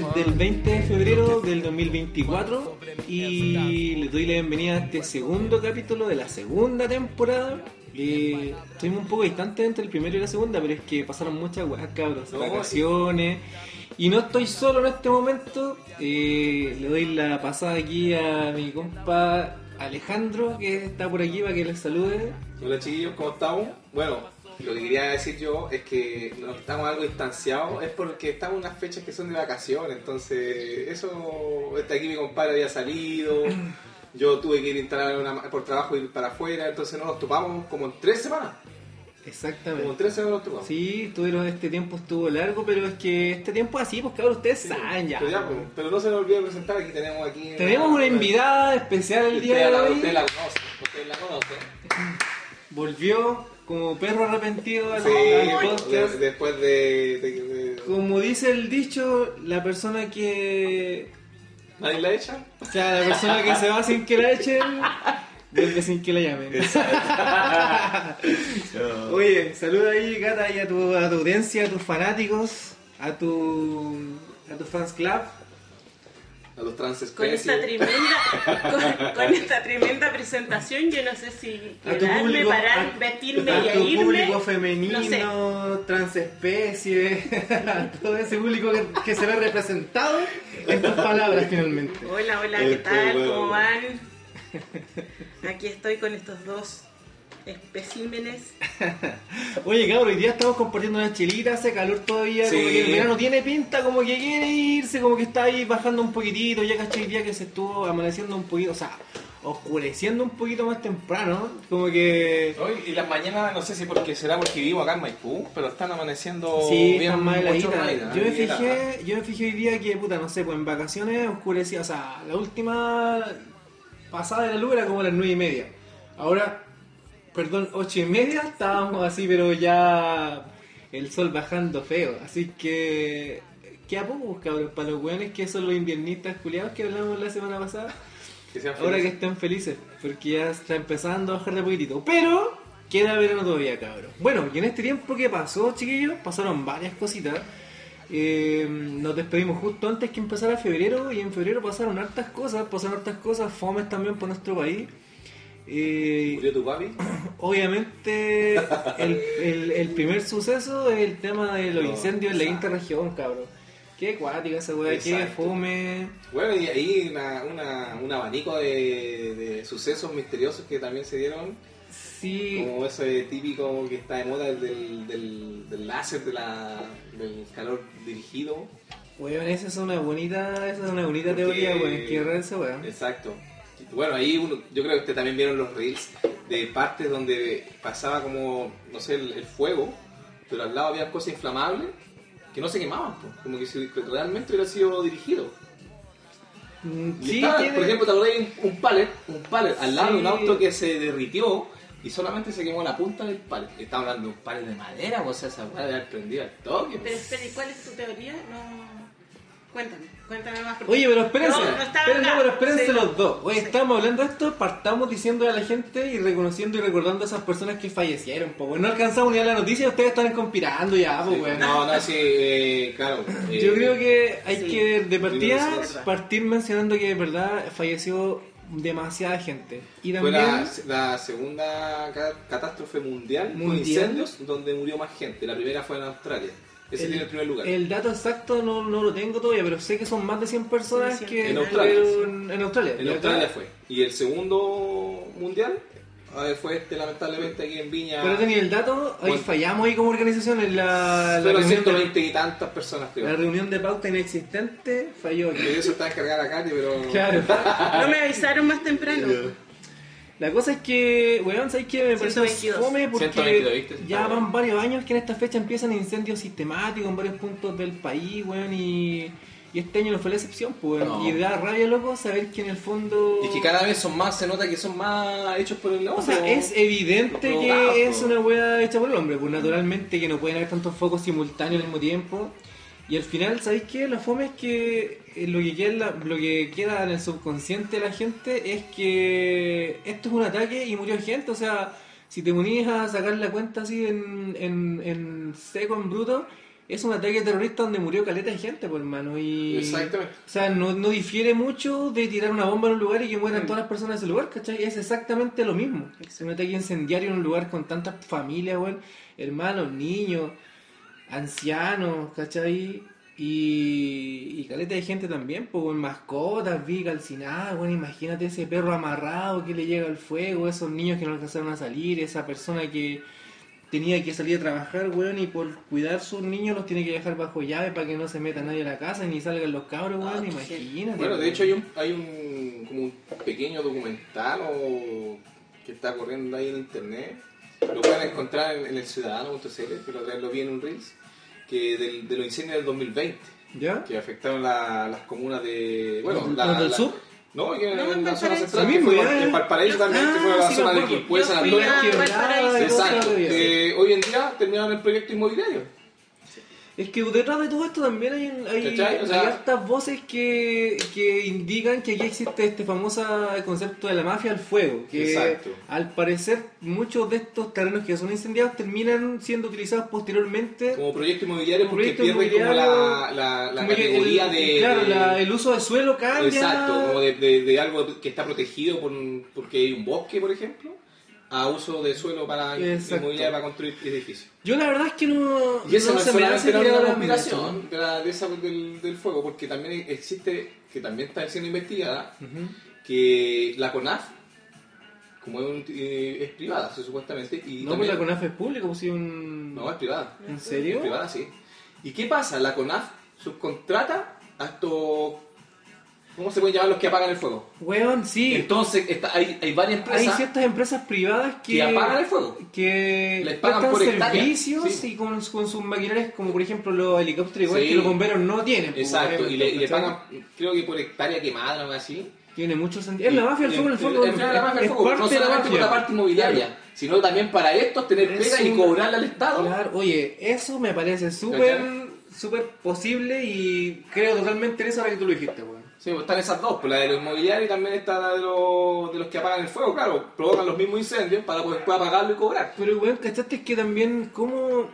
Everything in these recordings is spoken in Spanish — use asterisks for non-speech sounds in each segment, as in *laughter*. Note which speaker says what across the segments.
Speaker 1: desde el 20 de febrero del 2024 y les doy la bienvenida a este segundo capítulo de la segunda temporada. Eh, estuvimos un poco distantes entre el primero y la segunda, pero es que pasaron muchas weas cabros, vacaciones. Y no estoy solo en este momento. Eh, le doy la pasada aquí a mi compa Alejandro, que está por aquí para que les salude.
Speaker 2: Hola chiquillos, ¿cómo estamos? Bueno, lo que quería decir yo es que nos estamos algo distanciados, es porque estamos en unas fechas que son de vacaciones, entonces eso, está aquí mi compadre había salido, *clears throat* yo tuve que ir a instalar una- por trabajo y ir para afuera, entonces nos topamos como en tres semanas, como en
Speaker 1: Exactamente.
Speaker 2: tres semanas nos topamos.
Speaker 1: Sí, tuvieron este tiempo estuvo largo, pero es que este tiempo es así, pues cabros, ustedes saben ya.
Speaker 2: Pero, ya, pues, pero no se nos olvide presentar, aquí tenemos aquí...
Speaker 1: Tenemos una invitada especial el día de hoy.
Speaker 2: usted la conoce, usted la conoce.
Speaker 1: Volvió como perro arrepentido al,
Speaker 2: Sí,
Speaker 1: al
Speaker 2: de- después de... de- de-
Speaker 1: Como dice el dicho, la persona que.
Speaker 2: ¿Nadie la echa?
Speaker 1: O sea, la persona que se va sin que la echen, vuelve sin que la llamen. *laughs* Oye, saluda ahí, Cata, y a tu, a tu audiencia, a tus fanáticos, a tu. a tu fans club.
Speaker 2: A los
Speaker 3: Con
Speaker 2: transespecies.
Speaker 3: esta tremenda, *laughs* con, con esta tremenda presentación, yo no sé si quedarme,
Speaker 1: público,
Speaker 3: parar,
Speaker 1: a-
Speaker 3: vestirme
Speaker 1: a
Speaker 3: y a
Speaker 1: tu
Speaker 3: irme.
Speaker 1: público femenino,
Speaker 3: No sé.
Speaker 1: transespecie, *laughs* todo ese público que, que se ve representado en tus palabras finalmente.
Speaker 3: Hola, hola, ¿qué
Speaker 2: Este,
Speaker 3: tal? ¿Cómo van? Aquí estoy con estos dos especímenes. *laughs*
Speaker 1: Oye, cabrón, hoy día estamos compartiendo una chelita, hace calor todavía,
Speaker 2: Sí.
Speaker 1: como que el verano tiene pinta, como que quiere irse, como que está ahí bajando un poquitito, ya caché el día que se estuvo amaneciendo un poquito, o sea, oscureciendo un poquito más temprano, como que...
Speaker 2: Hoy, y las mañanas, no sé si porque será porque vivo acá en Maipú, pero están amaneciendo
Speaker 1: Sí,
Speaker 2: bien
Speaker 1: están más heladitas.
Speaker 2: bochornaditas,
Speaker 1: Yo me
Speaker 2: heladas.
Speaker 1: fijé, yo me fijé hoy día que, puta, no sé, pues en vacaciones oscurecía, o sea, la última pasada de la luz era como a las nueve y media. Ahora, perdón, ocho y media, estábamos así, pero ya el sol bajando feo. Así que, ¿qué a poco, cabrón? Para los weones que son los inviernistas culiados que hablamos la semana pasada.
Speaker 2: Que
Speaker 1: Ahora que estén felices, porque ya está empezando a bajar de poquitito. Pero queda verano todavía, cabrón. Bueno, y en este tiempo que pasó, chiquillos, pasaron varias cositas. Eh, nos despedimos justo antes que empezara febrero y en febrero pasaron hartas cosas, pasaron hartas cosas, fomes también por nuestro país. Eh,
Speaker 2: ¿Murió tu papi?
Speaker 1: obviamente el, el- el primer suceso es el tema de los
Speaker 2: No,
Speaker 1: incendios en la quinta
Speaker 2: exacto.
Speaker 1: región, cabrón. Qué cuática esa weá, qué fome.
Speaker 2: Bueno, y ahí una, una- un abanico de, de sucesos misteriosos que también se dieron,
Speaker 1: Sí,
Speaker 2: como ese típico que está de moda, el del, del, del láser, de la, del calor dirigido.
Speaker 1: Weón, esa es una bonita, esa es una bonita
Speaker 2: Porque-
Speaker 1: teoría, weón, que rara esa weón.
Speaker 2: Exacto. Bueno, ahí uno- yo creo que ustedes también vieron los reels de partes donde pasaba como, no sé, el, el fuego, pero al lado había cosas inflamables que no se quemaban, pues, como que si realmente hubiera sido dirigido.
Speaker 1: Mm, Sí,
Speaker 2: estaba,
Speaker 1: tiene-
Speaker 2: por ejemplo, te acordás de un, pallet, un pallet al lado de un auto que se derritió y solamente se quemó la punta del pallet. Estamos hablando de un pallet de madera, o sea, esa weá de haber prendido al toque.
Speaker 3: Pero espera, ¿y cuál es tu teoría? No... Cuéntame, cuéntame más. porque-
Speaker 1: Oye, pero espérense,
Speaker 3: No, no
Speaker 1: espérense, pero espérense
Speaker 3: Sí.
Speaker 1: los dos. Oye,
Speaker 3: Sí.
Speaker 1: estamos hablando de esto, partamos diciendo a la gente y reconociendo y recordando a esas personas que fallecieron, pues. No alcanzamos ni a la noticia y ustedes están conspirando ya, pues
Speaker 2: Sí. No, no, sí, eh, claro. eh,
Speaker 1: Yo creo que hay
Speaker 3: sí.
Speaker 1: que de partida partir mencionando que de verdad falleció demasiada gente. Y
Speaker 2: Fue
Speaker 1: también
Speaker 2: la, la segunda ca- catástrofe mundial, con
Speaker 1: Mundial.
Speaker 2: incendios donde murió más gente. La primera fue en Australia. Ese tiene el primer lugar.
Speaker 1: el dato exacto no, no lo tengo todavía, pero sé que son más de 100 personas
Speaker 3: Sí,
Speaker 1: que
Speaker 2: En Australia,
Speaker 1: en Australia.
Speaker 2: en Australia fue. Y el segundo mundial eh, fue este, lamentablemente, aquí en Viña.
Speaker 1: Pero tenía el dato, ahí
Speaker 2: Bueno.
Speaker 1: fallamos ahí como organización en la, la reunión,
Speaker 2: 120
Speaker 1: de,
Speaker 2: y tantas personas, creo.
Speaker 1: la reunión de pauta inexistente, falló aquí.
Speaker 2: Y eso está encargada la Katy, pero.
Speaker 1: Claro.
Speaker 3: No me avisaron más temprano. *laughs*
Speaker 1: La cosa es que, weón, ¿sabes qué? Me parece
Speaker 3: 122.
Speaker 1: fome porque
Speaker 2: 122, ¿viste?
Speaker 1: ya van varios años que en esta fecha empiezan incendios sistemáticos en varios puntos del país, weón, y, y este año no fue la excepción, pues, weón.
Speaker 2: No.
Speaker 1: Y da rabia, loco, saber que en el fondo...
Speaker 2: Y que cada vez son más, se nota que son más hechos por el
Speaker 1: O
Speaker 2: hombre.
Speaker 1: sea, es evidente que es una weá hecha por el hombre, pues naturalmente que no pueden haber tantos focos simultáneos al mismo tiempo. Y al final, ¿sabéis qué? La fome es que lo que, queda lo que queda en el subconsciente de la gente es que esto es un ataque y murió gente. O sea, si te unís a sacar la cuenta así en, en, en seco, en bruto, es un ataque terrorista donde murió caleta de gente, pues hermano. Y,
Speaker 2: Exactamente.
Speaker 1: O sea, no, no difiere mucho de tirar una bomba en un lugar y que mueran
Speaker 2: Mm.
Speaker 1: todas las personas de ese lugar, ¿cachai? Es exactamente lo mismo. Es un ataque incendiario en un lugar con tantas familias, weón. Hermanos, niños, ancianos, ¿cachai? Y, y caleta de gente también, pues, weón, mascotas, vi calcinadas, weón. Imagínate ese perro amarrado que le llega al fuego, esos niños que no alcanzaron a salir, esa persona que tenía que salir a trabajar, weón, y por cuidar sus niños los tiene que dejar bajo llave para que no se meta nadie a la casa y ni salgan los cabros, weón,
Speaker 3: Ah,
Speaker 1: imagínate.
Speaker 2: Bueno, de hecho hay un, hay un, como un pequeño documental o, que está corriendo ahí en internet. Lo pueden encontrar en, en el ciudadano.cl, pero lo vi en un Reels, que del, de los incendios del 2020,
Speaker 1: ¿Ya?
Speaker 2: que afectaron la- las comunas de... Bueno,
Speaker 1: ¿Los
Speaker 2: la,
Speaker 1: del
Speaker 2: la-
Speaker 1: sur?
Speaker 2: No, que
Speaker 3: No,
Speaker 2: en
Speaker 3: en
Speaker 2: la zona central,
Speaker 1: Lo
Speaker 2: que
Speaker 1: mismo,
Speaker 2: fue en Valparaíso también, que fue
Speaker 1: Ah,
Speaker 2: la
Speaker 1: sí,
Speaker 2: zona de. Quilpué, San Antonio. Exacto, que hoy en día terminaron el proyecto inmobiliario.
Speaker 1: Es que detrás de todo esto también hay, hay,
Speaker 2: ¿Cachai? O sea-
Speaker 1: hay hartas voces que, que indican que aquí existe este famoso concepto de la mafia al fuego. Que
Speaker 2: Exacto.
Speaker 1: al parecer muchos de estos terrenos que son incendiados terminan siendo utilizados posteriormente.
Speaker 2: Como proyecto inmobiliario
Speaker 1: Como
Speaker 2: porque
Speaker 1: proyecto
Speaker 2: pierde como la, la, la
Speaker 1: como
Speaker 2: categoría
Speaker 1: el,
Speaker 2: de...
Speaker 1: Claro,
Speaker 2: de-
Speaker 1: la- el uso de suelo cambia.
Speaker 2: Exacto, como de, de- de algo que está protegido por, porque hay un bosque, por ejemplo, a uso de suelo para inmobiliaria para construir edificios.
Speaker 1: Yo la verdad es que no,
Speaker 2: Y eso no,
Speaker 1: se
Speaker 2: es
Speaker 1: me hace
Speaker 2: conspiración de, la- de esa del, del fuego, porque también existe, que también está siendo investigada, que la CONAF, como es, un- eh, es privada, sí, supuestamente, y
Speaker 1: No,
Speaker 2: también-
Speaker 1: la CONAF es pública, pues sí un...
Speaker 2: no, es privada.
Speaker 1: ¿En
Speaker 2: Es
Speaker 1: serio?
Speaker 2: privada, sí. ¿Y qué pasa? La CONAF subcontrata a estos... ¿Cómo se pueden llamar los que apagan el fuego?
Speaker 1: Weón, sí.
Speaker 2: Entonces, está- hay, hay varias
Speaker 1: Hay
Speaker 2: empresas
Speaker 1: ciertas empresas privadas que,
Speaker 2: que apagan el fuego.
Speaker 1: que
Speaker 2: Les pagan por
Speaker 1: servicios
Speaker 2: sí.
Speaker 1: y con, con sus maquinarias, como por ejemplo los helicópteros, igual
Speaker 2: Sí.
Speaker 1: que los bomberos no tienen. pues,
Speaker 2: Exacto, y le, y pagan, creo que por hectárea quemada o algo así.
Speaker 1: Tiene mucho sentido. Es la mafia del fuego, en el fondo.
Speaker 2: Es, la mafia del fuego, no solamente por la parte inmobiliaria, sino también para estos tener
Speaker 1: Es
Speaker 2: pega y
Speaker 1: un-
Speaker 2: cobrarle al Estado.
Speaker 1: Claro, oye, eso me parece súper súper posible y creo totalmente en eso ahora que tú lo dijiste, weón.
Speaker 2: Sí, pues están esas dos, pues la de los inmobiliarios y también está la de los, de los que apagan el fuego, claro, provocan los mismos incendios para poder apagarlo y cobrar.
Speaker 1: Pero, weón, ¿cachaste que también como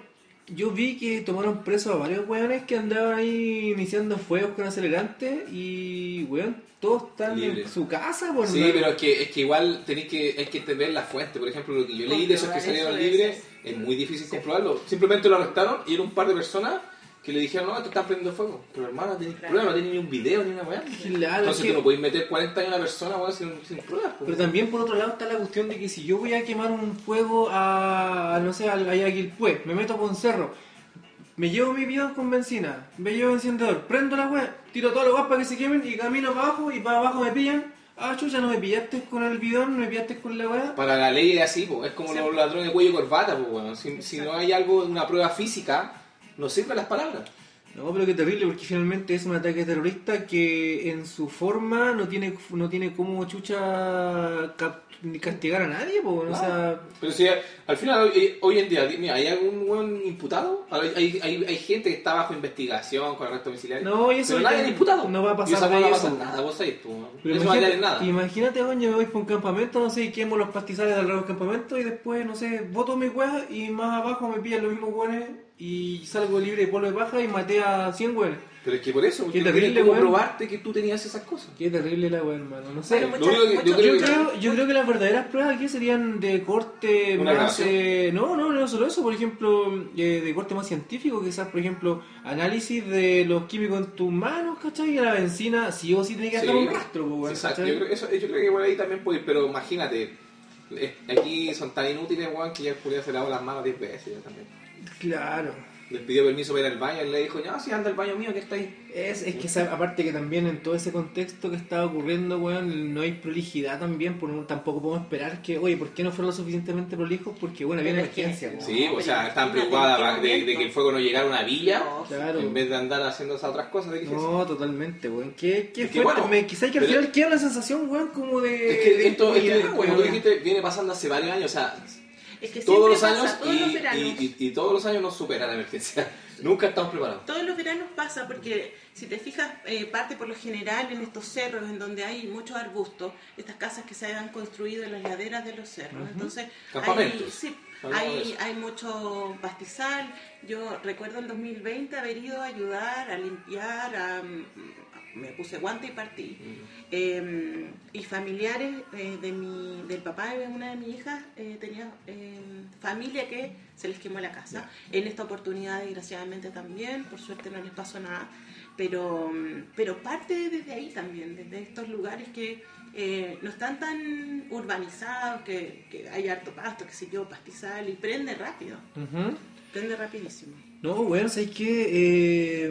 Speaker 1: yo vi que tomaron presos a varios weones que andaban ahí iniciando fuegos con acelerantes y, weón, todos están
Speaker 2: Libre.
Speaker 1: en su casa, por
Speaker 2: Sí, pero es que, es que igual tenéis que, hay que ver la fuente. Por ejemplo, lo que yo leí de esos que salieron libres, es muy difícil comprobarlo. Simplemente lo arrestaron y era un par de personas que le dijeron, no, esto está prendiendo fuego. Pero hermano, no tenéis
Speaker 3: Claro.
Speaker 2: pruebas, no tenéis ni un video ni una weá.
Speaker 1: Claro,
Speaker 2: Entonces
Speaker 1: es que-
Speaker 2: tú no podéis meter 40 años a una persona weón, sin, sin pruebas. pues.
Speaker 1: Pero también por otro lado está la cuestión de que si yo voy a quemar un fuego a, no sé, a Quilpué, me meto por un cerro, me llevo mi bidón con benzina, me llevo encendedor, prendo la web, tiro todas las weas para que se quemen y camino para abajo y para abajo me pillan. Ah, chucha, no me pillaste con el bidón, no me pillaste con la wea.
Speaker 2: Para la ley es así, pues, es como
Speaker 3: Sí.
Speaker 2: los ladrones de cuello y corbata. Pues, weón. si, si no hay algo, una prueba física, no sirven las palabras.
Speaker 1: No, pero qué terrible, porque finalmente es un ataque terrorista que en su forma no tiene no tiene como chucha castigar a nadie, pues, o sea,
Speaker 2: Pero si al final, hoy, hoy en día, mira, ¿hay algún buen imputado? Hay, hay, hay, gente que está bajo investigación con arresto domiciliario.
Speaker 1: No, y eso
Speaker 2: pero nadie es imputado.
Speaker 1: no va a pasar de
Speaker 2: no va a pasar nada, vos sabés,
Speaker 1: Pero
Speaker 2: eso no va a
Speaker 1: imagínate,
Speaker 2: nada.
Speaker 1: imagínate, yo me voy para un campamento, no sé, y quemo los pastizales del del campamento y después, no sé, boto mi weá y más abajo me pillan los mismos weones y salgo libre de polvo de paja y maté a 100 weones.
Speaker 2: Pero es que por eso, porque
Speaker 1: terrible,
Speaker 2: cómo
Speaker 1: weón.
Speaker 2: probarte que tú tenías esas cosas.
Speaker 1: Qué terrible la weá, hermano, no sé.
Speaker 3: Bueno,
Speaker 2: yo creo
Speaker 1: Yo
Speaker 2: que-
Speaker 1: creo, yo creo que las verdaderas pruebas aquí serían de corte
Speaker 2: ¿Una
Speaker 1: más... eh, no, no, no solo eso, por ejemplo, eh, de corte más científico, quizás, por ejemplo, análisis de los químicos en tus manos, ¿cachai? Y la benzina sí o sí tiene que
Speaker 2: Sí.
Speaker 1: dejar un rastro, pues, weón,
Speaker 2: Exacto,
Speaker 1: ¿cachai?
Speaker 2: yo creo, eso, yo creo que por ahí también puede ir, pero imagínate, aquí son tan inútiles, weón, que ya podría lavó las manos 10 veces ya también.
Speaker 1: Claro.
Speaker 2: Les pidió permiso para ir al baño y le dijo, no, si anda al baño mío, que está ahí.
Speaker 1: Es, es que aparte que también en todo ese contexto que estaba ocurriendo, weón, no hay prolijidad también, por no- tampoco podemos esperar que, oye, ¿por qué no fueron lo suficientemente prolijos? Porque, bueno, había
Speaker 3: que-
Speaker 1: emergencia, weón.
Speaker 2: Sí, o sea, están preocupadas de, que el fuego no llegara a una villa,
Speaker 3: No,
Speaker 1: Claro.
Speaker 2: en vez de andar haciendo esas otras cosas que
Speaker 1: No, totalmente, weón. Qué, qué
Speaker 2: Es que,
Speaker 1: fuerte.
Speaker 2: bueno,
Speaker 1: me, quizá que al
Speaker 2: pero-
Speaker 1: final queda una sensación, weón, como de...
Speaker 2: Es que
Speaker 1: de
Speaker 2: esto, esto,
Speaker 1: impunidad,
Speaker 2: como tú dijiste, viene pasando hace varios años, o sea,
Speaker 3: Es que
Speaker 2: todos los años
Speaker 3: todos
Speaker 2: y,
Speaker 3: los veranos.
Speaker 2: y- y- y todos los años nos supera la emergencia. *laughs* Nunca estamos preparados.
Speaker 3: Todos los veranos pasa porque si te fijas, eh, parte por lo general en estos cerros en donde hay muchos arbustos, estas casas que se han construido en las laderas de los cerros. Entonces,
Speaker 2: Campamentos.
Speaker 3: hay- sí, Hay, hay mucho pastizal. Yo recuerdo el 2020 haber ido a ayudar a limpiar, a, me puse guante y partí.
Speaker 2: Mm.
Speaker 3: Eh, y familiares eh, de mi, del papá de una de mis hijas eh, tenía eh, familia que se les quemó la casa. En esta oportunidad, desgraciadamente también, por suerte no les pasó nada. Pero, mm, pero parte desde ahí también, desde estos lugares que eh, no están tan urbanizados, que, que hay harto pasto, que sé yo, pastizal, y prende rápido, prende rapidísimo.
Speaker 1: No, weón, ¿sabes qué?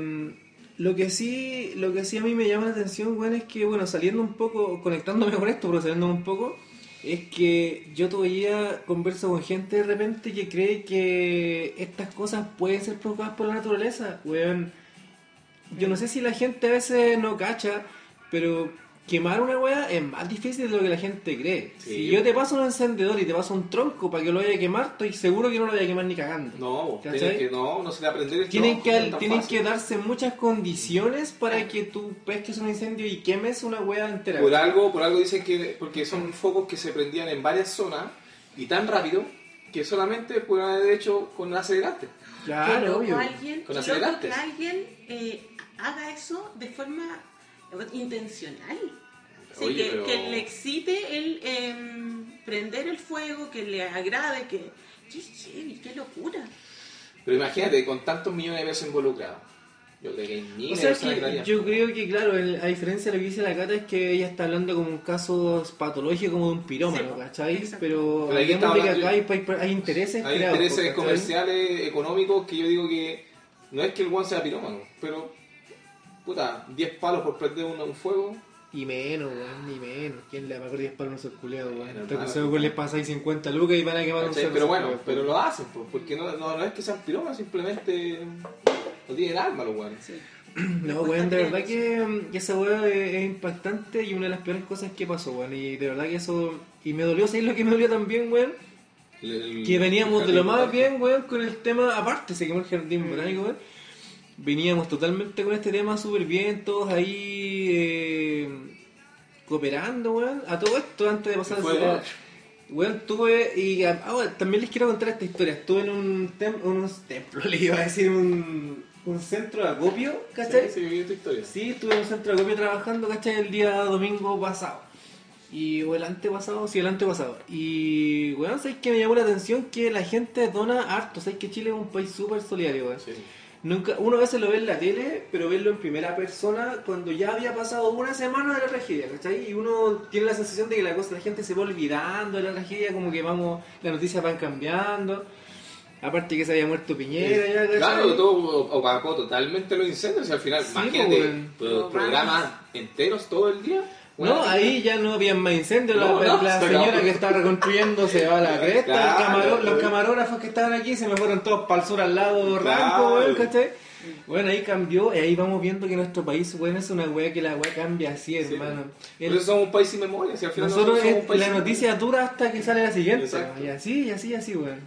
Speaker 1: Lo que sí, lo que sí a mí me llama la atención, weón, es que, bueno, saliendo un poco, conectándome *laughs* con esto, pero saliendo un poco, es que yo todavía converso con gente de repente que cree que estas cosas pueden ser provocadas por la naturaleza, weón. Yo no sé si la gente a veces no cacha, pero quemar una weá es más difícil de lo que la gente cree.
Speaker 2: Sí.
Speaker 1: Si yo te paso un encendedor y te paso un tronco para que lo vaya a quemar, estoy seguro que no lo voy a quemar ni cagando.
Speaker 2: No, que, no, no se le va a prender el
Speaker 1: Tienen
Speaker 2: tronco,
Speaker 1: que,
Speaker 2: tan
Speaker 1: tienen
Speaker 2: fácil.
Speaker 1: que darse muchas condiciones para que tú pesques un incendio y quemes una hueá entera.
Speaker 2: Por algo, por algo dicen que, porque son focos que se prendían en varias zonas y tan rápido que solamente pueden haber hecho con acelerante.
Speaker 1: Claro, obvio.
Speaker 3: alguien,
Speaker 2: Con acelerantes.
Speaker 3: que alguien eh, haga eso de forma intencional. Sí,
Speaker 2: Oye,
Speaker 3: que,
Speaker 2: pero-
Speaker 3: que le excite el em, prender el fuego, que le agrade, que... ¡Qué qué locura!
Speaker 2: Pero imagínate, con tantos millones de pesos involucrados. Yo creo que
Speaker 1: O sea, yo creo que, claro, el- a diferencia de lo que dice la Cata, es que ella está hablando como un caso patológico, como de un pirómano,
Speaker 3: Sí,
Speaker 1: ¿cachai?
Speaker 3: exacto.
Speaker 1: Pero,
Speaker 2: Pero aquí
Speaker 1: hablemos de que
Speaker 2: está
Speaker 1: acá hay, hay- hay intereses
Speaker 2: Hay
Speaker 1: creados,
Speaker 2: intereses comerciales, económicos, que yo digo que no es que el one sea pirómano, pero, puta, 10 palos por prender un, un fuego.
Speaker 1: Y menos, weón, ni menos. ¿Quién le va a pagar 10 palos a esos culiados, weón? Entonces,
Speaker 2: hermano.
Speaker 1: les pasáis 50 lucas y van a quemar un
Speaker 2: Pero bueno,
Speaker 1: culiados,
Speaker 2: pero lo hacen, pues, porque no, no, no es que sean pirómanos, simplemente no tienen alma los weones.
Speaker 3: Sí. *clears throat*
Speaker 1: No, weón, de verdad que, que esa weá es, es impactante y una de las peores cosas que pasó, weón. Y de verdad que eso. Y me dolió, ¿sabes lo que me dolió también, weón?
Speaker 2: El- el-
Speaker 1: Que veníamos de lo más
Speaker 2: botánico.
Speaker 1: bien, weón, con el tema. Aparte, se quemó el jardín botánico, weón. Veníamos totalmente con este tema súper bien, todos ahí. eh, cooperando, weón. A todo esto, antes de pasar a- Weón, estuve. Y ah, bueno, también les quiero contar esta historia. Estuve en un, tem- unos templos, *laughs* le iba a decir, un, un centro de acopio, ¿cachai?
Speaker 2: Sí, sí, tu historia.
Speaker 1: Sí, estuve en un centro de acopio trabajando, ¿cachai? El día domingo pasado. Y, o el antepasado, sí, el antepasado. Y, weón, ¿sabes que me llamó la atención? Que la gente dona harto. ¿Sabes que Chile es un país súper solidario, weón?
Speaker 2: Sí.
Speaker 1: Nunca, uno a veces lo ve en la tele, pero verlo en primera persona cuando ya había pasado una semana de la tragedia, ¿cachai? Y uno tiene la sensación de que la cosa, la gente se va olvidando de la tragedia, como que vamos, las noticias van cambiando. Aparte que se había muerto Piñera, ya, ¿cachai?
Speaker 2: Claro, todo opacó totalmente los incendios y al final,
Speaker 1: Sí,
Speaker 2: imagínate, pro- programas enteros todo el día.
Speaker 1: No, ahí ya no había más incendios. La,
Speaker 2: No, no,
Speaker 1: la
Speaker 2: se
Speaker 1: señora
Speaker 2: acabó.
Speaker 1: que estaba reconstruyendo se va a la *laughs* cresta.
Speaker 2: Claro,
Speaker 1: los camarógrafos que estaban aquí se me fueron todos para el sur al lado
Speaker 2: Claro.
Speaker 1: weón, ¿cachai? Bueno, ahí cambió y ahí vamos viendo que nuestro país, weón, es una weá que la weá cambia así,
Speaker 2: Sí.
Speaker 1: hermano.
Speaker 2: Por
Speaker 1: El-
Speaker 2: eso somos un país sin memoria, si al final
Speaker 1: nosotros
Speaker 2: somos un
Speaker 1: es-
Speaker 2: país
Speaker 1: la noticia dura hasta que sale la siguiente.
Speaker 2: Exacto.
Speaker 1: Y así, y así, y así, weón.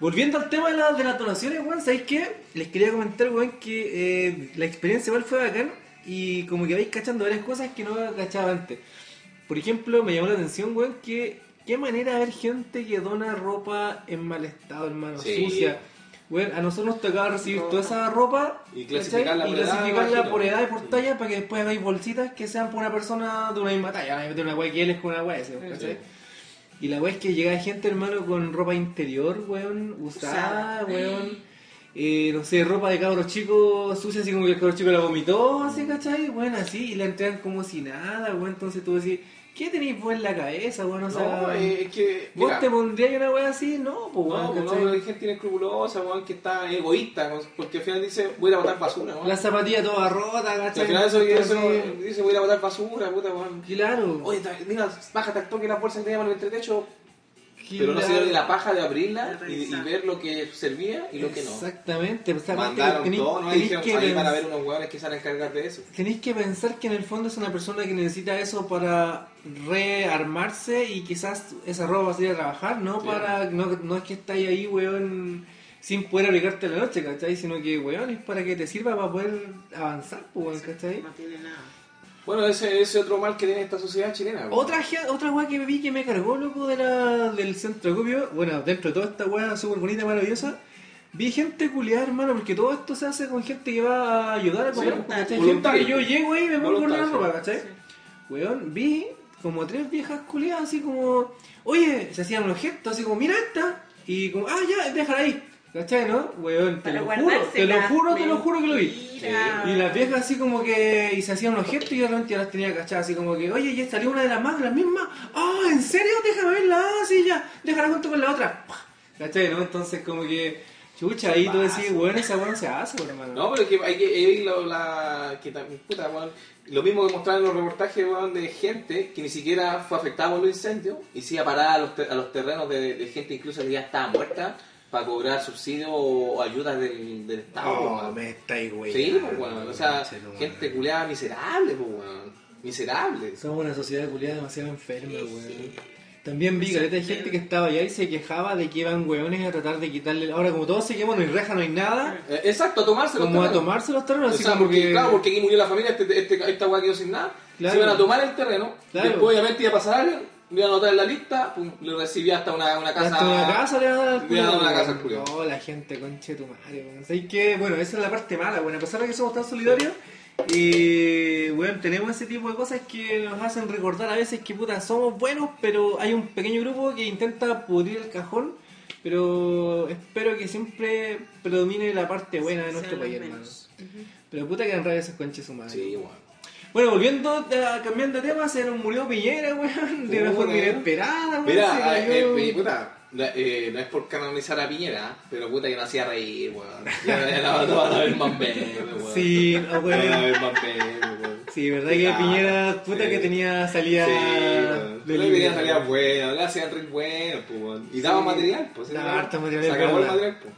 Speaker 1: Volviendo al tema de, la- de las donaciones, weón, ¿sabéis qué? Les quería comentar, weón, que eh, la experiencia igual fue bacán y como que vais cachando varias cosas que no cachaba antes. Por ejemplo, me llamó la atención, weón, que qué manera de ver gente que dona ropa en mal estado, hermano,
Speaker 2: Sí.
Speaker 1: sucia. Weón, a nosotros nos tocaba recibir
Speaker 3: No.
Speaker 1: toda esa ropa
Speaker 2: Y clasificarla por edad,
Speaker 1: clasificarla por edad y por
Speaker 2: Sí.
Speaker 1: talla para que después hagáis bolsitas que sean por una persona de una misma talla. De una weá que él es con una weá, ese, ¿cachai?
Speaker 2: Sí.
Speaker 1: Y la weá es que llega gente, hermano, con ropa interior, weón, usada,
Speaker 3: Usada.
Speaker 1: weón. Eh, no sé, ropa de cabros chicos sucia, así como que el cabro chico la vomitó, así, ¿cachai? Weón, así, y la entregan como si nada, weón. Entonces tú decís, ¿qué tenéis vos en la cabeza, weón? O sea,
Speaker 2: No, es que.
Speaker 1: ¿vos
Speaker 2: mira,
Speaker 1: te pondrías una weá así? No, pues,
Speaker 2: No,
Speaker 1: weón,
Speaker 2: no,
Speaker 1: ¿cachai?
Speaker 2: hay gente inescrupulosa, weón, que está egoísta, porque al final dice, voy a botar basura, weón.
Speaker 1: La zapatilla toda rota,
Speaker 2: Y
Speaker 1: ¿cachai?
Speaker 2: al final eso, eso dice, voy a botar basura, puta.
Speaker 1: Claro.
Speaker 2: Oye, mira, bájate al toque la bolsa que teníamos en el entretecho, pero no se ni la paja de abrirla y, ver lo que servía y lo que no.
Speaker 1: Exactamente. O sea,
Speaker 2: Mandaron
Speaker 1: tenéis-
Speaker 2: todo, ¿no? Dijeron,
Speaker 1: que
Speaker 2: ahí van a ver unos hueones que se van a encargar de eso.
Speaker 1: Tenéis que pensar que en el fondo es una persona que necesita eso para rearmarse y quizás esa ropa va a salir a trabajar, no
Speaker 2: Sí.
Speaker 1: para no, no es que estáis ahí, weón, sin poder abrigarte la noche, ¿cachai? Sino que, weón, es para que te sirva para poder avanzar, pues, weón, ¿cachai?
Speaker 3: No tiene nada.
Speaker 2: Bueno, ese es otro mal que tiene esta sociedad chilena. weón.
Speaker 1: Otra, otra weá que vi que me cargó, loco, de la, del centro de copio. Bueno, dentro de toda esta weá súper bonita, maravillosa. Vi gente culiar, hermano, porque todo esto se hace con gente que va a ayudar a comer.
Speaker 2: Sí,
Speaker 1: gente que yo llego ahí y me pongo la ropa,
Speaker 2: sí.
Speaker 1: ¿cachai? Weón, vi como tres viejas culiadas así como, oye, se hacían unos gestos así como, mira esta, y como, ah, ya, déjala ahí, ¿cachai, no? Weón, te
Speaker 3: Para
Speaker 1: lo juro, te lo juro, te lo juro que lo vi.
Speaker 3: Mira.
Speaker 1: Y las viejas así como que, y se hacían unos gestos y yo realmente ya las tenía cachadas, así como que, oye, ya salió una de las más, las mismas, ah, ¿en serio? Déjame verla, ah, sí, ya, déjala junto con la otra, ¿cachai, no? Entonces como que, chucha, ahí tú decís, weón, esa weón se hace, weón, hermano.
Speaker 2: No, pero es que hay que lo, la, que también, puta, weón, lo mismo que mostraron en los reportajes weón, de gente que ni siquiera fue afectada por los incendios y sí a parar a los, a los terrenos de, de gente incluso que ya estaba muerta para cobrar subsidios o ayudas del, del Estado.
Speaker 1: Oh,
Speaker 2: weón.
Speaker 1: me estáis, weón.
Speaker 2: Sí, pues, weón, o sea, gente culiada miserable, pues, weón, miserable.
Speaker 1: Somos una sociedad culiada demasiado enferma, weón.
Speaker 3: sí.
Speaker 1: También vi caleta de gente que estaba allá y se quejaba de que iban weones a tratar de quitarle. Ahora, como todos se queman, no hay reja, no hay nada.
Speaker 2: Eh, Exacto, a tomarse los
Speaker 1: Como a tomarse los terrenos,
Speaker 2: O
Speaker 1: así
Speaker 2: sea,
Speaker 1: como
Speaker 2: porque,
Speaker 1: que.
Speaker 2: claro, porque aquí murió la familia, este, este- esta weá quedó sin nada.
Speaker 1: Claro.
Speaker 2: Se iban a tomar el terreno,
Speaker 1: Claro.
Speaker 2: después obviamente iba a pasar alguien, lo iban a anotar en la lista, pum, le recibía hasta una, una casa.
Speaker 1: Hasta una casa le van a dar al
Speaker 2: le a dar una casa al
Speaker 1: weón.
Speaker 2: culiao.
Speaker 1: No, la gente, conche tu madre, weón. Así que, bueno, esa es la parte mala, bueno, a pesar de que somos tan solidarios, y, bueno, tenemos ese tipo de cosas que nos hacen recordar a veces que, puta, somos buenos, pero hay un pequeño grupo que intenta pudrir el cajón, pero espero que siempre predomine la parte buena de nuestro país, hermano. Pero puta que en rabia esos conches su madre.
Speaker 2: Sí, weón.
Speaker 1: Bueno, volviendo, a, cambiando de tema, se nos murió Piñera, weón, de una forma inesperada, weón.
Speaker 2: Mira, eh, puta, la- eh, no es por canonizar a Piñera, pero puta que no hacía reír, weón. *laughs* Ya, ya no van a ver más memes, weón.
Speaker 1: Sí, no,
Speaker 2: No
Speaker 1: weón.
Speaker 2: van a ver más memes, weón.
Speaker 1: Sí, verdad que
Speaker 2: Ah,
Speaker 1: Piñera, puta
Speaker 2: sí.
Speaker 1: que tenía salida
Speaker 2: Sí,
Speaker 1: del
Speaker 2: Le tenía salida buena, le hacían reír bueno, pues, weón. Y daba material, pues.
Speaker 1: Daba harto material,
Speaker 2: Se acabó el material, pues.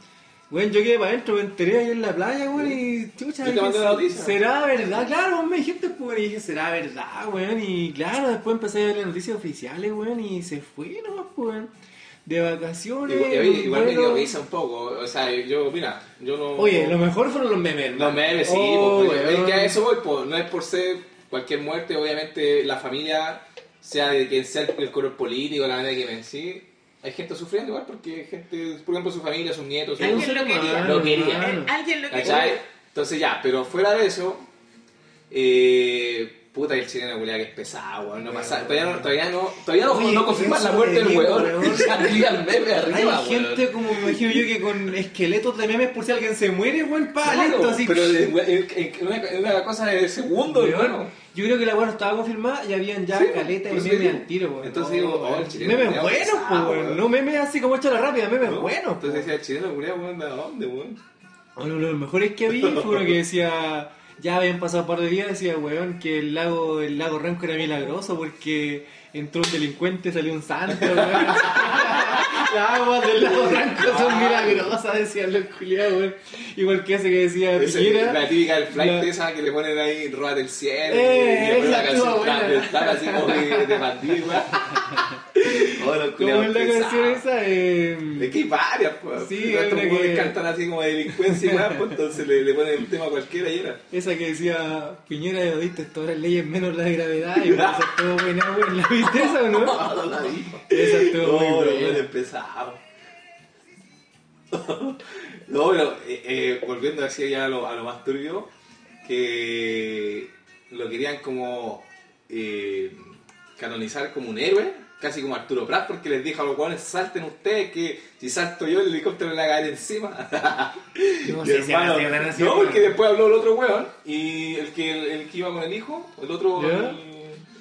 Speaker 1: Bueno, yo quedé para adentro, me enteré ahí en la playa, weón, y chucha,
Speaker 2: te
Speaker 1: dije,
Speaker 2: mandé la noticia.
Speaker 1: ¿será verdad? Claro, me dijiste, pues, y dije, ¿será verdad, weón? Y claro, después empecé a ver las noticias oficiales, weón, y se fue nomás, pues, weón, de vacaciones.
Speaker 2: Igual, igual- igual me dio risa un poco, o sea, yo, mira, yo no...
Speaker 1: Oye, lo mejor fueron los memes, hermano.
Speaker 2: Los memes, sí,
Speaker 1: Oh,
Speaker 2: pues,
Speaker 1: weón.
Speaker 2: es que a eso voy, pues, no es por ser cualquier muerte, obviamente la familia, sea de quien sea el, color político, la manera que sí, hay gente sufriendo igual, porque hay gente, por ejemplo, su familia, sus nietos, sus
Speaker 3: Alguien
Speaker 1: ser
Speaker 3: lo quería.
Speaker 2: Lo quería.
Speaker 3: Eh, Alguien lo que
Speaker 2: ¿cachai? Entonces ya, pero fuera de eso, eh, puta el chileno culiao que es pesado, weón, no pasa, todavía no, todavía no, todavía no,
Speaker 1: Oye,
Speaker 2: no confirman la muerte
Speaker 1: te
Speaker 2: del weón, el *laughs* meme arriba,
Speaker 1: Hay
Speaker 2: weón.
Speaker 1: gente como me imagino yo que con esqueletos de memes por si alguien se muere, weón, pa,
Speaker 2: Claro,
Speaker 1: listo, así.
Speaker 2: pero de- en- en una, en una cosa de segundo,
Speaker 1: Weón. Yo creo que la weá no estaba confirmada y habían ya
Speaker 2: Sí,
Speaker 1: caleta de
Speaker 2: pues
Speaker 1: memes al tiro, weón.
Speaker 2: Entonces digo, oh, el chileno
Speaker 1: Memes buenos, pues, weón. No memes así como hecho la rápida, memes
Speaker 2: ¿no?
Speaker 1: buenos.
Speaker 2: Entonces
Speaker 1: pues.
Speaker 2: decía, el chileno weón, ¿de dónde, weón?
Speaker 1: Uno de los mejores que vi fue uno que *laughs* decía, ya habían pasado un par de días, decía, weón, que el lago, el lago Ranco era milagroso porque entró un delincuente, salió un santo, weón. Las *laughs* aguas del lago Ranco son milagrosas, decían los culiados, weón. Igual que ese que decía
Speaker 2: Ese-
Speaker 1: Piñera.
Speaker 2: la típica del flight
Speaker 1: la-
Speaker 2: esa que le ponen ahí, róbate el cielo.
Speaker 1: Eh,
Speaker 2: y
Speaker 1: esa estuvo
Speaker 2: del trap así como de, de bandido, weón. *laughs* Oh, los
Speaker 1: ¿Cómo
Speaker 2: culiados
Speaker 1: es la canción
Speaker 2: pesados.
Speaker 1: esa? Eh,
Speaker 2: Es que hay varias, pues.
Speaker 1: Sí,
Speaker 2: Estos
Speaker 1: una que-
Speaker 2: cantan así como de delincuencia y weón, pues entonces le, le ponen el tema a cualquiera y era.
Speaker 1: Esa que decía Piñera de diste todas las leyes menos la gravedad y bueno, esa estuvo buena, weón. ¿La viste esa o no? *laughs*
Speaker 2: No, no la vi.
Speaker 1: Esa estuvo
Speaker 2: No,
Speaker 1: muy buena.
Speaker 2: pesados. *laughs* No, pero eh, eh, volviendo así ya a lo, a lo más turbio, que lo querían como eh, canonizar como un héroe, casi como Arturo Prat, porque les dijo a los hueones, salten ustedes, que si salto yo el helicóptero me va a caer encima.
Speaker 1: No *laughs*
Speaker 2: hermano,
Speaker 1: weón.
Speaker 2: porque después habló el otro hueón, y el que, el, el que iba con el hijo, el otro, el,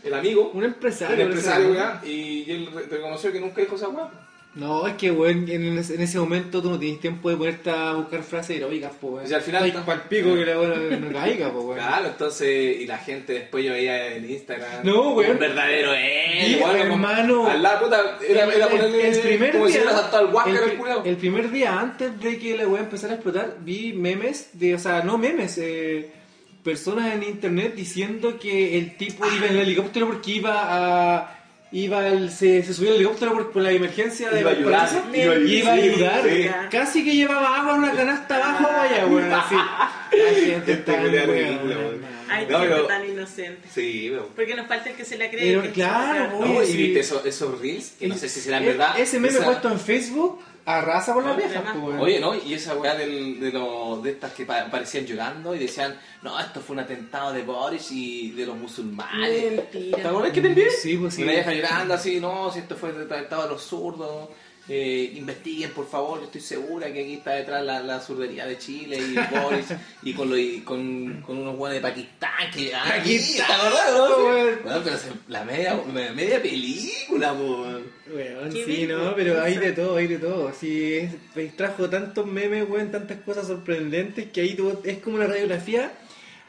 Speaker 2: el amigo,
Speaker 1: Un empresario.
Speaker 2: el empresario, weón, y él re- reconoció que nunca dijo esa weá.
Speaker 1: No, es que, weón, en ese, en ese momento tú no tienes tiempo de ponerte a buscar frases heroicas, po, weón.
Speaker 2: Y al final-
Speaker 1: Está pa'l pico que la weón no caiga, po, weón.
Speaker 2: Claro, entonces, y la gente después yo veía en Instagram.
Speaker 1: No, weón.
Speaker 2: Un verdadero
Speaker 1: Y,
Speaker 2: weón,
Speaker 1: hermano.
Speaker 2: Al lado, puta, era,
Speaker 1: El-
Speaker 2: era
Speaker 1: el-
Speaker 2: ponerle.
Speaker 1: el primer
Speaker 2: como si
Speaker 1: día-
Speaker 2: saltado al Walker
Speaker 1: el,
Speaker 2: el,
Speaker 1: el primer día antes de que la weá empezara a explotar, vi memes de, o sea, no memes, eh, personas en internet diciendo que el tipo iba en el helicóptero porque iba a. Iba al- se, se subió al helicóptero por, por la emergencia de
Speaker 2: Iba a ayudar, iba a
Speaker 1: iba a ayudar.
Speaker 2: sí.
Speaker 1: Casi que llevaba agua en una canasta abajo, vaya, weón, así. *laughs* La gente está
Speaker 3: Ay,
Speaker 2: No, pero-
Speaker 3: tan inocente.
Speaker 2: Sí, pero...
Speaker 3: Porque nos falta el que se la cree.
Speaker 1: Pero
Speaker 3: que
Speaker 1: claro, Oye,
Speaker 2: No, y viste esos, esos reels, que no sé si serán
Speaker 1: E-
Speaker 2: verdad.
Speaker 1: Ese meme
Speaker 2: Esa-
Speaker 1: puesto en Facebook arrasa con las viejas, pues.
Speaker 2: Oye, ¿no? Y esa weá del- de, los de estas que pa- parecían llorando y decían, no, esto fue un atentado de Boris y de los musulmanes.
Speaker 3: Mentira.
Speaker 2: ¿Te acuerdas que te envié?
Speaker 1: Sí, pues sí.
Speaker 2: Una vieja llorando así, no, si esto fue un atentado de los zurdos. Eh, investiguen por favor, yo estoy segura que aquí está detrás la, la zurdería de Chile y Boris y con, lo- y con, con unos buenos de Pakistán que ah,
Speaker 1: Pakistán,
Speaker 2: ¿te acordás, no?
Speaker 1: weón.
Speaker 2: Bueno, pero se- la media, media película.
Speaker 1: Weón,
Speaker 3: Qué
Speaker 1: sí, no, pero hay de todo, hay de todo. Sí, es, pues, trajo tantos memes, weón, tantas cosas sorprendentes que ahí tú- es como una radiografía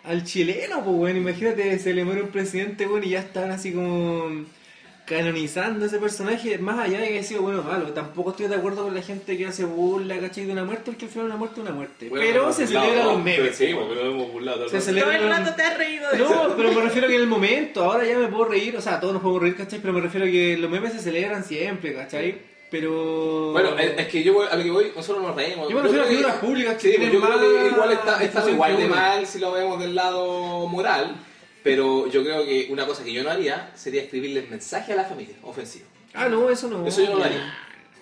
Speaker 1: al chileno, pues, weón. Imagínate, se le muere un presidente, weón, y ya están así como canonizando ese personaje, más allá de que haya sido bueno o malo. Tampoco estoy de acuerdo con la gente que hace burla, ¿cachai? De una muerte, porque al final una muerte es una muerte.
Speaker 2: Bueno,
Speaker 1: pero se
Speaker 2: burlado,
Speaker 1: celebran los
Speaker 2: ¿no?
Speaker 1: memes.
Speaker 2: Sí, porque lo hemos burlado.
Speaker 1: Se
Speaker 2: rato.
Speaker 1: celebra-
Speaker 3: Todo el rato te has reído de eso.
Speaker 1: No, pero me refiero que en el momento, ahora ya me puedo reír, o sea, todos nos podemos reír, ¿cachai? Pero me refiero a que los memes se celebran siempre, ¿cachai? Pero...
Speaker 2: Bueno, es, que yo voy- a lo que voy, nosotros nos reímos.
Speaker 1: Yo me refiero a
Speaker 2: creo que-
Speaker 1: figuras públicas que
Speaker 2: Sí,
Speaker 1: tienen
Speaker 2: yo creo que igual está, está igual de mal si lo vemos del lado moral, pero yo creo que una cosa que yo no haría sería escribirles mensaje a la familia ofensivo.
Speaker 1: Ah, no, eso no.
Speaker 2: Eso yo no lo haría.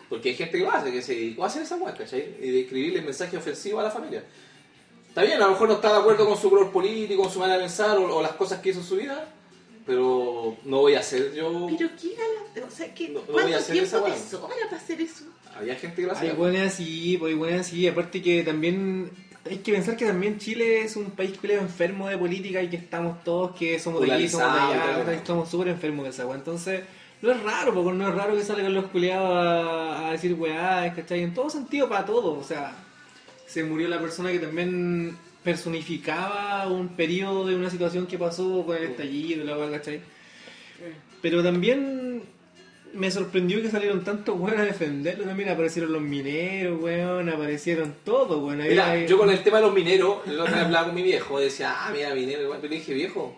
Speaker 2: Porque hay gente que lo hace, que se dedicó a hacer esa hueá, ¿cachai? Y de escribirle mensaje ofensivo a la familia. Está bien, a lo mejor no está de acuerdo con su color político, con su manera de pensar o, o las cosas que hizo en su vida, pero no voy a hacer yo...
Speaker 3: Pero qué gala, o sea, que
Speaker 2: No, no voy a
Speaker 3: ¿cuánto
Speaker 2: hacer esa
Speaker 3: tiempo te
Speaker 2: weá.
Speaker 3: sobra para hacer eso?
Speaker 2: Había gente que lo
Speaker 1: Hay
Speaker 2: hacía.
Speaker 1: buenas así, pues hay buenas así. Aparte que también hay que pensar que también Chile es un país que enfermo de política y que estamos todos que somos de aquí, somos de allá, estamos súper enfermos de esa weá. Entonces, no es raro, porque no es raro que salgan los culiados a, a decir weá, ¿cachai? En todo sentido, para todo. O sea, se murió la persona que también personificaba un periodo de una situación que pasó con el estallido y la weá, ¿cachai? Pero también me sorprendió que salieron tantos weón a defenderlo. También aparecieron los mineros, weón, aparecieron todos, weón.
Speaker 2: Mira,
Speaker 1: hay-
Speaker 2: yo con el tema de los mineros, el otro día hablaba con mi viejo, decía, ah, mira, minero, igual, pero dije, viejo,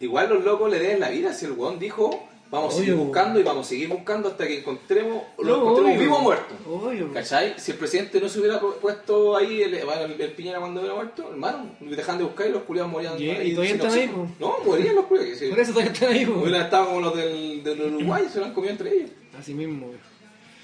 Speaker 2: igual los locos le den la vida, si el weón dijo, vamos a seguir buscando y vamos a seguir buscando hasta que encontremos, lo
Speaker 1: No,
Speaker 2: encontremos
Speaker 1: obvio.
Speaker 2: vivo o muerto.
Speaker 1: Obvio.
Speaker 2: ¿Cachai? Si el presidente no se hubiera pu- puesto ahí, el, el, el Piñera cuando hubiera muerto, hermano, dejan de buscar y los culiados morían.
Speaker 1: Y-
Speaker 2: ahí
Speaker 1: y todavía están ahí.
Speaker 2: No, morían los culiados.
Speaker 1: Por eso todavía están ahí.
Speaker 2: Hubieran estado como los del, del Uruguay, se lo han comido entre ellos.
Speaker 1: Así mismo, weón.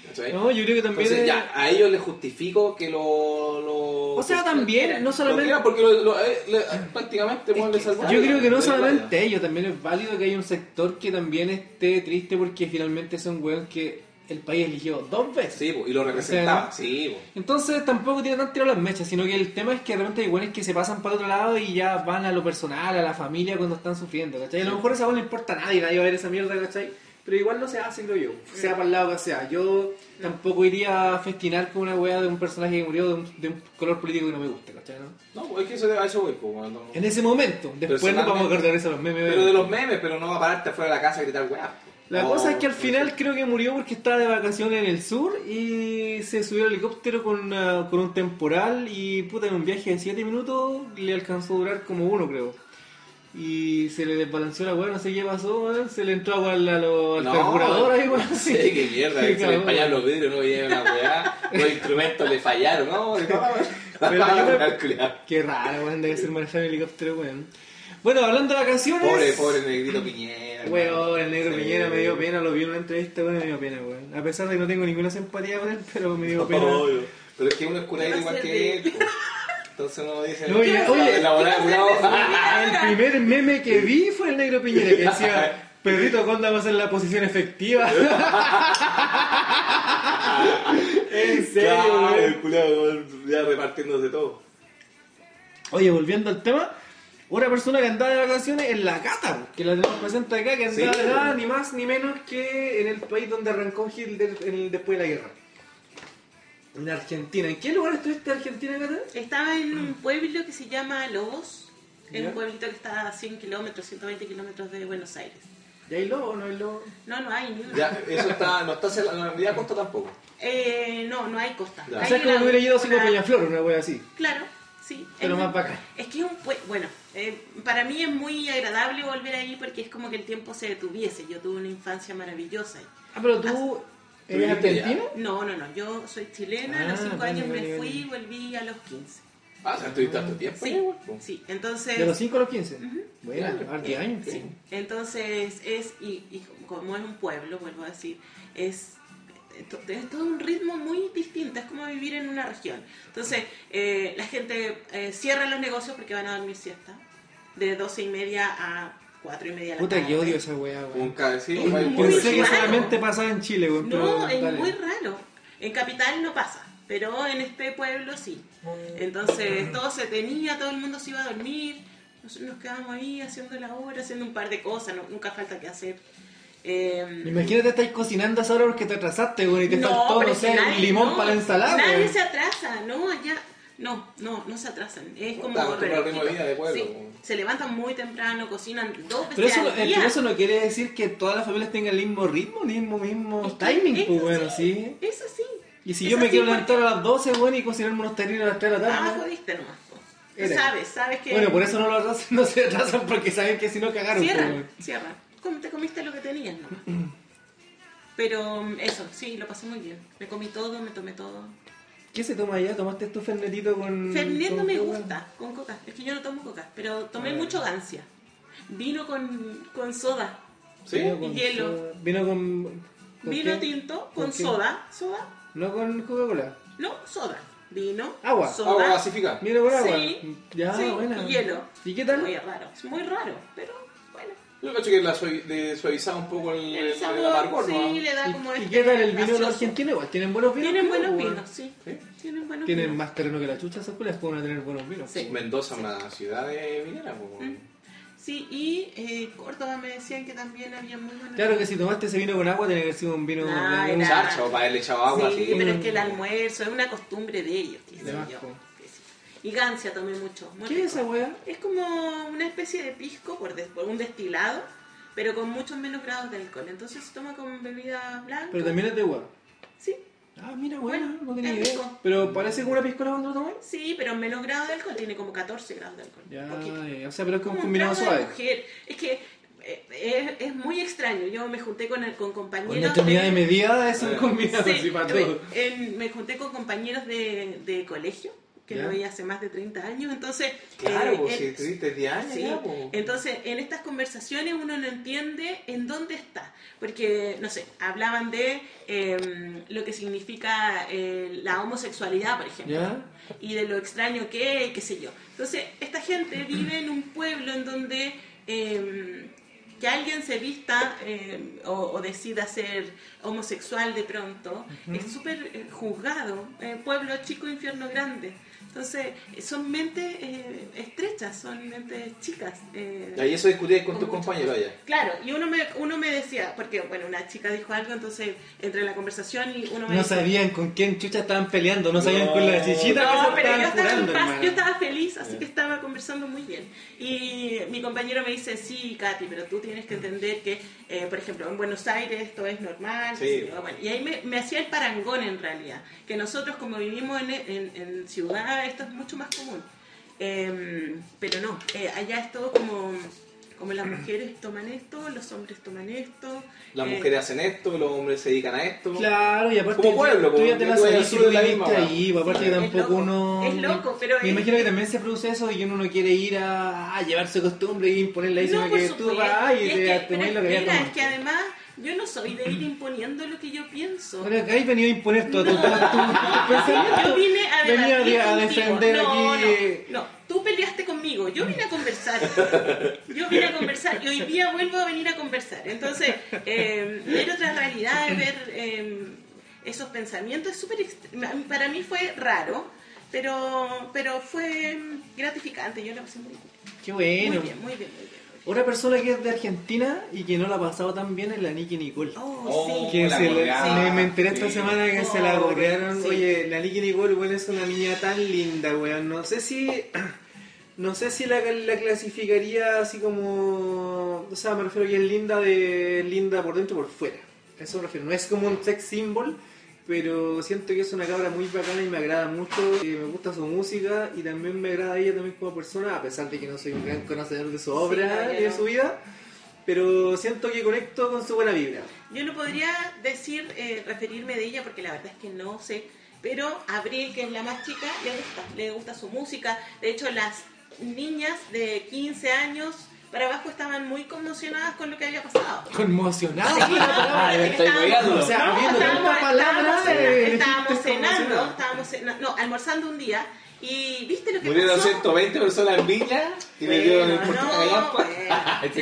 Speaker 2: ¿Cachai?
Speaker 1: No, yo creo que también.
Speaker 2: Entonces,
Speaker 1: es-
Speaker 2: ya, a ellos les justifico que lo. lo
Speaker 1: O sea, también, no
Speaker 2: Lo
Speaker 1: solamente.
Speaker 2: porque lo, lo- eh, le- prácticamente
Speaker 3: Es que
Speaker 1: Yo creo que no solamente ellos, también es válido que haya un sector que también esté triste porque finalmente son weón que el país eligió dos veces.
Speaker 2: Sí, po, y lo representaba,
Speaker 1: O sea,
Speaker 2: sí, po.
Speaker 1: Entonces tampoco tiene tan tirado las mechas, sino que el tema es que de repente hay buenos que se pasan para otro lado y ya van a lo personal, a la familia cuando están sufriendo, ¿cachai? A lo mejor esa weá no le importa a nadie, nadie va a ver esa mierda, ¿cachai? Pero igual no se hace, creo yo, sea para el lado que sea. Yo tampoco iría a festinar con una weá de un personaje que murió de un, de un color político que no me guste, ¿cachai? no?
Speaker 2: No, pues es que eso, a eso voy, no.
Speaker 1: En ese momento, después nos vamos a acordar de eso los memes.
Speaker 2: Pero de los memes, pero no va a pararte afuera de la casa a gritar weá. po.
Speaker 1: La cosa es que al final creo que murió porque estaba de vacaciones en el sur y se subió al helicóptero con, una- con un temporal y puta en un viaje de 7 minutos le alcanzó a durar como uno creo. Y se le desbalanceó la weá, no sé qué pasó, weón, se le entró agua al, a lo- al
Speaker 2: No,
Speaker 1: carburador ahí, weón.
Speaker 2: No sé qué mierda, *laughs*
Speaker 1: Sí,
Speaker 2: se le empañaron los vidrios, no veía una weá, los instrumentos le fallaron, no, de toda *laughs* la-
Speaker 1: Pero yo me-
Speaker 2: Al culiao.
Speaker 1: Qué raro, weón, debe ser manejar el helicóptero, weón. Bueno, hablando de vacaciones.
Speaker 2: Pobre, pobre negrito Piñera.
Speaker 1: Weón, el negro
Speaker 2: Sí.
Speaker 1: Piñera me dio pena, lo vi en una entrevista, weón, me dio pena, weón. A pesar de que no tengo ninguna simpatía con él, pero me dio *laughs* pena.
Speaker 2: Obvio. Pero es que uno es curadito
Speaker 3: ¿Qué va a
Speaker 2: igual que él. Entonces uno dice,
Speaker 1: No, oye, oye,
Speaker 2: elaborar
Speaker 3: ¿qué va a hacer
Speaker 2: una- *laughs*
Speaker 1: El primer meme que vi fue el negro Piñera que decía, Pedrito Conda va a ser la posición efectiva. *laughs* en serio,
Speaker 2: Claro, el culiao ya repartiéndose todo.
Speaker 1: Oye, volviendo al tema, una persona que andaba de vacaciones en la Cata, que la tenemos presente acá, que andaba
Speaker 2: Sí.
Speaker 1: nada ni más ni menos que en el país donde arrancó Hitler en- después de la guerra. En Argentina. ¿En qué lugar estuviste en Argentina, Cata?
Speaker 3: Estaba en un pueblo que se llama Lobos. Es un pueblito que está a 100 kilómetros, 120 kilómetros de Buenos Aires.
Speaker 1: ¿Y hay lobo o no hay lobo?
Speaker 3: No, no hay ni uno.
Speaker 2: Ya, eso está, no está cerca, no había costa tampoco.
Speaker 3: Eh, no, no hay costa.
Speaker 2: Ya.
Speaker 1: O sea, es como
Speaker 3: una-
Speaker 1: hubiera ido así
Speaker 3: una-
Speaker 1: con Peñaflor, una wea así.
Speaker 3: Claro, sí.
Speaker 1: Pero
Speaker 3: Es
Speaker 1: más
Speaker 3: un-
Speaker 1: bacán.
Speaker 3: Es que es un pue- bueno, eh, para mí es muy agradable volver ahí porque es como que el tiempo se detuviese. Yo tuve una infancia maravillosa. ahí.
Speaker 1: Ah, pero ¿Tú eres argentino.
Speaker 3: No, no, no, yo soy chilena, a los
Speaker 1: Ah,
Speaker 3: 5
Speaker 1: vale,
Speaker 3: años
Speaker 1: vale,
Speaker 3: me fui y volví a los 15.
Speaker 4: Ah, o sea, estuviste tanto tiempo.
Speaker 3: Sí,
Speaker 4: po.
Speaker 3: sí. Entonces,
Speaker 1: De los 5 a los 15. Bueno,
Speaker 4: Claro.
Speaker 1: más de años.
Speaker 3: Sí. Entonces es, y, y como es un pueblo, vuelvo a decir, es, es todo un ritmo muy distinto, es como vivir en una región. Entonces eh, la gente eh, cierra los negocios porque van a dormir siesta, de 12 y media a 4 y media de la
Speaker 1: Puta
Speaker 3: tarde.
Speaker 1: que odio esa weá,
Speaker 4: Un
Speaker 1: weón.
Speaker 4: cabecillo,
Speaker 3: Es
Speaker 4: güey,
Speaker 3: muy
Speaker 1: Pensé que
Speaker 3: raro.
Speaker 1: solamente pasaba en Chile, weón. pero
Speaker 3: No, es
Speaker 1: dale.
Speaker 3: muy raro. En Capital no pasa, pero en este pueblo sí. Entonces todo se tenía, todo el mundo se iba a dormir, nosotros nos quedábamos ahí haciendo la hora, haciendo un par de cosas, no- nunca falta que hacer. Eh,
Speaker 1: Imagínate estáis cocinando a esa hora porque te atrasaste, weón, y te
Speaker 3: No,
Speaker 1: faltó,
Speaker 3: pero
Speaker 1: no sé,
Speaker 3: nadie-
Speaker 1: limón
Speaker 3: no,
Speaker 1: para la ensalada,
Speaker 3: Nadie
Speaker 1: weón.
Speaker 3: se atrasa, no, allá. No, no, no se atrasan. Es como
Speaker 4: Está ritmo de
Speaker 3: relojito.
Speaker 4: vida de pueblo,
Speaker 3: Sí, se levantan muy temprano, cocinan dos veces
Speaker 1: Pero eso,
Speaker 3: al
Speaker 1: eh,
Speaker 3: día.
Speaker 1: pero eso no quiere decir que todas las familias tengan el mismo ritmo, el mismo, mismo
Speaker 3: Es
Speaker 1: timing,
Speaker 3: es
Speaker 1: pues,
Speaker 3: así,
Speaker 1: ¿sí?
Speaker 3: Es así.
Speaker 1: Y si yo me
Speaker 3: así
Speaker 1: quiero
Speaker 3: porque-
Speaker 1: levantar a las 12, weón, y cocinarme unos terribles a las 3 de la
Speaker 3: Ah,
Speaker 1: tarde.
Speaker 3: jodiste nomás. sabes, sabes que...
Speaker 1: Bueno, por eso no lo atrasan, *laughs* no se atrasan porque saben que si no cagaron, pues,
Speaker 3: Cierran,
Speaker 1: weón.
Speaker 3: cierran. Te comiste lo que tenías, ¿no? *clears throat* Pero mm, eso, sí, lo pasé muy bien. Me comí todo, me tomé todo.
Speaker 1: ¿Qué se toma allá? ¿Tomaste tu fernetito con...?
Speaker 3: Fernet no me
Speaker 1: coca?
Speaker 3: gusta con coca. Es que yo no tomo coca, pero tomé mucho gancia. Vino con, con soda.
Speaker 4: ¿Sí?
Speaker 1: Vino con
Speaker 3: Hielo.
Speaker 1: soda- Vino con... ¿con
Speaker 3: Vino
Speaker 1: qué?
Speaker 3: tinto con soda. ¿Soda?
Speaker 1: No con Coca-Cola.
Speaker 3: No, soda. Vino.
Speaker 1: Agua.
Speaker 3: Soda.
Speaker 4: Agua gasificada.
Speaker 1: Vino con agua.
Speaker 3: Sí,
Speaker 1: Ya,
Speaker 3: sí,
Speaker 1: buena.
Speaker 3: y hielo.
Speaker 1: ¿Y qué tal?
Speaker 3: Muy raro. Es muy raro, pero.
Speaker 4: Yo cacho que la suavi- le suavizaba un poco el,
Speaker 3: El
Speaker 4: el, el
Speaker 3: sabor,
Speaker 4: amargor,
Speaker 3: sí,
Speaker 4: ¿no?
Speaker 3: le da
Speaker 1: ¿Y,
Speaker 3: como
Speaker 1: y
Speaker 3: este
Speaker 1: qué tal el vino de argentinos? Igual tienen buenos vinos.
Speaker 3: Tienen buenos
Speaker 1: weón.
Speaker 3: vinos, sí.
Speaker 4: ¿Sí?
Speaker 3: Tienen buenos
Speaker 1: Tienen
Speaker 3: vinos.
Speaker 1: más terreno que la chucha, esas culas, a tener buenos vinos.
Speaker 3: Sí.
Speaker 4: Mendoza, una ciudad de minera, pues.
Speaker 3: Mm. Sí, y eh, Córdoba me decían que también había muy buenos
Speaker 1: Claro que si tomaste ese vino con agua, tiene que haber sido un vino...
Speaker 3: Ah,
Speaker 1: de-
Speaker 4: Un charcho, para haberle echado agua,
Speaker 3: sí,
Speaker 4: así.
Speaker 3: pero es que el almuerzo es una costumbre de ellos. qué sé yo,
Speaker 1: po.
Speaker 3: Y gancia tomé mucho. muy
Speaker 1: ¿Qué
Speaker 3: rico.
Speaker 1: es esa weá?
Speaker 3: Es como una especie de pisco por, des- por un destilado, pero con muchos menos grados de alcohol. Entonces se toma con bebida blanca.
Speaker 1: Pero también es de agua.
Speaker 3: Sí,
Speaker 1: Ah, mira, bueno,
Speaker 3: Bueno,
Speaker 1: no tenía idea.
Speaker 3: rico.
Speaker 1: Pero parece como una piscola cuando lo tomas.
Speaker 3: sí, pero menos grados de alcohol. Tiene como 14 grados de alcohol.
Speaker 1: Ya, o sea, pero es como
Speaker 3: Como un
Speaker 1: combinado
Speaker 3: de
Speaker 1: suave.
Speaker 3: mujer. Es que eh, es, es muy extraño. Yo me junté con, el- con compañeros.
Speaker 1: Con unidad de medida es un combinado
Speaker 3: Sí,
Speaker 1: así para todo.
Speaker 3: en- me junté con compañeros de, de colegio que
Speaker 1: Ya.
Speaker 3: no veía hace más de 30 años. Entonces,
Speaker 4: Claro,
Speaker 3: eh,
Speaker 4: si 10 años
Speaker 3: Sí,
Speaker 4: ya,
Speaker 3: entonces en estas conversaciones uno no entiende en dónde está, porque, no sé, hablaban de eh, lo que significa eh, la homosexualidad, por ejemplo,
Speaker 1: ¿Ya?
Speaker 3: y de lo extraño que es, qué sé yo. Entonces, esta gente vive en un pueblo en donde eh, que alguien se vista eh, o, o decida ser homosexual de pronto es súper eh, juzgado. Eh, pueblo chico, infierno grande. Entonces, eh, son mentes eh, estrechas, son mentes chicas. eh,
Speaker 4: Y ahí eso discutías con
Speaker 3: con
Speaker 4: tus compañeros allá.
Speaker 3: Claro, y uno me, uno me decía, porque bueno, una chica dijo algo, entonces entré en la conversación y uno me
Speaker 1: No
Speaker 3: decía,
Speaker 1: sabían con quién chucha estaban peleando, no sabían
Speaker 4: No.
Speaker 1: con la chichita
Speaker 3: no,
Speaker 1: que se
Speaker 3: pero yo estaba,
Speaker 1: curando,
Speaker 3: paz, yo estaba feliz, así que estaba conversando muy bien. Y mi compañero me dice, sí, Katy, pero tú tienes que entender que, eh, por ejemplo, en Buenos Aires esto es normal.
Speaker 4: Sí.
Speaker 3: yo. Bueno, y ahí me, me hacía el parangón en realidad, que nosotros como vivimos en, en- en ciudad, esto es mucho más común. Em, pero no, eh, allá es todo como, como las mujeres toman esto, los hombres toman esto.
Speaker 4: Las
Speaker 3: eh,
Speaker 4: mujeres hacen esto, los hombres se dedican a esto.
Speaker 1: Claro, y aparte
Speaker 4: Como pueblo,
Speaker 1: tú ya te la
Speaker 4: tú
Speaker 1: sabes
Speaker 4: eres
Speaker 1: si
Speaker 4: sur
Speaker 1: tú
Speaker 4: de la misma,
Speaker 1: ahí, pues aparte
Speaker 3: Sí,
Speaker 1: que
Speaker 3: es
Speaker 1: tampoco
Speaker 3: loco,
Speaker 1: uno...
Speaker 3: es loco, pero
Speaker 1: Me
Speaker 3: es-
Speaker 1: imagino que también se produce eso y uno no quiere ir a, a llevar su costumbre y imponerle ahí,
Speaker 3: No,
Speaker 1: sino que tú vas y
Speaker 3: es
Speaker 1: te
Speaker 3: que,
Speaker 1: te lo que
Speaker 3: mira, es que además yo no soy de ir imponiendo lo que yo pienso.
Speaker 1: Ahora que has venido a imponer todo tu, tu,
Speaker 3: Yo vine a
Speaker 1: Venía a defender
Speaker 3: no,
Speaker 1: aquí...
Speaker 3: No, no, tú peleaste conmigo, yo vine a conversar. Yo vine a conversar y hoy día vuelvo a venir a conversar. Entonces, eh, ver otras realidades, ver eh, esos pensamientos, es súper... Para mí fue raro, pero, pero fue gratificante. Yo lo pasé muy bien.
Speaker 1: Qué bueno.
Speaker 3: muy bien, muy bien. muy bien.
Speaker 1: Otra persona que es de Argentina y que no la ha pasado tan bien es la Nicky Nicole.
Speaker 3: Oh,
Speaker 4: Oh,
Speaker 3: sí.
Speaker 1: Que
Speaker 4: la
Speaker 1: se le- me, me enteré esta
Speaker 4: Sí.
Speaker 1: semana que se la
Speaker 3: Oh,
Speaker 1: gorrearon.
Speaker 3: sí.
Speaker 1: Oye, la Nicky Nicole, weón, es una niña tan linda, weón. No sé si. *clears throat* No sé si la, la clasificaría así como. O sea, me refiero que es linda de linda por dentro y por fuera. Eso me refiero. No es como un sex symbol, pero siento que es una cabra muy bacana y me agrada mucho. eh, me gusta su música y también me agrada ella también como persona, a pesar de que no soy un gran conocedor de su obra
Speaker 3: no,
Speaker 1: ni
Speaker 3: yo
Speaker 1: de su vida. Pero siento que conecto con su buena vibra.
Speaker 3: Yo no podría decir, eh, referirme de ella porque la verdad es que no sé Pero Abril, que es la más chica, le gusta, le gusta su música. De hecho, las niñas de 15 años para abajo estaban muy conmocionadas con lo que había pasado.
Speaker 1: Conmocionado.
Speaker 3: Sí, no,
Speaker 5: Ah,
Speaker 3: que
Speaker 5: estoy
Speaker 3: estábamos-.
Speaker 1: O sea,
Speaker 3: no,
Speaker 1: habiendo
Speaker 3: estábamos-
Speaker 1: tanta palabra,
Speaker 3: estábamos cenando, estábamos cena- no, almorzando un día y viste lo que
Speaker 2: Murieron
Speaker 3: pasó.
Speaker 2: 120 personas en Villa y le
Speaker 3: Bueno,
Speaker 2: dio en el puerto de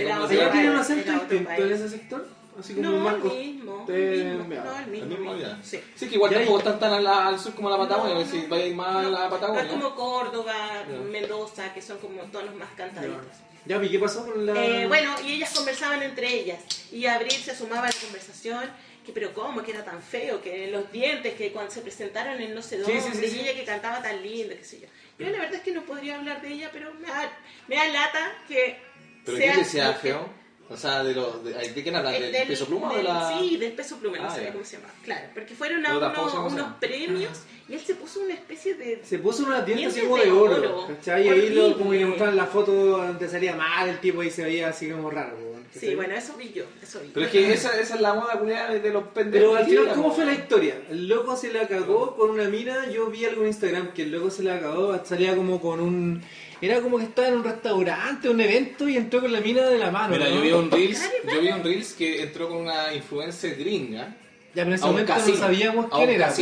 Speaker 1: ¿Ella
Speaker 2: llama.
Speaker 1: tiene un acento distinto en ese sector? Así como
Speaker 3: No, el mismo,
Speaker 1: de-
Speaker 3: el mismo, no, el mismo.
Speaker 2: El mismo ya.
Speaker 3: Sí.
Speaker 2: Sí, que igual
Speaker 1: Ya,
Speaker 2: tampoco están tan al, al sur como la Patagonia,
Speaker 3: No,
Speaker 2: si vais más a la
Speaker 3: No
Speaker 2: Patagonia.
Speaker 3: es como Córdoba,
Speaker 2: Ya.
Speaker 3: Mendoza, que son como tonos más cantaditos.
Speaker 1: Ya, ¿y qué pasó con la...?
Speaker 3: Eh, bueno, y ellas conversaban entre ellas. Y Abril se sumaba a la conversación. Que, pero ¿cómo? Que era tan feo, que los dientes, que cuando se presentaron en no sé dónde,
Speaker 1: sí, sí, sí.
Speaker 3: ella que cantaba tan lindo, qué sé yo. Yo la verdad es que no podría hablar de ella, pero me da, me da lata que
Speaker 2: ¿Pero
Speaker 3: sea
Speaker 2: qué decía feo? O sea, ¿de, lo, de, ¿de quién hablan?
Speaker 3: Eh,
Speaker 2: ¿Del
Speaker 3: del-
Speaker 2: peso pluma o de la...?
Speaker 3: Sí, del peso pluma, no
Speaker 2: Ah,
Speaker 3: sabía cómo se llama. Claro, porque fueron a
Speaker 2: Pero
Speaker 3: unos, premios y él se puso una especie de...
Speaker 1: Se puso una dientes así como de
Speaker 3: de
Speaker 1: oro,
Speaker 3: oro.
Speaker 1: ¿cachai? Y ahí lo, como que le mostraban la foto donde salía mal el tipo y se veía así como raro.
Speaker 3: Sí, bueno, eso vi yo, eso vi.
Speaker 2: Pero es que esa, esa es la moda culiada de los pendejos.
Speaker 1: Pero al final, ¿cómo fue la historia? El loco se la cagó con una mina. Yo vi algo en Instagram que el loco se la cagó. Salía como con un. Era como que estaba en un restaurante, un evento y entró con la mina de la mano.
Speaker 2: Mira,
Speaker 1: ¿no?
Speaker 2: yo vi un Reels, yo vi un Reels que entró con una influencer gringa.
Speaker 1: Ya, pero en ese
Speaker 2: a un
Speaker 1: momento
Speaker 2: casino.
Speaker 1: no sabíamos quién
Speaker 2: un
Speaker 1: era.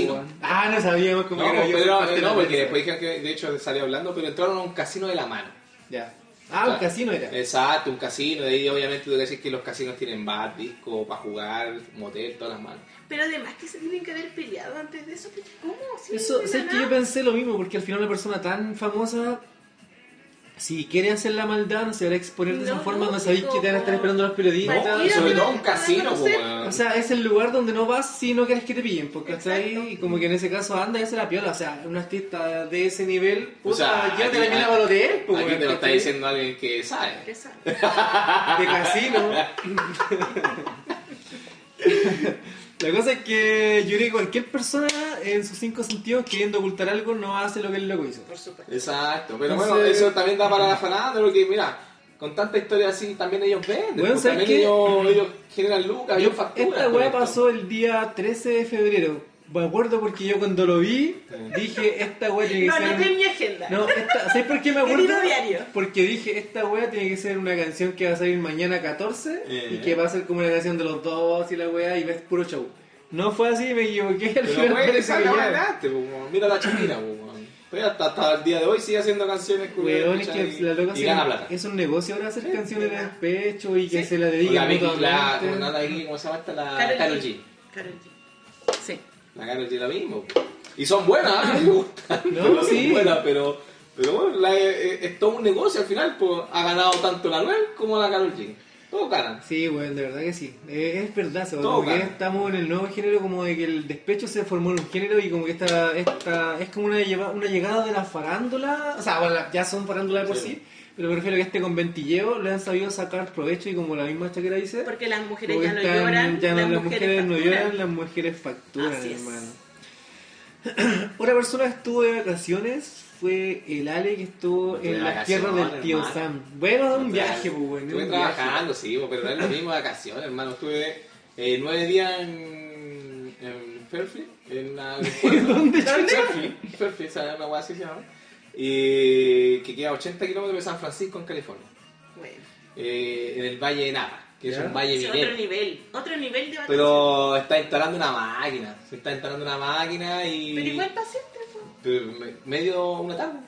Speaker 1: Ah, no sabíamos cómo
Speaker 2: No,
Speaker 1: era. yo
Speaker 2: pero,
Speaker 1: de
Speaker 2: no,
Speaker 1: la
Speaker 2: porque después dijeron que de hecho salió hablando, pero entraron a un casino de la mano.
Speaker 1: Ya. Ah, un
Speaker 2: Claro.
Speaker 1: casino era.
Speaker 2: Exacto, un casino. De ahí obviamente tú decís que los casinos tienen bar, disco, para jugar, motel, todas las manos.
Speaker 3: Pero además que se tienen que haber peleado antes de eso. ¿Cómo? Sí,
Speaker 1: Eso,
Speaker 3: la
Speaker 1: ¿sabes que yo pensé lo mismo? Porque al final una persona tan famosa, si quiere hacer la maldad, no se va a exponer de esa
Speaker 3: No,
Speaker 1: forma, no
Speaker 3: no,
Speaker 1: sabéis que te van a estar
Speaker 3: no.
Speaker 1: esperando los periodistas.
Speaker 2: Y sobre todo un casino.
Speaker 1: O sea, es el lugar donde no vas si no quieres que te pillen, porque ¿cachai? Y como que en ese caso anda y hace la piola. O sea, un artista de ese nivel, puta,
Speaker 2: O sea,
Speaker 1: ya te la para el hotel, pues,
Speaker 2: Aquí
Speaker 1: weón,
Speaker 2: te lo está diciendo alguien que sabe.
Speaker 3: ¿Qué sabe?
Speaker 1: De casino. *laughs* La cosa es que yo creo que cualquier persona en sus cinco sentidos queriendo ocultar algo no hace lo que el loco hizo.
Speaker 3: Por supuesto.
Speaker 2: Exacto, pero
Speaker 1: Entonces-
Speaker 2: bueno, eso también da para la fanada, porque mira, con tanta historia así también ellos venden,
Speaker 1: Bueno,
Speaker 2: pues,
Speaker 1: ¿sabes
Speaker 2: también ellos, ellos generan lucas,
Speaker 1: Yo-
Speaker 2: ellos facturan.
Speaker 1: esta weá pasó el día 13 de febrero. Me acuerdo porque yo cuando lo vi dije, esta weá tiene que
Speaker 3: No,
Speaker 1: ser...
Speaker 3: no tengo mi agenda.
Speaker 1: No, esta, ¿sabes por qué me *laughs* acuerdo?
Speaker 3: Querido diario.
Speaker 1: Porque dije, esta weá tiene que ser una canción que va a salir mañana 14
Speaker 2: Eh.
Speaker 1: y que va a ser como una canción de los dos y la weá y ves puro show. No fue así, me equivoqué. Al
Speaker 2: Pero
Speaker 1: final
Speaker 2: puede
Speaker 1: que
Speaker 2: la *laughs* adelante, mira la Shakira. Todavía hasta, hasta el día de hoy sigue haciendo canciones
Speaker 1: Weón, es que
Speaker 2: ¿cachai?
Speaker 1: la loca
Speaker 2: y
Speaker 1: se-
Speaker 2: gana plata.
Speaker 1: es un negocio ahora hacer
Speaker 2: Sí,
Speaker 1: canciones de despecho y que
Speaker 3: Sí.
Speaker 1: se la dediquen
Speaker 2: la Vicky, la,
Speaker 1: mutuamente.
Speaker 2: como nada aquí, ¿cómo se llama esta? La
Speaker 3: Karol
Speaker 2: Karol
Speaker 3: G.
Speaker 2: G.
Speaker 3: Karol G. Sí.
Speaker 2: La Karol G la mismo. Y son buenas, me gustan.
Speaker 1: No, sí.
Speaker 2: son buenas, pero, pero bueno, la- es, es todo un negocio al final, pues ha ganado tanto la Noel como la Karol G. Todo ganan.
Speaker 1: Sí, bueno, de verdad que sí. Eh, es verdad, se
Speaker 2: Todo
Speaker 1: como que
Speaker 2: gana.
Speaker 1: estamos en el nuevo género como de que el despecho se formó en un género y como que esta, esta es como una, lleva- una llegada de la farándula, o sea, bueno, ya son farándula de por sí,
Speaker 2: Sí.
Speaker 1: Pero me refiero a que este conventilleo le han sabido sacar provecho y como la misma Shakira dice,
Speaker 3: Porque las mujeres ya no lloran,
Speaker 1: ya no-
Speaker 3: las,
Speaker 1: las mujeres, no lloran, las mujeres facturan,
Speaker 3: Así es.
Speaker 1: hermano. *clears throat* Una persona que estuvo de vacaciones fue el Ale que estuvo
Speaker 2: De
Speaker 1: en las tierras del tío
Speaker 2: hermano.
Speaker 1: Sam. Bueno, un viaje, pues, bueno.
Speaker 2: Estuve
Speaker 1: viaje.
Speaker 2: trabajando, sí, pues, pero no es lo mismo vacaciones, hermano. Estuve eh, nueve días en, en Fairfield, en una... *laughs* en.
Speaker 1: ¿Dónde,
Speaker 2: Fairfield, Fairfield, ¿sabes? Una hueá así se llama. Y que queda a 80 kilómetros de San Francisco, en California.
Speaker 3: Bueno,
Speaker 2: Eh, en el Valle de Napa, que es un valle
Speaker 3: es otro
Speaker 2: minero.
Speaker 3: nivel, otro nivel de vacaciones.
Speaker 2: Pero está instalando una máquina, se está instalando una máquina y...
Speaker 3: Pero igual paciente,
Speaker 2: pero me- medio una tarde.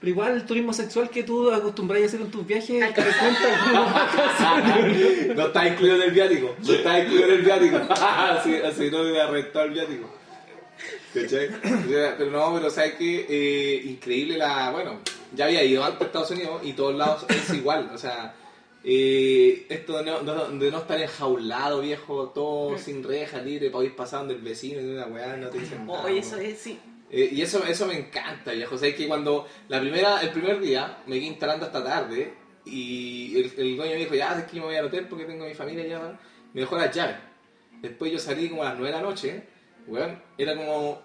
Speaker 1: Pero igual el turismo sexual que tú acostumbras a hacer en tus viajes, te cuenta como *laughs* *laughs* vacaciones.
Speaker 2: No está incluido en el viático. No está incluido en el viático. *laughs* así, así no me arrestó el viático. ¿Cachai? O sea, Pero no, pero sabes que eh, increíble la. Bueno, ya había ido antes a Estados Unidos y todos lados es igual. O sea, eh, esto de no, de- no estar enjaulado, viejo, todo sin reja, libre, para ir pasando el vecino y una weá, no te dicen nada.
Speaker 3: Oye, eso es, sí.
Speaker 2: Eh, y eso, eso me encanta, viejo. O sea, es que cuando la primera, el primer día me quedé instalando hasta tarde y el, el dueño me dijo, ya, es que yo me voy al hotel porque tengo a mi familia ya. Me dejó las llaves. Después yo salí como a las 9 de la noche, weón, era como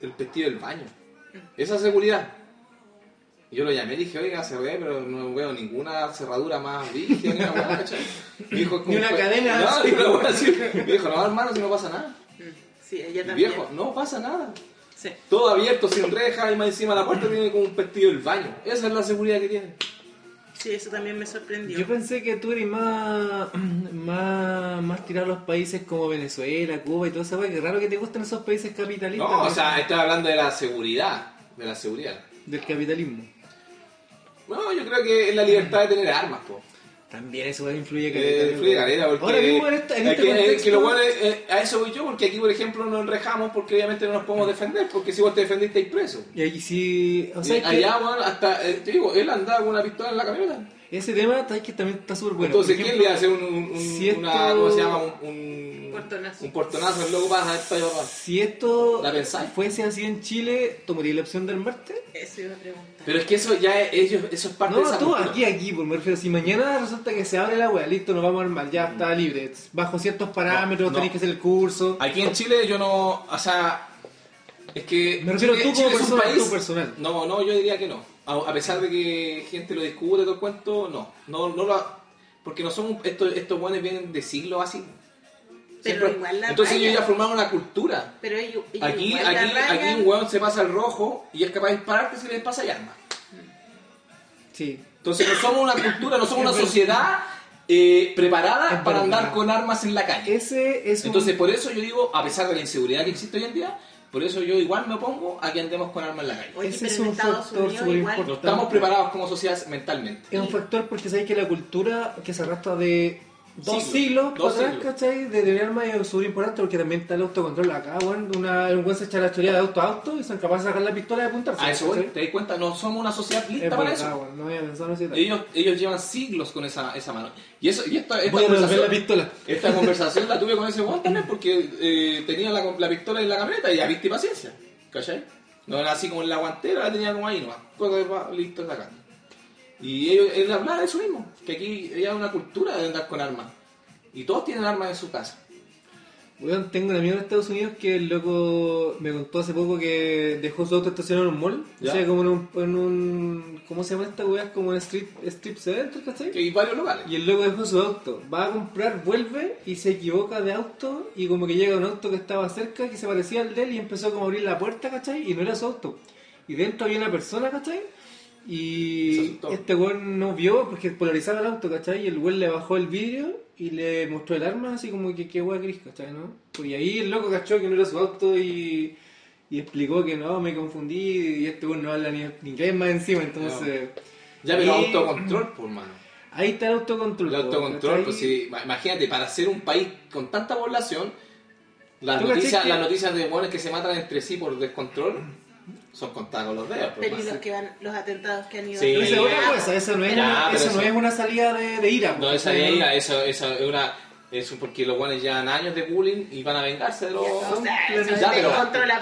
Speaker 2: el vestido del baño. Esa seguridad. Y yo lo llamé y dije, oiga, cerré, pero no veo ninguna cerradura más rígida ni una weá, dijo,
Speaker 1: Ni una
Speaker 2: "¿Cómo fue?".
Speaker 1: cadena,
Speaker 2: No, ni una weá así. Me dijo, no, hermano, si no pasa nada.
Speaker 3: Mm, Sí, ella también.
Speaker 2: viejo, no pasa nada.
Speaker 3: Sí.
Speaker 2: Todo abierto, sin reja, y más encima la puerta tiene como un vestido del baño. Esa es la seguridad que tiene.
Speaker 3: Sí, eso también me sorprendió.
Speaker 1: Yo pensé que tú eres más, *clears throat* más, más tirado a los países como Venezuela, Cuba y todo eso, que raro que te gusten esos países capitalistas.
Speaker 2: No, o sea, estoy hablando de la seguridad. De la seguridad.
Speaker 1: del capitalismo.
Speaker 2: No, yo creo que es la libertad de tener armas, po.
Speaker 1: También eso influye
Speaker 2: Eh,
Speaker 1: caleta,
Speaker 2: influye caleta, porque
Speaker 1: Ahora mismo en este, en
Speaker 2: es
Speaker 1: este
Speaker 2: que, es
Speaker 1: contexto,
Speaker 2: que lo bueno es- eh, a eso voy yo, porque aquí, por ejemplo, nos enrejamos porque obviamente no nos podemos defender, porque si vos te defendiste, hay preso.
Speaker 1: y aquí sí, o sea,
Speaker 2: Y
Speaker 1: es que
Speaker 2: allá, bueno, hasta, eh, te digo, él andaba con una pistola en la camioneta.
Speaker 1: Ese tema está que también está súper bueno.
Speaker 2: Entonces,
Speaker 1: Por
Speaker 2: ¿quién le
Speaker 1: ejemplo,
Speaker 2: hace un, un, un-
Speaker 1: si esto-
Speaker 2: una, ¿cómo se llama? Un, un
Speaker 3: Portonazo.
Speaker 2: Un portonazo, el loco pasa, esto y.
Speaker 1: Si esto
Speaker 2: ¿La pensáis?
Speaker 1: fuese así en Chile, ¿tomaría la opción del Marte?
Speaker 3: Eso iba a preguntar.
Speaker 2: Pero es que eso ya es, ellos, eso es parte de
Speaker 1: No,
Speaker 2: esa
Speaker 1: tú
Speaker 2: cultura.
Speaker 1: aquí, aquí, pues me refiero, si mañana resulta que se abre la wea, listo, nos vamos a armar, ya está libre, bajo ciertos parámetros,
Speaker 2: no.
Speaker 1: tenéis que hacer el curso.
Speaker 2: Aquí en Chile yo no, o sea, es que
Speaker 1: Me refiero
Speaker 2: Chile-
Speaker 1: tú como
Speaker 2: Chile es un
Speaker 1: persona,
Speaker 2: país-
Speaker 1: tú personal.
Speaker 2: No, no, yo diría que no. A, a pesar de que gente lo discute todo el cuento, no, no, no lo, porque no son estos estos buenos vienen de siglos así.
Speaker 3: Pero igual la
Speaker 2: entonces
Speaker 3: raya.
Speaker 2: ellos ya formaron una cultura.
Speaker 3: Pero ellos, ellos
Speaker 2: Aquí,
Speaker 3: igual
Speaker 2: aquí, aquí un weón se pasa al rojo y es capaz de dispararte si le pasa arma.
Speaker 1: Sí.
Speaker 2: Entonces no somos una cultura, no somos una sociedad eh, preparada para andar con armas en la calle.
Speaker 1: Ese es un-
Speaker 2: Entonces por eso yo digo, a pesar de la inseguridad que existe hoy en día, por eso yo igual me opongo a que andemos con armas en la calle.
Speaker 3: Oye,
Speaker 1: ese es un factor súper importante.
Speaker 2: estamos preparados como sociedad mentalmente.
Speaker 1: Es un factor porque sabéis que la cultura que se arrastra de dos
Speaker 2: Siglos, dos
Speaker 1: atrás,
Speaker 2: siglos.
Speaker 1: ¿cachai? De tener armas es súper importante porque también está el autocontrol acá, bueno, una, un buen se echa la teoría de auto a auto y son capaces de sacar la pistola y apuntarse.
Speaker 2: A eso
Speaker 1: ¿cachai?
Speaker 2: te das cuenta, no somos una sociedad
Speaker 1: Es
Speaker 2: lista para eso.
Speaker 1: bueno, no había pensado en.
Speaker 2: Ellos, ellos llevan siglos con esa, esa mano. Y eso, y esta, esta
Speaker 1: Voy a devolver
Speaker 2: conversación,
Speaker 1: la pistola.
Speaker 2: esta conversación la tuve con ese weón también porque eh, tenía la, la pistola en la camioneta y ya viste paciencia. ¿Cachai? No era así como en la guantera, la tenía como ahí nomás. Listo sacando. Y ellos, él hablaba de eso mismo, que aquí hay una cultura de andar con armas. Y todos tienen armas en su casa.
Speaker 1: Weón, tengo un amigo en Estados Unidos que el loco me contó hace poco que dejó su auto estacionado en un mall.
Speaker 2: Ya.
Speaker 1: O sea, como en un, en un. ¿Cómo se llama esta weá? Como un street, strip center, ¿cachai?
Speaker 2: Que hay varios locales.
Speaker 1: Y el loco dejó su auto. Va a comprar, vuelve y se equivoca de auto. Y como que llega un auto que estaba cerca, que se parecía al de él, y empezó como a abrir la puerta, ¿cachai? Y no era su auto. Y dentro había una persona, ¿cachai? Y este weón no vio porque polarizaba el auto, ¿cachai? Y el weón le bajó el vidrio y le mostró el arma, así como que qué weón gris, ¿cachai? ¿no? Pues y ahí el loco cachó que no era su auto y, y explicó que no, me confundí y este weón no habla ni ni inglés más encima, entonces.
Speaker 2: Ya, pero
Speaker 1: Y-
Speaker 2: autocontrol, por mano.
Speaker 1: Ahí está el autocontrol.
Speaker 2: El
Speaker 1: po,
Speaker 2: autocontrol,
Speaker 1: ¿cachai?
Speaker 2: pues sí, ma- imagínate, para ser un país con tanta población, las
Speaker 1: ¿Tú
Speaker 2: noticias,
Speaker 1: que-
Speaker 2: las noticias de buenos que se matan entre sí por descontrol son contadas con los dedos. pues,
Speaker 3: Pero y los, que van, los atentados que han ido
Speaker 2: Sí.
Speaker 1: Pero esa es otra cosa, eso no es,
Speaker 3: pero-
Speaker 1: una, eso no es una salida de, de ira.
Speaker 2: No,
Speaker 1: po,
Speaker 2: esa
Speaker 1: ¿cachai?
Speaker 2: de ira, eso, eso es una. Eso porque los buenos llevan años de bullying y van a vengarse de los.
Speaker 3: O sea,
Speaker 1: Ya,
Speaker 2: pero,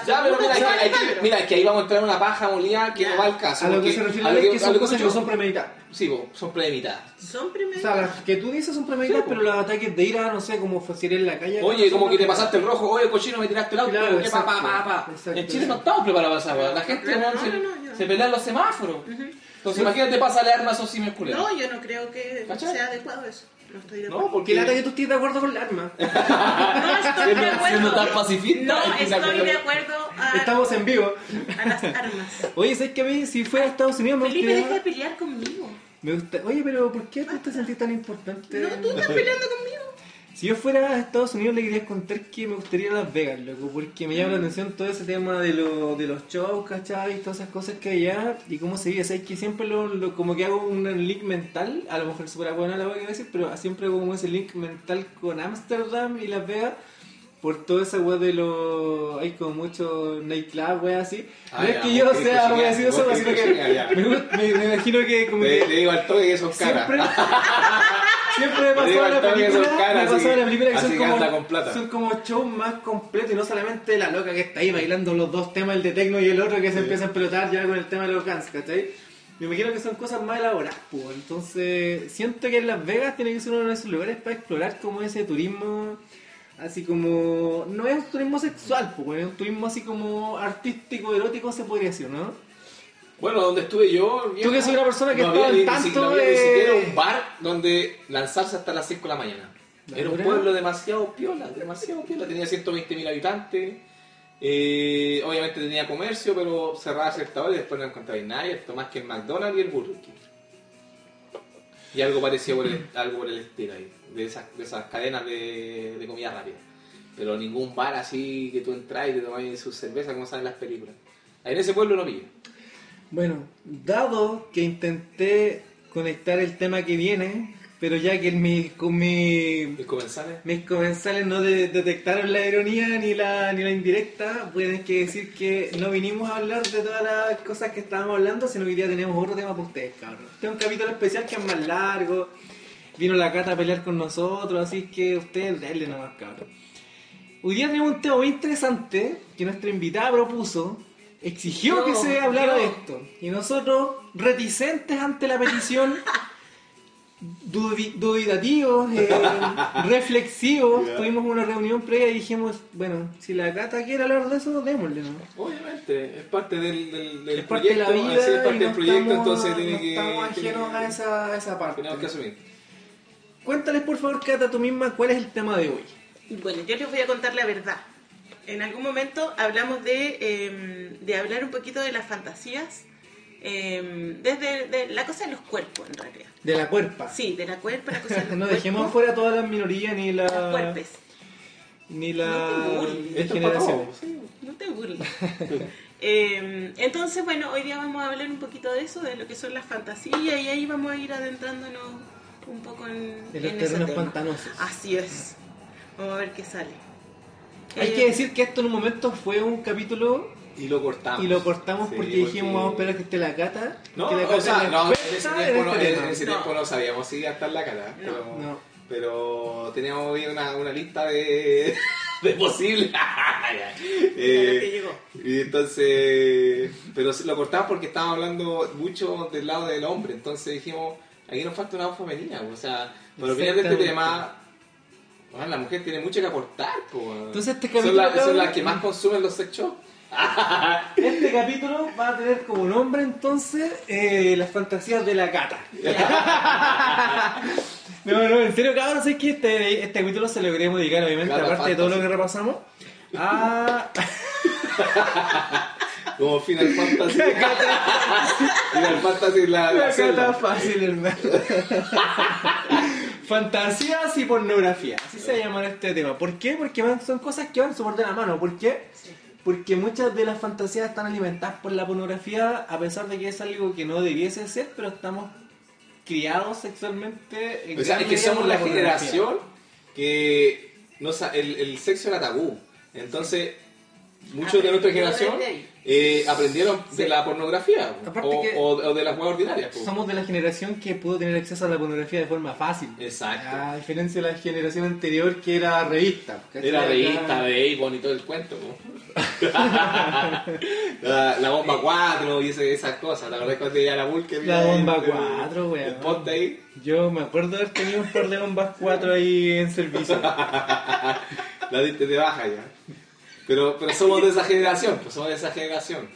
Speaker 2: ya, pero mira, que, hay que, mira, que ahí vamos a entrar en una paja molida que
Speaker 3: Ya.
Speaker 2: no va al caso.
Speaker 1: A lo que se refiere
Speaker 2: a lo
Speaker 1: es que
Speaker 2: a
Speaker 1: son
Speaker 2: lo
Speaker 1: cosas que son premeditadas.
Speaker 2: Sí, son premeditadas.
Speaker 3: Son
Speaker 1: O
Speaker 3: primeros.
Speaker 1: sea, las que tú dices son premeditadas,
Speaker 2: Sí,
Speaker 1: pero los ataques de ira, no sé, como eres en la calle.
Speaker 2: Oye, como que te
Speaker 1: premeditadas.
Speaker 2: pasaste el rojo, oye, cochino, me tiraste el auto,
Speaker 1: Claro,
Speaker 2: ¿qué pa, pa,
Speaker 1: exacto,
Speaker 2: pa, pa?
Speaker 1: exacto.
Speaker 2: En Chile no estamos preparados para esa. La gente
Speaker 3: no,
Speaker 2: se,
Speaker 3: no,
Speaker 2: se pelean los semáforos.
Speaker 3: Ujú.
Speaker 2: Entonces, imagínate, pásale armas esos simios culeros.
Speaker 3: No, yo no creo que
Speaker 2: ¿Cachai?
Speaker 3: sea adecuado eso. No estoy de
Speaker 2: No,
Speaker 3: acuerdo.
Speaker 2: porque
Speaker 1: Que lata que tú estés de acuerdo con el arma. *laughs*
Speaker 3: No estoy de acuerdo.
Speaker 2: siendo tan pacifista,
Speaker 3: No,
Speaker 2: estoy de acuerdo.
Speaker 3: a,
Speaker 1: Estamos en vivo.
Speaker 3: a las armas. *laughs*
Speaker 1: Oye, ¿sabes que a mí, si fuera a Estados Unidos, me
Speaker 3: Felipe, deja de pelear conmigo.
Speaker 1: Me gusta... Oye, pero ¿por qué tú te sentís tan importante?
Speaker 3: No, tú estás peleando conmigo.
Speaker 1: Si yo fuera a Estados Unidos le quería contar que me gustaría ir a Las Vegas, loco, porque me llama la atención todo ese tema de, lo, de los shows, ¿cachai? Y todas esas cosas que hay allá y cómo se vive. ¿Sabes que siempre lo, lo- como que hago un link mental, a lo mejor es súper buena la voy a decir, pero siempre hago como ese link mental con Ámsterdam y Las Vegas por toda esa weá de los. Hay como mucho nightclub, weá así.
Speaker 2: Ah,
Speaker 1: no es
Speaker 2: ya,
Speaker 1: que yo sea
Speaker 2: querés
Speaker 1: voy a decir eso, sino que me, me, imagino que como
Speaker 2: Le,
Speaker 1: que.
Speaker 2: le digo al toque que son caras.
Speaker 1: siempre *laughs* me
Speaker 2: digo
Speaker 1: pasaba
Speaker 2: al
Speaker 1: la película,
Speaker 2: son caras,
Speaker 1: me
Speaker 2: así
Speaker 1: la película que son como, son como shows más completos y no solamente la loca que está ahí bailando los dos temas, el de tecno y el otro que se empieza a pelotar ya con el tema de los guns, ¿cachai? Me imagino que son cosas más elaboradas, pues. Entonces, siento que en Las Vegas tiene que ser uno de esos lugares para explorar como ese turismo, así como. No es un turismo sexual, pues, es un turismo así como artístico, erótico, se podría decir, ¿no?
Speaker 2: Bueno, donde estuve yo.
Speaker 1: Tú que soy una persona que
Speaker 2: no
Speaker 1: estaba
Speaker 2: había
Speaker 1: al
Speaker 2: ni,
Speaker 1: tanto
Speaker 2: no había ni siquiera un bar donde lanzarse hasta las 5 de la mañana.
Speaker 1: ¿La
Speaker 2: Era un pueblo demasiado piola, demasiado piola. Tenía 120.000 habitantes. Eh, obviamente tenía comercio, pero cerraba a cierta hora y después no encontraba nadie, esto más que el McDonald's y el Burger King. Y algo parecido por el, *clears throat* algo por el estilo ahí, de esas, de esas cadenas de, de comida rápida. Pero ningún bar así que tú entras y te tomas su cerveza como salen las películas. Ahí en ese pueblo no pillo.
Speaker 1: Bueno, dado que intenté conectar el tema que viene, pero ya que mis, mi-
Speaker 2: ¿Mis comensales?
Speaker 1: mis comensales no de- detectaron la ironía ni la, ni la indirecta, pueden que decir que no vinimos a hablar de todas las cosas que estábamos hablando, sino que hoy día tenemos otro tema para ustedes, cabrón. Este es un capítulo especial que es más largo, vino la cata a pelear con nosotros, así que ustedes denle nomás, cabrón. Hoy día tenemos un tema muy interesante que nuestra invitada propuso, exigió que se hablara de esto. Y nosotros, reticentes ante la petición, *laughs* dubi- dubitativos, eh, *laughs* reflexivos, tuvimos una reunión previa y dijimos, bueno, si la gata quiere hablar de eso, démosle, ¿no?
Speaker 2: Obviamente, es parte del, del, del
Speaker 1: es parte de
Speaker 2: proyecto.
Speaker 1: la vida
Speaker 2: así es parte
Speaker 1: y
Speaker 2: del
Speaker 1: no
Speaker 2: proyecto,
Speaker 1: estamos,
Speaker 2: entonces tiene
Speaker 1: no
Speaker 2: que.
Speaker 1: estamos ajenos
Speaker 2: que-
Speaker 1: a esa, a esa parte.
Speaker 2: Tenemos que asumir.
Speaker 1: Cuéntales por favor, Cata, tú misma, cuál es el tema de hoy.
Speaker 3: Bueno, yo les voy a contar la verdad. En algún momento hablamos de, eh, de hablar un poquito de las fantasías, eh, desde de la cosa de los cuerpos, en realidad.
Speaker 1: De la cuerpa.
Speaker 3: Sí, de la cuerpa, la cosa de *laughs* los
Speaker 1: no
Speaker 3: cuerpos.
Speaker 1: dejemos afuera todas las minorías ni la
Speaker 3: Los cuerpes.
Speaker 1: ni
Speaker 3: No
Speaker 1: la
Speaker 3: te burles.
Speaker 2: Sí.
Speaker 3: No te burles. *laughs* Eh, entonces, bueno, hoy día vamos a hablar un poquito de eso, de lo que son las fantasías, y ahí vamos a ir adentrándonos un poco en,
Speaker 1: De los
Speaker 3: en ese
Speaker 1: terrenos
Speaker 3: tema.
Speaker 1: pantanosos.
Speaker 3: Así es. Vamos a ver qué sale.
Speaker 1: Hay
Speaker 3: Eh,
Speaker 1: que decir que esto en un momento fue un capítulo
Speaker 2: Y lo cortamos.
Speaker 1: y lo cortamos
Speaker 2: Sí,
Speaker 1: porque dijimos vamos a esperar que esté la cata.
Speaker 2: No,
Speaker 1: que la
Speaker 2: o
Speaker 1: Cata
Speaker 2: sea, no, en ese tiempo, no,
Speaker 1: este
Speaker 2: en ese
Speaker 3: No.
Speaker 2: tiempo no sabíamos si iba a estar la cara. Pero,
Speaker 1: No.
Speaker 2: pero teníamos una, una lista de, *laughs* de posibles. *laughs* Eh,
Speaker 3: que llegó.
Speaker 2: y entonces, pero lo cortamos porque estábamos hablando mucho del lado del hombre. Entonces dijimos, aquí nos falta una voz femenina. O sea, por opinar de este tema, bueno, la mujer tiene mucho que aportar. po.
Speaker 1: Entonces este
Speaker 2: son,
Speaker 1: capítulo,
Speaker 2: son las que más consumen los sex shops. *laughs*
Speaker 1: Este capítulo va a tener como nombre entonces eh, las fantasías de la cata. *laughs* no, no, en serio, cabrón, sé que este, este capítulo se lo queremos dedicar, obviamente, aparte de todo lo que repasamos. A *laughs*
Speaker 2: Como Final Fantasy. Final Fantasy la, la
Speaker 1: la
Speaker 2: celda.
Speaker 1: fácil, hermano. Fantasías y pornografía, así se llama este tema. ¿Por qué? Porque van- son cosas que van súper de la mano. ¿Por qué? Porque muchas de las fantasías están alimentadas por la pornografía, a pesar de que es algo que no debiese ser, pero estamos criados sexualmente. en
Speaker 2: O sea, es que somos la generación que no sa- el, el sexo era tabú. Entonces, muchos de nuestra generación eh, aprendieron de la pornografía o,
Speaker 1: que-
Speaker 2: o- o de las huevas ordinarias.
Speaker 1: Somos de la generación que pudo tener acceso a la pornografía de forma fácil.
Speaker 2: Exacto.
Speaker 1: A diferencia de la generación anterior que era revista.
Speaker 2: Era revista de y todo el cuento. *laughs* la, la bomba 4 y ese- esas cosas. La verdad es que cuando ya la Vulcan.
Speaker 1: La bomba
Speaker 2: el-
Speaker 1: 4, weón.
Speaker 2: El ponte ahí.
Speaker 1: Yo me acuerdo de haber tenido un par de bombas 4 ahí en servicio. *laughs*
Speaker 2: la diste de baja ya. Pero, pero somos de esa generación, pues somos de esa generación.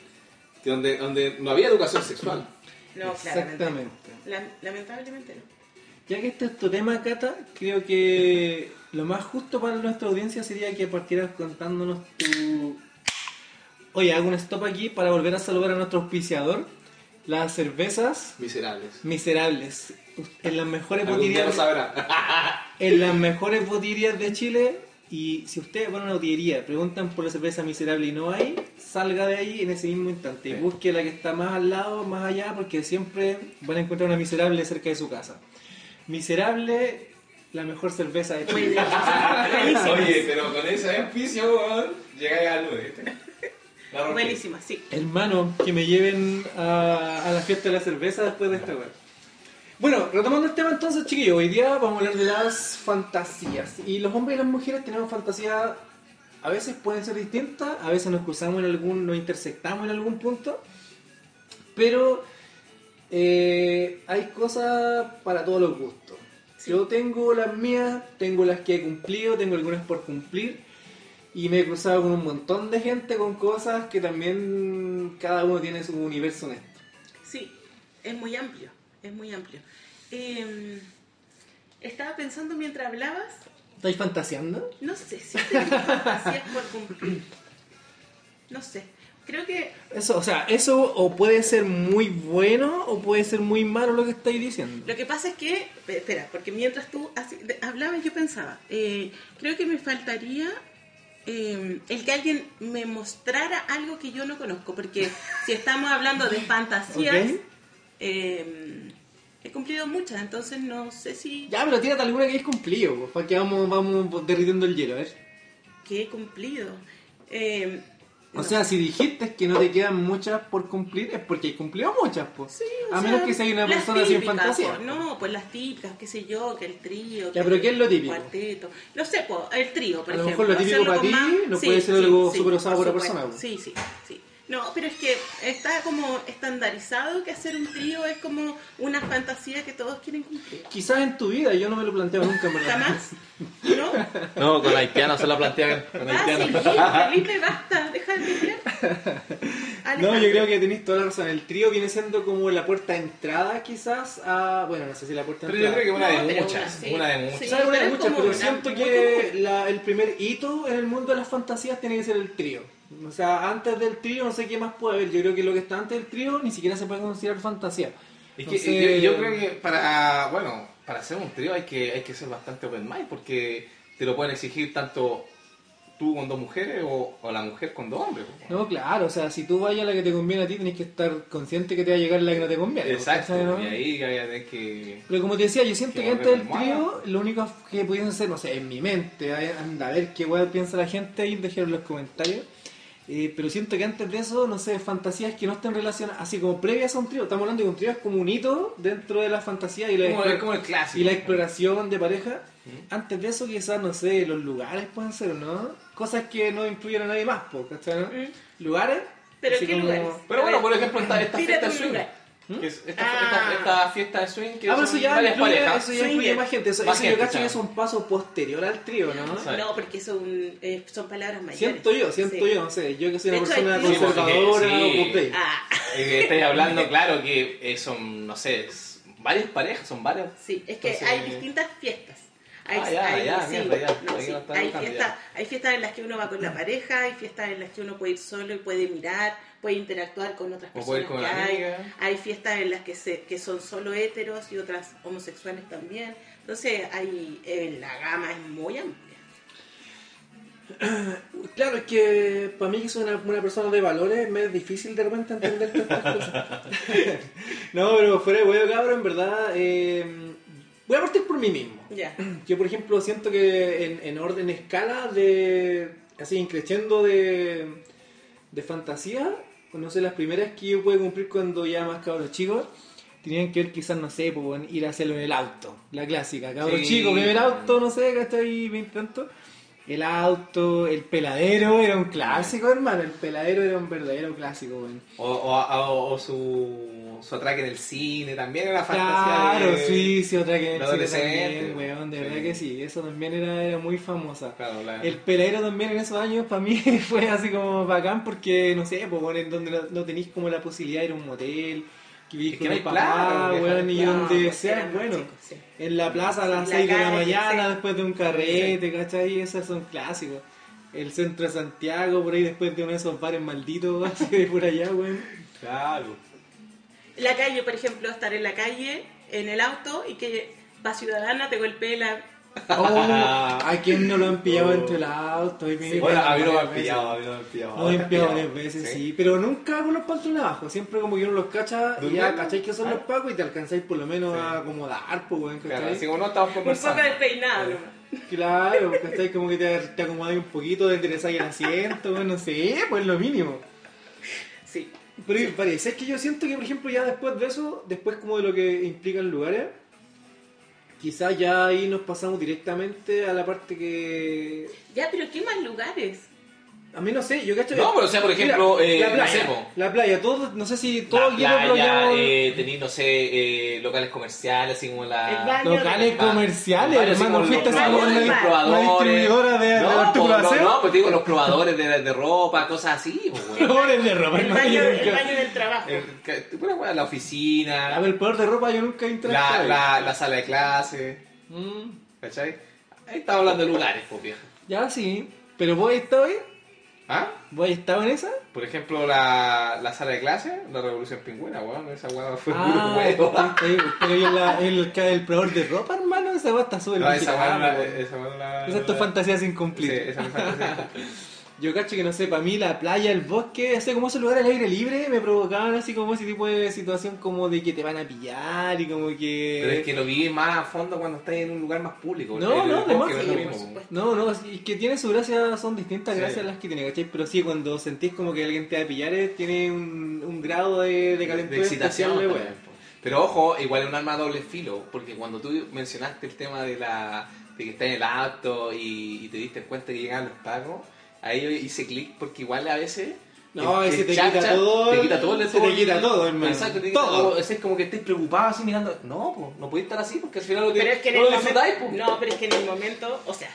Speaker 2: Que donde, donde no había educación sexual.
Speaker 3: No, claramente.
Speaker 1: Exactamente.
Speaker 3: La- lamentablemente no.
Speaker 1: Ya que este es tu tema, Cata, creo que lo más justo para nuestra audiencia sería que partieras contándonos tu... Oye, hago un stop aquí para volver a saludar a nuestro auspiciador. Las cervezas
Speaker 2: Miserables.
Speaker 1: miserables. En las mejores
Speaker 2: sabrá.
Speaker 1: en las mejores botillerías de Chile. Y si ustedes van a una botillería, preguntan por la cerveza miserable y no hay, salga de ahí en ese mismo instante. Y
Speaker 2: Sí.
Speaker 1: busque la que está más al lado, más allá, porque siempre van a encontrar una miserable cerca de su casa. Miserable, la mejor cerveza de Chile. *laughs*
Speaker 2: Oye, pero con ese auspicio, weón, llegáis al 9. La rompí.
Speaker 3: Buenísima, sí.
Speaker 1: Hermano, que me lleven a, a la fiesta de la cerveza después de esta weá. Bueno, retomando el tema entonces, chiquillos, hoy día vamos a hablar de las fantasías. Y los hombres y las mujeres tenemos fantasías, a veces pueden ser distintas, a veces nos cruzamos en algún, nos intersectamos en algún punto, pero eh, hay cosas para todos los gustos. Yo tengo las mías, tengo las que he cumplido, tengo algunas por cumplir. Y me he cruzado con un montón de gente con cosas que también cada uno tiene su universo en esto.
Speaker 3: Sí, es muy amplio, es muy amplio. Eh, estaba pensando mientras hablabas,
Speaker 1: ¿Estáis fantaseando?
Speaker 3: no sé si fantasías por cumplir. no sé. Creo que
Speaker 1: Eso, o sea, eso o puede ser muy bueno o puede ser muy malo lo que estáis diciendo.
Speaker 3: Lo que pasa es que, espera, porque mientras tú hablabas yo pensaba, eh, creo que me faltaría eh, el que alguien me mostrara algo que yo no conozco, porque si estamos hablando de *laughs* fantasías. Eh, he cumplido muchas, entonces no sé si
Speaker 1: Ya, pero tírate alguna que hayas cumplido, pues, para que vamos, vamos derritiendo el hielo, a ver.
Speaker 3: que he cumplido. Eh,
Speaker 1: O
Speaker 3: no.
Speaker 1: sea, si dijiste que no te quedan muchas por cumplir, es porque hay cumplido muchas, pues.
Speaker 3: Sí, o
Speaker 1: a
Speaker 3: sea,
Speaker 1: menos que sea una persona sin
Speaker 3: típicas,
Speaker 1: fantasía.
Speaker 3: pues, no, pues las típicas, qué sé yo, que el trío.
Speaker 1: Ya,
Speaker 3: que
Speaker 1: pero ¿qué es lo
Speaker 3: el
Speaker 1: típico?
Speaker 3: Cuarteto. No sé, pues, el trío, por
Speaker 1: A lo
Speaker 3: ejemplo.
Speaker 1: mejor lo típico para ti no puede ser algo súper usado por otra
Speaker 3: supuesto.
Speaker 1: persona, pues.
Speaker 3: Sí, sí, sí. No, pero es que está como estandarizado que hacer un trío es como una fantasía que todos quieren cumplir.
Speaker 1: Quizás en tu vida, yo no me lo planteo nunca, en verdad.
Speaker 3: ¿Jamás? ¿No?
Speaker 2: No, con haitianos se la plantean. Con
Speaker 3: Ah,
Speaker 2: haitianos.
Speaker 3: sí, Felipe, basta, deja de pelear. *laughs*
Speaker 1: No, yo creo que tenéis toda la razón. El trío viene siendo como la puerta de entrada, quizás, a. Bueno, no sé si la puerta de
Speaker 2: Pero yo
Speaker 1: entrada.
Speaker 2: creo que una
Speaker 3: No,
Speaker 2: de
Speaker 3: pero
Speaker 2: muchas.
Speaker 3: una, sí.
Speaker 2: Una de muchas.
Speaker 3: Sí.
Speaker 1: ¿Sabes? Una de
Speaker 3: pero
Speaker 1: muchas, pero
Speaker 3: una
Speaker 1: siento que la- el primer hito en el mundo de las fantasías tiene que ser el trío. O sea, antes del trío no sé qué más puede haber. Yo creo que lo que está antes del trío ni siquiera se puede considerar fantasía.
Speaker 2: Es que yo, yo creo que para, bueno, para hacer un trío hay que, hay que ser bastante open mind porque te lo pueden exigir tanto tú con dos mujeres o, o la mujer con dos hombres. pues,
Speaker 1: No, claro, o sea, si tú vayas a la que te conviene a ti, tenés que estar consciente que te va a llegar la que no te conviene.
Speaker 2: Exacto,
Speaker 1: ¿cachai, no?
Speaker 2: y ahí tener que...
Speaker 1: Pero como te decía, yo siento
Speaker 2: Que
Speaker 1: que antes del trío, lo único que pudiesen hacer, no sé, en mi mente, anda a ver qué weá piensa la gente ahí, en los comentarios. Eh, pero siento que antes de eso, no sé, fantasías que no estén relacionadas, así como previas a un trío. Estamos hablando de que un trío es como un hito dentro de la fantasía y la,
Speaker 2: Como, como el clásico.
Speaker 1: y la exploración de pareja. Antes de eso, quizás, no sé, los lugares pueden ser, ¿no? Cosas que no incluyen a nadie más, ¿cachai? no?
Speaker 3: Mm.
Speaker 1: ¿Lugares?
Speaker 3: ¿Pero
Speaker 1: Así
Speaker 3: qué
Speaker 1: como-
Speaker 3: lugares?
Speaker 2: Pero bueno, por ejemplo, esta, esta fiesta
Speaker 3: un
Speaker 2: que es esta,
Speaker 3: Ah.
Speaker 2: esta, esta fiesta de swing que
Speaker 1: Ah,
Speaker 2: son
Speaker 1: eso ya
Speaker 2: varias
Speaker 1: incluye,
Speaker 2: parejas.
Speaker 1: eso ya incluye más gente. Eso,
Speaker 2: Más
Speaker 1: eso yo
Speaker 2: gente,
Speaker 1: cacho que es un paso posterior al trío, ¿no?
Speaker 2: Sí.
Speaker 3: No, porque son, eh, son palabras mayores.
Speaker 1: Siento yo, siento
Speaker 3: Sí.
Speaker 1: yo, no sé, yo que soy
Speaker 3: De
Speaker 1: una
Speaker 3: hecho,
Speaker 1: persona conservadora
Speaker 2: Sí, porque-.
Speaker 3: Ah,
Speaker 2: Eh, estáis *laughs* hablando, claro, que eh, son, no sé, es- varias parejas, son varias.
Speaker 3: sí, es que
Speaker 2: Entonces-
Speaker 3: hay distintas fiestas. Hay,
Speaker 2: Ah, ya,
Speaker 3: hay-
Speaker 2: ya,
Speaker 3: sí,
Speaker 2: mierda, ya,
Speaker 3: no,
Speaker 2: ahí
Speaker 3: sí,
Speaker 2: no está
Speaker 3: hay,
Speaker 2: buscando
Speaker 3: fiestas, hay fiestas en las que uno va con la pareja, hay fiestas en las que uno puede ir solo y puede mirar, puede interactuar con otras personas
Speaker 2: con
Speaker 3: que hay. Hay fiestas en las que, se, que son solo heteros y otras homosexuales también. Entonces, hay, eh, la gama es muy amplia. *clears throat*
Speaker 1: Claro, es que para mí que soy una, una persona de valores me es difícil de repente entender todas estas cosas. *laughs* no, pero fuera de huevo, cabrón, en verdad, eh, voy a partir por mí mismo.
Speaker 3: Ya. *clears throat*
Speaker 1: Yo, por ejemplo, siento que en, en orden escala de. así, increciendo de. de fantasía, pues, no sé, las primeras que yo pude cumplir cuando ya más cabros chicos. Tenían que ver quizás, no sé, pues, en ir a hacerlo en el auto, la clásica, cabros
Speaker 2: Sí.
Speaker 1: chicos, primer auto, no sé, ¿cachai? Veinte tanto. El auto, el peladero era un clásico, hermano, el peladero era un verdadero clásico, weón.
Speaker 2: O, o, o- o su, su atraque en el cine también era fantasía.
Speaker 1: Claro,
Speaker 2: de-
Speaker 1: sí, sí, otra que en el cine también, weón, de
Speaker 2: sí.
Speaker 1: verdad que sí, eso también era, era muy famosa.
Speaker 2: Claro, la-
Speaker 1: El peladero también en esos años para mí *laughs* fue así como bacán porque, no sé, pues bueno, en donde no, no tenéis como la posibilidad de ir a un motel, que vivís
Speaker 2: Es
Speaker 1: con
Speaker 2: que no
Speaker 1: el
Speaker 2: hay
Speaker 1: papá, weón, y
Speaker 2: claro,
Speaker 1: donde
Speaker 3: porque
Speaker 1: sea, bueno.
Speaker 3: chicos, sí.
Speaker 1: En la plaza a las
Speaker 3: Sí, la
Speaker 1: 6 de la mañana
Speaker 3: sí.
Speaker 1: después de un carrete, ¿cachai? Esos son clásicos. El centro de Santiago, por ahí después de uno de esos bares malditos, *laughs* así de por allá, weón.
Speaker 2: Claro.
Speaker 3: La calle, por ejemplo, estar en la calle, en el auto, y que va ciudadana, te golpee la...
Speaker 1: Oh, *laughs* ¿A quién no lo han pillado
Speaker 2: Oh.
Speaker 1: dentro del auto? Y me-
Speaker 2: Bueno, a mí no me han pillado, a mí no me han pillado.
Speaker 1: Me han
Speaker 2: ¿Te
Speaker 1: pillado varias veces, sí. Pero nunca con los pantalones abajo. Siempre como que uno los cacha y ya cacháis que son
Speaker 2: Ah.
Speaker 1: los pacos y te alcanzáis por lo menos
Speaker 2: Sí.
Speaker 1: a acomodar, pues, weón,
Speaker 2: Claro, así como no estamos
Speaker 3: Un poco despeinado.
Speaker 1: Claro, ¿cachai? Como que te, te acomodáis un poquito, te enderezáis el asiento, no sé, pues lo mínimo.
Speaker 3: Sí.
Speaker 1: Pero parece es que yo siento que, por ejemplo, ya después de eso, después como de lo que implican lugares, quizás ya ahí nos pasamos directamente a la parte que...
Speaker 3: Ya, pero ¿qué más lugares?
Speaker 1: A mí no sé, yo cacho
Speaker 2: No, pero o sea, por ejemplo, eh,
Speaker 1: la
Speaker 2: no
Speaker 1: playa, la playa, todos, no sé si
Speaker 2: La
Speaker 1: todos quieren
Speaker 2: playa,
Speaker 1: bloquear-
Speaker 2: eh, tenéis, no sé, eh, locales comerciales, así como la...
Speaker 3: El
Speaker 1: locales comerciales, hermano, fuiste una
Speaker 2: probadores.
Speaker 1: distribuidora de, de
Speaker 2: No,
Speaker 1: artículos
Speaker 2: pues, no, no, pues digo, los probadores de, de ropa, cosas así.
Speaker 1: Probadores de ropa,
Speaker 3: El baño, el del trabajo.
Speaker 2: El- que- pura weá, la
Speaker 1: A
Speaker 2: oficina,
Speaker 1: ver, el proveedor de ropa yo nunca he
Speaker 2: la,
Speaker 1: interactuado.
Speaker 2: la, la sala de clase,
Speaker 1: Mm,
Speaker 2: ¿cachai? Ahí estamos hablando de lugares, pues, viejo.
Speaker 1: ya sí, pero vos estoy
Speaker 2: ¿Ah?
Speaker 1: ¿Vos estado en esa?
Speaker 2: Por ejemplo, la, la sala de clase, la revolución pingüina, weón. Esa weón fue muy
Speaker 1: Ah, ahí, pero en la, el, el probador de ropa, hermano, esa weá está súper
Speaker 2: No, esa weón. esa weón la.
Speaker 1: Esa es tu fantasía sin
Speaker 2: Sí,
Speaker 1: cumplir.
Speaker 2: esa es mi fantasía. *laughs*
Speaker 1: Yo cacho que no sé, para mí la playa, el bosque, así como esos lugares al aire libre me provocaban así como ese tipo de situación como de que te van a pillar y como que...
Speaker 2: Pero es que lo viví más a fondo cuando estás en un lugar más público.
Speaker 1: No, no, de más,
Speaker 2: es lo mismo.
Speaker 1: No, no, es que tiene su gracia, son distintas
Speaker 2: Sí.
Speaker 1: gracias las que tiene, ¿cachai? Pero sí, cuando sentís como que alguien te va a pillar, eh, tiene un, un grado de, de calentura
Speaker 2: de excitación. po. Pero ojo, igual es un arma a doble filo, porque cuando tú mencionaste el tema de la de que estás en el auto y, y te diste cuenta que llegaban los pagos, ahí yo hice clic porque igual a veces
Speaker 1: No,
Speaker 2: el-
Speaker 1: ese
Speaker 2: el
Speaker 1: te
Speaker 2: chacha
Speaker 1: quita todo,
Speaker 2: te quita todo el
Speaker 1: se te quita todo, hermano.
Speaker 2: Exacto, te quita
Speaker 1: Todo.
Speaker 2: todo. Ese es como que estés preocupado así mirando. No, pues, no podés estar así porque al final lo,
Speaker 3: Pero es que en
Speaker 2: no
Speaker 3: el
Speaker 2: lo
Speaker 3: momento,
Speaker 2: disfrutáis, pues.
Speaker 3: no, pero es que en el momento, o sea,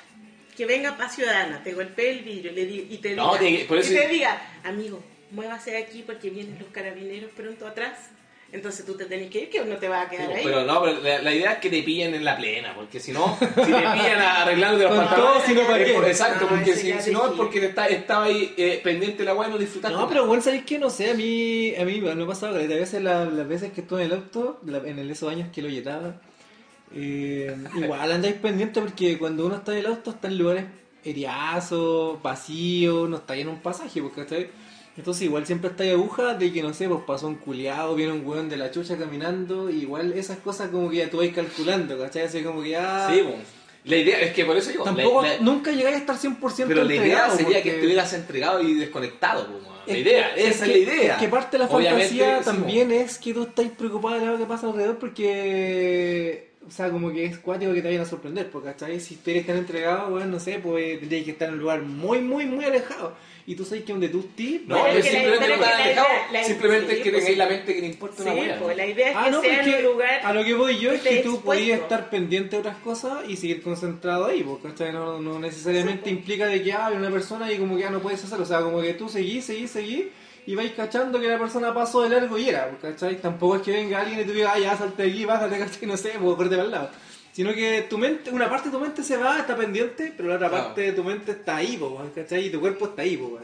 Speaker 3: que venga para Ciudadana, te golpee el vidrio le di- y te diga,
Speaker 2: No, te- por eso-
Speaker 3: y te diga, amigo, muévase de aquí porque vienen los carabineros pronto atrás. Entonces tú te tenés que ir, que no te vas a quedar ahí.
Speaker 2: Pero no, pero la, la idea es que te pillen en la plena, porque si no, *laughs* si te pillan arreglando los
Speaker 1: Con
Speaker 2: pantalones,
Speaker 1: todo, si no, ¿para qué?
Speaker 2: por- Exacto,
Speaker 3: No,
Speaker 2: porque si, si no es porque está, estaba ahí eh, pendiente la weá y no disfrutaste.
Speaker 1: No, pero bueno, ¿sabéis qué? No sé, a mí, a mí me ha pasado que a veces la- las veces que estuve en el auto, la- en el- esos años que lo lletaba, eh, igual andáis pendiente porque cuando uno está en el auto está en lugares heriazos, vacíos, no está en un pasaje, porque ¿cachai? Entonces igual siempre está aguja de que no sé, pues pasó un culiado, viene un weón de la chucha caminando, igual esas cosas como que ya tú vais calculando, ¿cachai? Así como que ya...
Speaker 2: Sí, pues. La idea es que por eso la-
Speaker 1: Tampoco,
Speaker 2: la-
Speaker 1: nunca llegáis a estar 100%
Speaker 2: pero la idea sería que
Speaker 1: porque-
Speaker 2: estuvieras entregado y desconectado. pues. La
Speaker 1: Es
Speaker 2: idea,
Speaker 1: que-
Speaker 2: esa es,
Speaker 1: que-
Speaker 2: la idea.
Speaker 1: Es que parte de la
Speaker 2: Obviamente,
Speaker 1: fantasía
Speaker 2: sí,
Speaker 1: también es que tú estás preocupado de lo que pasa alrededor porque. O sea, como que es cuático que te vayan a sorprender, porque ¿cachai? Si tú eres tan entregado, bueno, no sé, pues tendrías que estar en un lugar muy, muy, muy alejado. Y tú sabes que donde tú estés.
Speaker 2: No,
Speaker 3: Pero
Speaker 2: simplemente no
Speaker 3: es
Speaker 2: estás
Speaker 3: que la
Speaker 2: alejado,
Speaker 3: idea- la-
Speaker 2: simplemente
Speaker 3: sí,
Speaker 2: es que
Speaker 3: pues,
Speaker 2: tengáis la mente que le importa una weá.
Speaker 3: pues la idea es
Speaker 1: Ah,
Speaker 3: que
Speaker 1: no,
Speaker 3: sea
Speaker 1: porque
Speaker 3: en un lugar
Speaker 1: a lo que voy yo es
Speaker 3: que
Speaker 1: tú podías estar pendiente de otras cosas y seguir concentrado ahí, porque. No, no necesariamente implica de que hay una persona y como que ya no puedes hacerlo, o sea, como que tú seguís, seguís, seguís y vais cachando que la persona pasó de largo y era, ¿cachai? Tampoco es que venga alguien y tú digas, ah, ya salte de aquí, bájate, *laughs* ¿cachai? No sé, pues corte para el lado. Sino que tu mente, una parte de tu mente se va, está pendiente, pero la otra
Speaker 2: Claro.
Speaker 1: parte de tu mente está ahí, po, ¿cachai? Y tu cuerpo está ahí, po.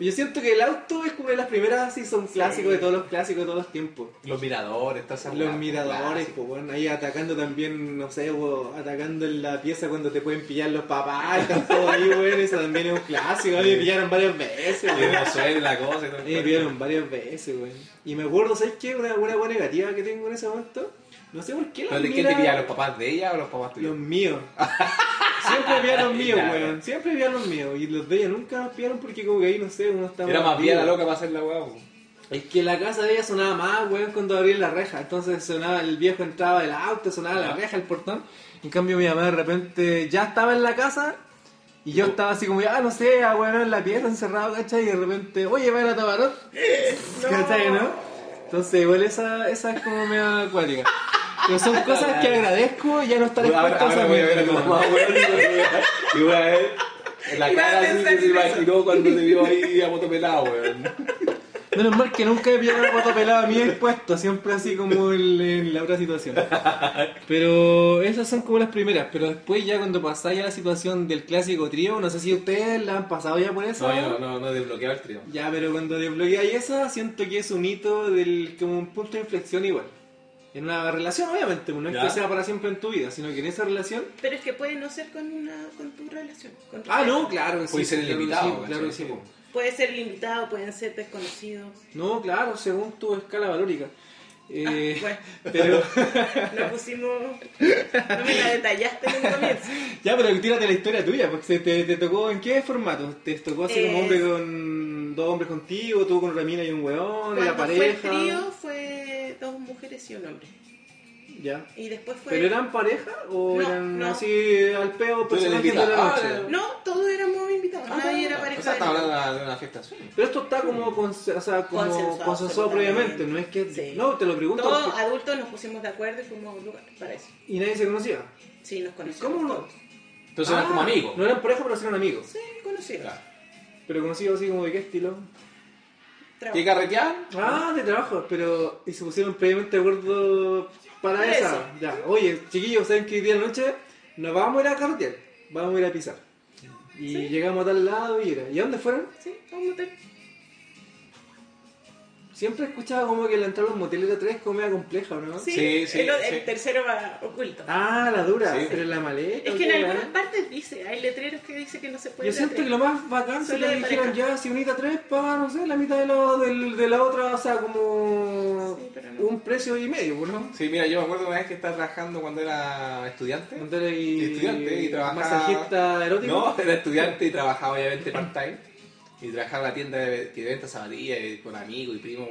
Speaker 1: Yo siento que el auto es como de las primeras, así son clásicos de todos los clásicos de todos los tiempos.
Speaker 2: Los miradores, todas esas
Speaker 1: Los
Speaker 2: weas,
Speaker 1: miradores, pues bueno, ahí atacando también, no sé, po, atacando en la pieza cuando te pueden pillar los papás, están todos ahí, *laughs* weón, eso también es un clásico, a mí me pillaron varias veces,
Speaker 2: Y
Speaker 1: weón.
Speaker 2: no suena la cosa y todo
Speaker 1: me pillaron varias veces, weón. Y me acuerdo, ¿sabes qué? Una, una buena negativa que tengo en ese momento, no sé por qué la
Speaker 2: ¿Pero de quién te pillan? ¿Los papás de ella o los papás tuyos?
Speaker 1: Los míos. *laughs* Siempre pillaron los míos, weón. Siempre pillaron los míos. Y los de ella nunca nos pillaron porque como que ahí, no sé, uno estaba...
Speaker 2: Era más bien la loca para hacer la weá.
Speaker 1: Es que la casa de ella sonaba más, weón, cuando abrían la reja. Entonces sonaba, el viejo entraba del auto, sonaba la
Speaker 2: Ya.
Speaker 1: reja, el portón. En cambio mi mamá de repente ya estaba en la casa y yo estaba así como, ya no sé, ah, weón, en la pieza encerrado, ¿cachai? Y de repente, oye, ven a tomar, *laughs* ¿cachai, no? Entonces igual esa, esa es como media acuática. Pero son cosas que agradezco ya no estar expuesto a esa
Speaker 2: a a
Speaker 1: mierda,
Speaker 2: y voy a ver en la
Speaker 3: a
Speaker 2: cara así que se imaginó cuando te vio ahí a moto pelado, weón.
Speaker 1: Menos mal que nunca he pillado una foto pelada mía expuesto, siempre así como en, en la otra situación. Pero esas son como las primeras, pero después ya cuando pasáis a la situación del clásico trío, no sé si ustedes la han pasado ya por eso.
Speaker 2: No, yo no, no, no he desbloqueado el trío.
Speaker 1: Ya, pero cuando desbloqueáis esa, siento que es un hito del, como un punto de inflexión igual. En una relación, obviamente, pues no es
Speaker 2: Ya.
Speaker 1: que sea para siempre en tu vida, sino que en esa relación...
Speaker 3: Pero es que puede no ser con una con tu relación. con tu
Speaker 1: Ah, no, claro que sí.
Speaker 2: Puede ser el
Speaker 1: claro que
Speaker 2: invitado,
Speaker 1: claro sí.
Speaker 3: Puede ser el invitado, pueden ser desconocidos.
Speaker 1: No, claro, según tu escala valórica. Eh,
Speaker 3: Bueno, *laughs*
Speaker 1: pero... *laughs*
Speaker 3: nos pusimos. No me la detallaste en un comienzo. *laughs*
Speaker 1: Ya, pero tírate la historia tuya, porque te, te tocó en qué formato? ¿Te tocó así como
Speaker 3: Eh,
Speaker 1: hombre con dos hombres contigo, tú con una mina y un weón, y la
Speaker 3: Cuando fue el
Speaker 1: pareja?
Speaker 3: trío fue dos mujeres y un hombre.
Speaker 1: Ya.
Speaker 3: Y después fue.
Speaker 1: ¿Pero eran pareja o
Speaker 3: No,
Speaker 1: eran
Speaker 3: no.
Speaker 1: así al peo personajes de la
Speaker 2: invitado.
Speaker 1: noche?
Speaker 2: Ah,
Speaker 3: No, todos éramos invitados. Nadie era
Speaker 2: O
Speaker 3: pareja.
Speaker 2: sea,
Speaker 3: de
Speaker 2: estamos
Speaker 3: nadie.
Speaker 2: hablando de una fiesta.
Speaker 1: Pero esto está como, conse- o sea, como
Speaker 3: Consensuado,
Speaker 1: previamente, no es que...
Speaker 3: Sí.
Speaker 1: No, te lo pregunto.
Speaker 3: Todos
Speaker 1: porque-
Speaker 3: adultos nos pusimos de acuerdo y fuimos a un lugar para eso.
Speaker 1: Y nadie se conocía.
Speaker 3: Sí, nos conocimos.
Speaker 1: ¿Cómo no?
Speaker 2: Entonces eran
Speaker 1: Ah,
Speaker 2: como amigos.
Speaker 1: No eran pareja, pero sí eran amigos.
Speaker 3: Sí, conocidos.
Speaker 2: Claro.
Speaker 1: Pero conocidos así como de qué estilo.
Speaker 3: Trabajo.
Speaker 2: ¿Qué carretear?
Speaker 1: Ah, de trabajo, pero y se pusieron previamente de acuerdo para esa.
Speaker 3: eso.
Speaker 1: Ya, oye, chiquillos, ¿saben que hoy día de noche nos vamos a ir a carretear? Vamos a ir a pisar. Y
Speaker 3: Sí.
Speaker 1: llegamos a tal lado y era. ¿Y a dónde fueron?
Speaker 3: Sí, a un motel.
Speaker 1: Siempre escuchaba como que la entrada a los moteles era tres como media compleja, ¿o ¿no?
Speaker 3: Sí,
Speaker 2: Sí, sí,
Speaker 3: el, el
Speaker 2: sí.
Speaker 3: tercero va oculto.
Speaker 1: Ah, la dura,
Speaker 2: Sí.
Speaker 1: pero en la maleta.
Speaker 3: es que en
Speaker 1: ¿qué
Speaker 3: algunas partes dice, hay letreros que dice que no se puede
Speaker 1: Yo siento que lo más bacán
Speaker 3: de
Speaker 1: que dijeran
Speaker 3: pareja.
Speaker 1: ya, si unita tres, paga, no sé, la mitad de la, del- de la otra, o sea, como
Speaker 3: Sí, pero no.
Speaker 1: un precio y medio, pues, ¿no?
Speaker 2: Sí, mira, yo me acuerdo una vez que estaba trabajando cuando era estudiante.
Speaker 1: Montar ahí
Speaker 2: Estudiante y trabajaba-
Speaker 1: masajista erótico.
Speaker 2: No, era estudiante y trabajaba obviamente part-time. Y trabajaba en la tienda de, que venta zapatillas y con amigos y primos.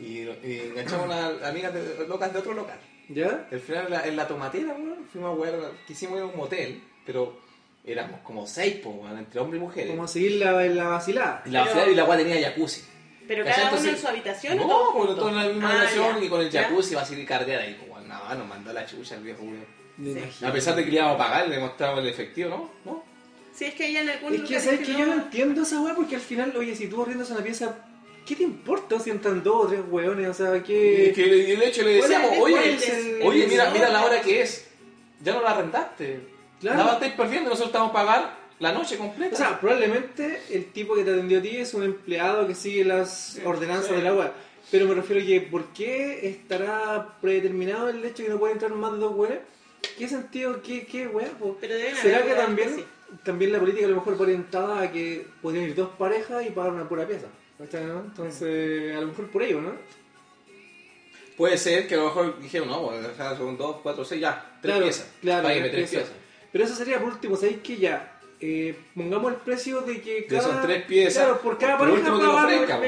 Speaker 2: Y, y enganchamos a amigas de- locas de otro local.
Speaker 1: ¿Ya?
Speaker 2: Al final en la, en la tomatera, weón, fuimos a jugar, quisimos ir a un motel, pero éramos como seis, po, weón, entre hombres y mujeres.
Speaker 1: Como a seguir la, la vacilada.
Speaker 2: Y la,
Speaker 3: Pero-
Speaker 2: vacilada y la agua tenía jacuzzi.
Speaker 3: Pero cada uno en su habitación o
Speaker 2: No,
Speaker 3: todos juntos?
Speaker 2: todos en la misma
Speaker 3: Ah,
Speaker 2: habitación
Speaker 3: ya.
Speaker 2: y con el jacuzzi va a seguir cardeada y como, nada, nos mandó la chucha el viejo.
Speaker 1: Me
Speaker 3: Sí.
Speaker 2: A pesar de que le íbamos a pagar, le mostramos el efectivo, ¿no? ¿No?
Speaker 3: Sí, es que hay en algunos
Speaker 1: Es que, ¿sabes que
Speaker 3: no-
Speaker 1: yo no entiendo esa weá? Porque al final, oye, si tú arriendas una pieza, ¿qué te importa si entran dos o tres weones? O sea,
Speaker 2: Y
Speaker 1: que...
Speaker 2: es que le- y de hecho le decíamos,
Speaker 3: Bueno,
Speaker 2: oye,
Speaker 3: el-
Speaker 2: oye,
Speaker 3: el
Speaker 2: mira, mira la hora que es. Ya no la rentaste.
Speaker 1: Claro.
Speaker 2: La estáis perdiendo, nosotros estamos a pagar la noche completa.
Speaker 1: O sea, probablemente el tipo que te atendió a ti es un empleado que sigue las ordenanzas
Speaker 2: sí.
Speaker 1: del agua. Pero me refiero a que, ¿por qué estará predeterminado el hecho de que no pueden entrar más de dos weones? ¿Qué sentido? ¿Qué, qué weá? ¿Será que también,
Speaker 3: sí.
Speaker 1: También la política a lo mejor va orientada a que podrían ir dos parejas y pagar una pura pieza? ¿Cachai, no? Entonces, a lo mejor por ello, ¿no?
Speaker 2: Puede ser que a lo mejor dijeron, no, pues, son dos, cuatro, seis, ya, tres
Speaker 1: Claro,
Speaker 2: piezas.
Speaker 1: claro,
Speaker 2: Págueme
Speaker 1: tres piezas.
Speaker 2: piezas.
Speaker 1: Pero eso sería por último, ¿sabéis que ya? Eh, pongamos el precio de que cada...
Speaker 2: son tres piezas.
Speaker 1: Claro, por cada
Speaker 2: Por
Speaker 1: pareja
Speaker 2: último que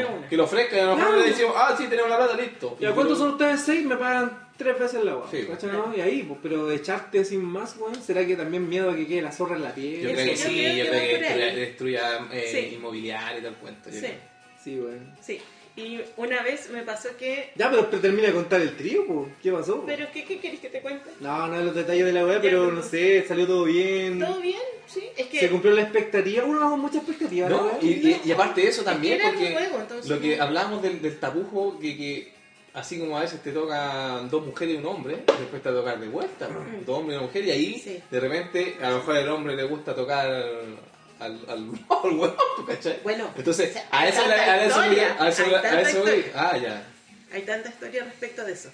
Speaker 2: lo
Speaker 3: una.
Speaker 2: Que lo ofrezcan y a lo mejor
Speaker 1: Claro.
Speaker 2: le decimos, ah, sí, tenemos la plata, listo.
Speaker 1: ¿Y a cuántos son ustedes seis? Me pagan tres veces la agua.
Speaker 2: Sí,
Speaker 1: ¿cachai, no? Y ahí, pues, pero echarte sin más, weón, ¿será que también miedo a que quede la zorra en la
Speaker 2: Yo
Speaker 1: piel?
Speaker 2: creo que
Speaker 3: Yo
Speaker 2: sí, yo creo que destruya, destruya, eh,
Speaker 3: Sí.
Speaker 2: inmobiliario y tal cuento. yo
Speaker 3: Sí,
Speaker 2: creo.
Speaker 1: Sí, weón.
Speaker 3: sí. Y una vez me pasó que...
Speaker 1: Ya, pero, pero termina de contar el trío, pues. ¿Qué pasó?
Speaker 3: ¿Pero qué, qué querés que te cuente?
Speaker 1: No, no los detalles de la weá, pero
Speaker 3: pero-
Speaker 1: no sé, salió todo bien.
Speaker 3: ¿Todo bien? Sí. Es que...
Speaker 1: Se cumplió la expectativa, uno con mucha expectativa,
Speaker 2: No,
Speaker 1: ¿no?
Speaker 2: y, y- y aparte de eso también, porque
Speaker 3: juego, entonces,
Speaker 2: lo que
Speaker 3: no.
Speaker 2: hablamos del, del tapujo, que, que así como a veces te tocan dos mujeres y un hombre, después te va a tocar de vuelta, ¿no? dos hombres y una mujer, y ahí
Speaker 3: Sí.
Speaker 2: de repente a lo mejor al hombre le gusta tocar al, al, *laughs* al huevón, ¿tú cachai?
Speaker 3: Bueno,
Speaker 2: Entonces,
Speaker 3: o sea,
Speaker 2: a eso, le- a eso,
Speaker 3: historia,
Speaker 2: a eso, a voy. Ah, ya.
Speaker 3: Hay tanta historia respecto de eso.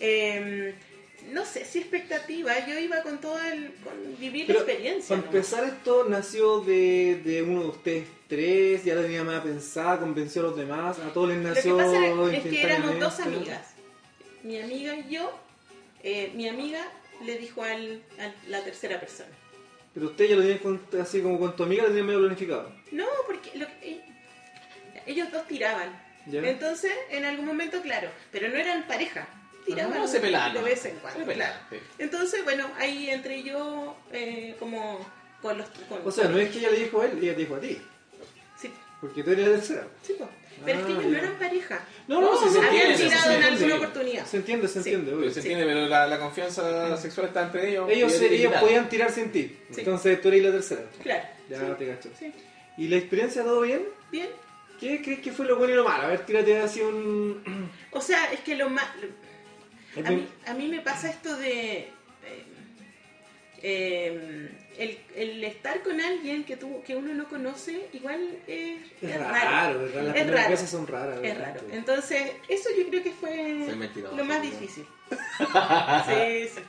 Speaker 3: Eh, no sé si expectativa, yo iba con todo el... con vivir
Speaker 1: Pero,
Speaker 3: la experiencia.
Speaker 1: Para
Speaker 3: nomás.
Speaker 1: empezar, esto nació de, de uno de ustedes tres, ya la tenía más pensada, convenció a los demás, a todos les
Speaker 3: Lo que
Speaker 1: nació
Speaker 3: pasa es que éramos dos amigas. Mi amiga y yo, eh, mi amiga le dijo al, a la tercera persona.
Speaker 1: Pero usted ya lo tenía con- así como con tu amiga, lo tenía medio planificado.
Speaker 3: No, porque lo- eh, ellos dos tiraban.
Speaker 1: ¿Ya?
Speaker 3: Entonces, en algún momento, claro, pero no eran pareja. Tiraban
Speaker 2: No, se pelaban.
Speaker 3: de vez en cuando.
Speaker 2: Se pelaban,
Speaker 3: claro.
Speaker 2: sí.
Speaker 3: Entonces, bueno, ahí entre yo, eh, como con los... Con,
Speaker 1: O sea, no es que ella le dijo a él, ella te dijo a ti. Porque tú eres la tercera.
Speaker 3: sí, po. Pero es que
Speaker 1: Ah,
Speaker 3: ellos no eran pareja.
Speaker 1: No, no,
Speaker 2: No,
Speaker 1: se
Speaker 3: Habían
Speaker 1: entiende.
Speaker 2: se
Speaker 3: tirado
Speaker 1: se
Speaker 3: en alguna oportunidad.
Speaker 1: Se entiende, se
Speaker 3: Sí.
Speaker 1: entiende.
Speaker 2: Pero se
Speaker 3: Sí.
Speaker 2: entiende, pero la, la confianza sexual está entre ellos.
Speaker 1: Ellos, ellos podían tirar sin ti.
Speaker 3: Sí.
Speaker 1: Entonces tú eres la tercera.
Speaker 3: Claro.
Speaker 1: Ya
Speaker 3: sí,
Speaker 1: te cacho.
Speaker 3: sí.
Speaker 1: ¿Y la experiencia todo bien?
Speaker 3: Bien.
Speaker 1: ¿Qué crees que fue lo bueno y lo malo? A ver, tírate así un... *clears throat*
Speaker 3: O sea, es que lo más... A mí, a mí me pasa esto de... eh, eh, el, el estar con alguien que, tú, que uno no conoce, igual es,
Speaker 1: Es
Speaker 3: es
Speaker 1: raro, ¿verdad? Las
Speaker 3: Es raro.
Speaker 1: veces son raras.
Speaker 3: Es raro. Entonces, eso yo creo que fue lo más
Speaker 2: ¿no?
Speaker 3: difícil. *laughs* sí, sí.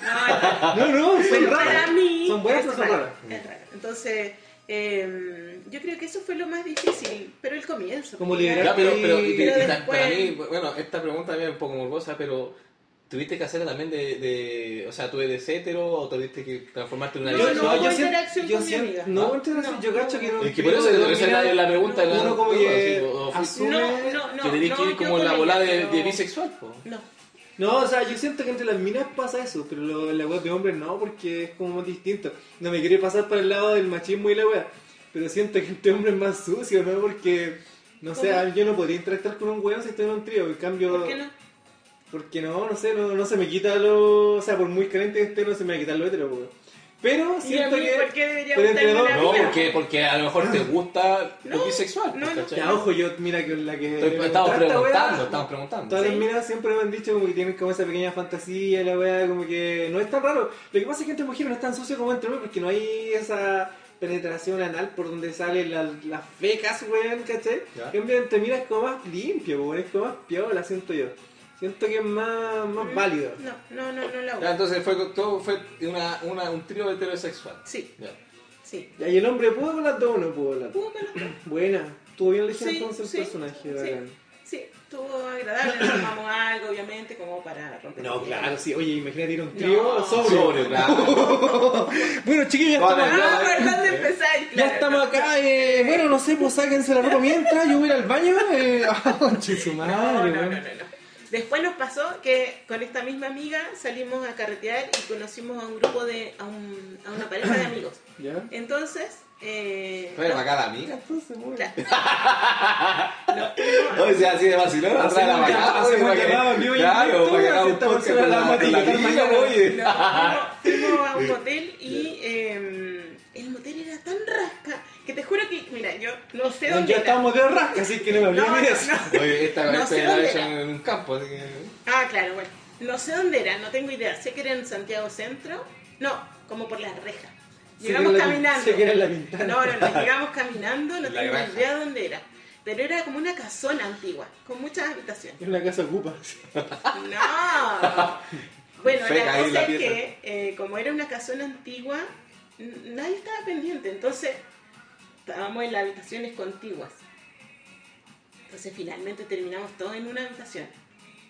Speaker 3: No, no.
Speaker 1: No, no, son raras.
Speaker 3: para mí
Speaker 1: Son buenas, pero son raras.
Speaker 3: Es raro. Entonces, eh, yo creo que eso fue lo más difícil, pero el comienzo.
Speaker 1: Como liberar-
Speaker 2: pero, pero,
Speaker 3: después-
Speaker 2: para mí, bueno, esta pregunta también es un poco morbosa, pero ¿tuviste que hacerla también de, de o sea, tú eres hetero o tuviste que transformarte en una
Speaker 3: No,
Speaker 2: bisexual?
Speaker 3: no,
Speaker 1: siento-
Speaker 3: interacción con mi
Speaker 1: siento-
Speaker 3: amiga.
Speaker 1: No, interacción,
Speaker 3: No.
Speaker 1: yo cacho que no.
Speaker 2: Es que por eso, era la pregunta.
Speaker 1: uno como que asume-
Speaker 3: No, no, no.
Speaker 2: que tenés que ir
Speaker 3: yo
Speaker 2: como en la
Speaker 3: ella,
Speaker 2: de, bisexual.
Speaker 3: No.
Speaker 1: No, o sea, yo siento que entre las minas pasa eso, pero lo- la web de hombres no, porque es como más distinto. No me quiere pasar para el lado del machismo y la wea, pero siento que entre hombres es más sucio, ¿no? Porque, no sé, yo no podría interactuar con un weón si estoy en un trío, en cambio...
Speaker 3: ¿Por qué no?
Speaker 1: Porque no, no sé, no, no se me quita lo... O sea, por muy caliente que esté, no se me va a quitar lo hetero, weón. Pero
Speaker 3: ¿Y a
Speaker 1: siento
Speaker 3: mí
Speaker 1: que...
Speaker 3: por qué debería
Speaker 1: pero entre dos-
Speaker 2: No, porque, porque a lo mejor te gusta
Speaker 3: No,
Speaker 2: lo bisexual.
Speaker 3: no, no.
Speaker 1: Ya, ojo, yo, mira que la que...
Speaker 2: Estoy-
Speaker 1: me
Speaker 2: estamos preguntando,
Speaker 1: wea,
Speaker 2: estamos preguntando.
Speaker 1: Todas las
Speaker 3: Sí.
Speaker 1: minas siempre me han dicho como que tienen como esa pequeña fantasía, la weá, como que no es tan raro. Lo que pasa es que entre mujeres no es tan sucio como entre hombres porque no hay esa penetración anal por donde salen las, las fecas, weón, ¿cachai? En cambio, entre mira es como más limpio, weón, es como más piola, siento yo. Siento que es más, más válido.
Speaker 3: No, no, no, no la
Speaker 2: Ya,
Speaker 3: uso.
Speaker 2: entonces fue todo fue una, una, un trío heterosexual.
Speaker 3: Sí,
Speaker 2: Ya.
Speaker 3: sí.
Speaker 1: ¿Y el hombre pudo con las dos o no pudo con las dos?
Speaker 3: ¿Pudo con las dos? *clears throat*
Speaker 1: Buena, estuvo bien elegido
Speaker 3: Sí,
Speaker 1: entonces el personaje,
Speaker 3: sí. Sí, estuvo agradable, nos tomamos algo, obviamente, como para romper
Speaker 1: No, claro, sí. Oye, imagínate ir a un trío
Speaker 3: No.
Speaker 1: sobrio.
Speaker 2: Sobrio, claro. *laughs*
Speaker 1: Bueno, chiquillos, ya
Speaker 2: Vale,
Speaker 1: estamos
Speaker 3: Ah,
Speaker 1: acá.
Speaker 3: ¿por dónde empezáis?
Speaker 1: Ya estamos
Speaker 3: no.
Speaker 1: acá, eh, bueno, no sé, pues sáquense la ropa mientras yo voy a ir al baño. Eh, *laughs* oh, su
Speaker 3: No,
Speaker 1: madre,
Speaker 3: no, no, no, no. Después nos pasó que con esta misma amiga salimos a carretear y conocimos a un grupo de, a, un- a una pareja de amigos. *clears throat*
Speaker 1: ¿Ya?
Speaker 3: Entonces, eh,
Speaker 2: acá la amiga.
Speaker 1: Entonces.
Speaker 3: Nos fuimos-
Speaker 2: Oye, sea así de vacilón, atrás de la bacana,
Speaker 1: vivo y
Speaker 2: Claro, para que un podcast con amiga, oye.
Speaker 3: No, fuimos, a un *laughs* motel y eh, el motel era tan rasca que te juro que, mira, yo no sé dónde
Speaker 1: Ya
Speaker 3: era.
Speaker 1: estábamos de rasca, así que no me hablé
Speaker 3: No,
Speaker 1: de eso.
Speaker 3: no.
Speaker 2: Oye, esta
Speaker 3: No
Speaker 2: vez
Speaker 3: sé dónde era.
Speaker 2: en un campo, así que...
Speaker 3: Ah, claro, bueno. No sé dónde era, no tengo idea. Sé que era en Santiago Centro. No, como por las rejas. Llegamos
Speaker 1: era
Speaker 3: caminando.
Speaker 1: sé que era en la Ventana.
Speaker 3: No, no, no, llegamos caminando, no *laughs*
Speaker 2: La
Speaker 3: tengo
Speaker 2: granja.
Speaker 3: idea dónde era. Pero era como una casona antigua, con muchas habitaciones.
Speaker 1: Es una casa ocupa.
Speaker 3: No. *laughs* Bueno,
Speaker 2: Feca
Speaker 3: la cosa
Speaker 2: la
Speaker 3: es
Speaker 2: pieza.
Speaker 3: que, eh, como era una casona antigua, nadie estaba pendiente. Entonces, estábamos en las habitaciones contiguas. Entonces, finalmente terminamos todos en una habitación.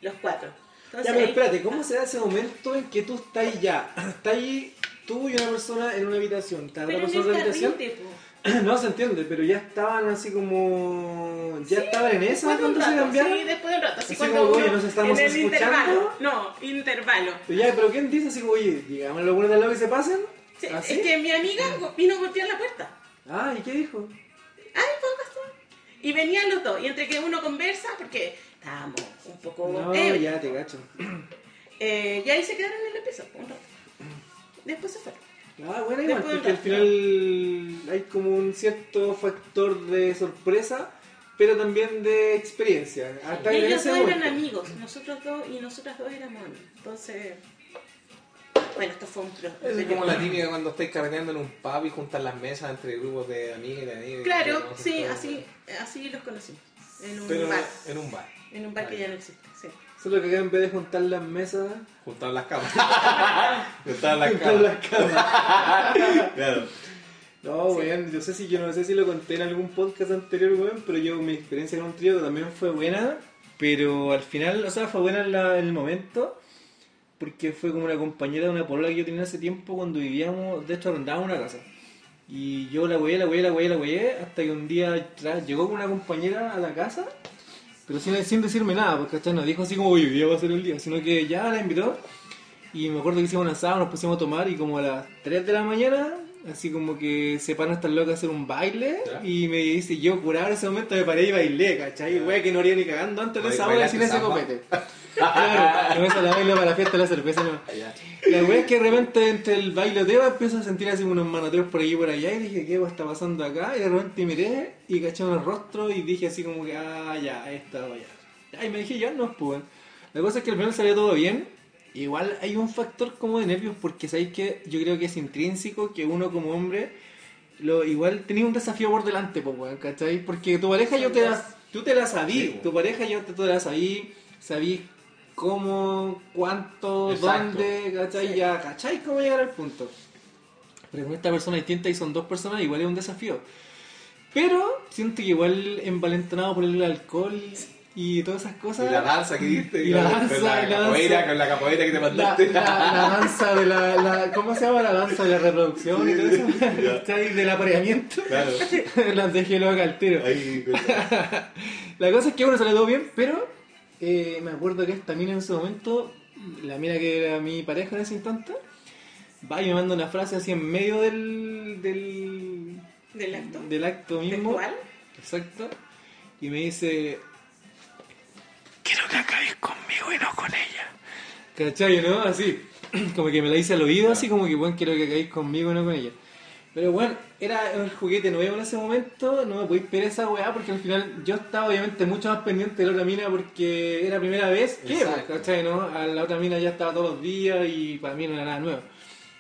Speaker 3: Los cuatro. Entonces,
Speaker 1: Ya, pero espérate, ¿cómo se da ese momento en que tú estás ahí ya? *clears throat* Estás ahí tú y una persona en una habitación. ¿Está otra persona en otra habitación? *clears throat* No se entiende, pero ya estaban así como. ¿Ya
Speaker 3: Sí,
Speaker 1: estaban en esa cuando se cambiaron?
Speaker 3: Sí, después de un rato. Así,
Speaker 1: Así
Speaker 3: cuando
Speaker 1: como, oye,
Speaker 3: uno-
Speaker 1: nos estamos
Speaker 3: en el
Speaker 1: escuchando.
Speaker 3: intervalo. No, intervalo.
Speaker 1: Pero ya, pero ¿quién dice así como, oye, llegamos los buenos de al lado y se pasan?
Speaker 3: Sí,
Speaker 1: ¿Así?
Speaker 3: Es que mi amiga vino a golpear la puerta.
Speaker 1: Ah, ¿y qué dijo?
Speaker 3: Ay, ¿cómo pasó? Y venían los dos. Y entre que uno conversa, porque estábamos un poco
Speaker 1: No,
Speaker 3: ebrios,
Speaker 1: ya te cacho.
Speaker 3: eh, y ahí se quedaron en el piso un rato. Después se fueron.
Speaker 1: Ah, bueno, igual, porque al final hay como un cierto factor de sorpresa, pero también de experiencia. Hasta en
Speaker 3: Ellos dos eran amigos, nosotros dos y nosotras dos éramos amigos. Entonces, bueno, esto fue un pro.
Speaker 2: Es como la típica cuando estáis carreteando en un pub y juntan las mesas entre grupos de amigas y de amigos.
Speaker 3: Claro,
Speaker 2: y
Speaker 3: sí, así, así los conocimos. En un
Speaker 2: Pero
Speaker 3: bar.
Speaker 2: en un bar.
Speaker 3: En un bar que ya no existe, sí.
Speaker 1: Solo que acá en vez de juntar las mesas,
Speaker 2: Juntaron las camas. *laughs* Juntaron las
Speaker 1: juntar
Speaker 2: camas.
Speaker 1: las camas. *laughs*
Speaker 2: Claro.
Speaker 1: No, weón, yo sé si yo no sé si lo conté en algún podcast anterior, weón, pero yo mi experiencia con un trío también fue buena, pero al final, o sea, fue buena en, la- en el momento, porque fue como una compañera de una polola que yo tenía hace tiempo cuando vivíamos, de hecho arrendábamos una casa. Y yo la hueé, la hueé, la hueé, la hueé, hasta que un día llegó con una compañera a la casa, pero sin, sin decirme nada, porque ¿cachai? no dijo así como, hoy día va a ser el día, sino que ya la invitó. Y me acuerdo que hicimos un asado, nos pusimos a tomar y como a las 3 de la mañana, así como que se paran estas locas a hacer un baile
Speaker 2: Ya.
Speaker 1: y me dice, yo curado en ese momento me paré y bailé, ¿cachai? Wea que no haría ni cagando antes de esa hora
Speaker 2: ¿bailaste
Speaker 1: sin ese copete. claro, no me la bailo para la fiesta de la cerveza, no.
Speaker 2: Ya.
Speaker 1: La wea es que de repente entre el bailoteo empiezo a sentir así unos manoteos por aquí y por allá y dije, ¿qué wea está pasando acá? Y de repente miré y caché unos rostros y dije así como que, ah, ya, está, ya. Y me dije, ya no, pues. La cosa es que al final salió todo bien. Igual hay un factor como de nervios porque sabéis que yo creo que es intrínseco que uno como hombre lo igual tenía un desafío por delante, pues, weón, ¿cachai? Porque tu pareja yo te la, tú te la sabí,
Speaker 2: Sí,
Speaker 1: tu pareja yo te, te la sabí, sabí cómo, cuánto,
Speaker 2: Exacto.
Speaker 1: dónde, ¿cachai?
Speaker 3: Sí.
Speaker 1: Ya, ¿cachai? ¿Cómo llegar al punto? Pero con esta persona distinta y son dos personas, igual es un desafío. Pero siento que igual envalentonado por el alcohol y todas esas cosas.
Speaker 2: Y la danza que diste.
Speaker 1: Y la danza,
Speaker 2: con la
Speaker 1: la
Speaker 2: capoeira,
Speaker 1: danza.
Speaker 2: con la capoeira que te mandaste.
Speaker 1: la- la danza de la, la- ¿Cómo se llama la danza de la reproducción y todo eso? Del apareamiento.
Speaker 2: Claro. *laughs*
Speaker 1: Las dejé loca al tiro.
Speaker 2: Ahí, *laughs*
Speaker 1: La cosa es que bueno, salió todo bien, pero eh, me acuerdo que esta mina en ese momento, la mina que era mi pareja en ese instante, va y me manda una frase así en medio del, del,
Speaker 3: Del acto.
Speaker 1: del acto mismo. Exacto. Y me dice, quiero que acabéis conmigo y no con ella. ¿Cachai, no? Así, *clears throat* como que me la hice al oído, así como que, bueno, quiero que acabéis conmigo y no con ella. Pero bueno, era un juguete nuevo en ese momento, no me podéis pedir esa weá porque al final yo estaba obviamente mucho más pendiente de la otra mina porque era primera vez que. ¿cachai, no? A la otra mina ya estaba todos los días y para mí no era nada nuevo.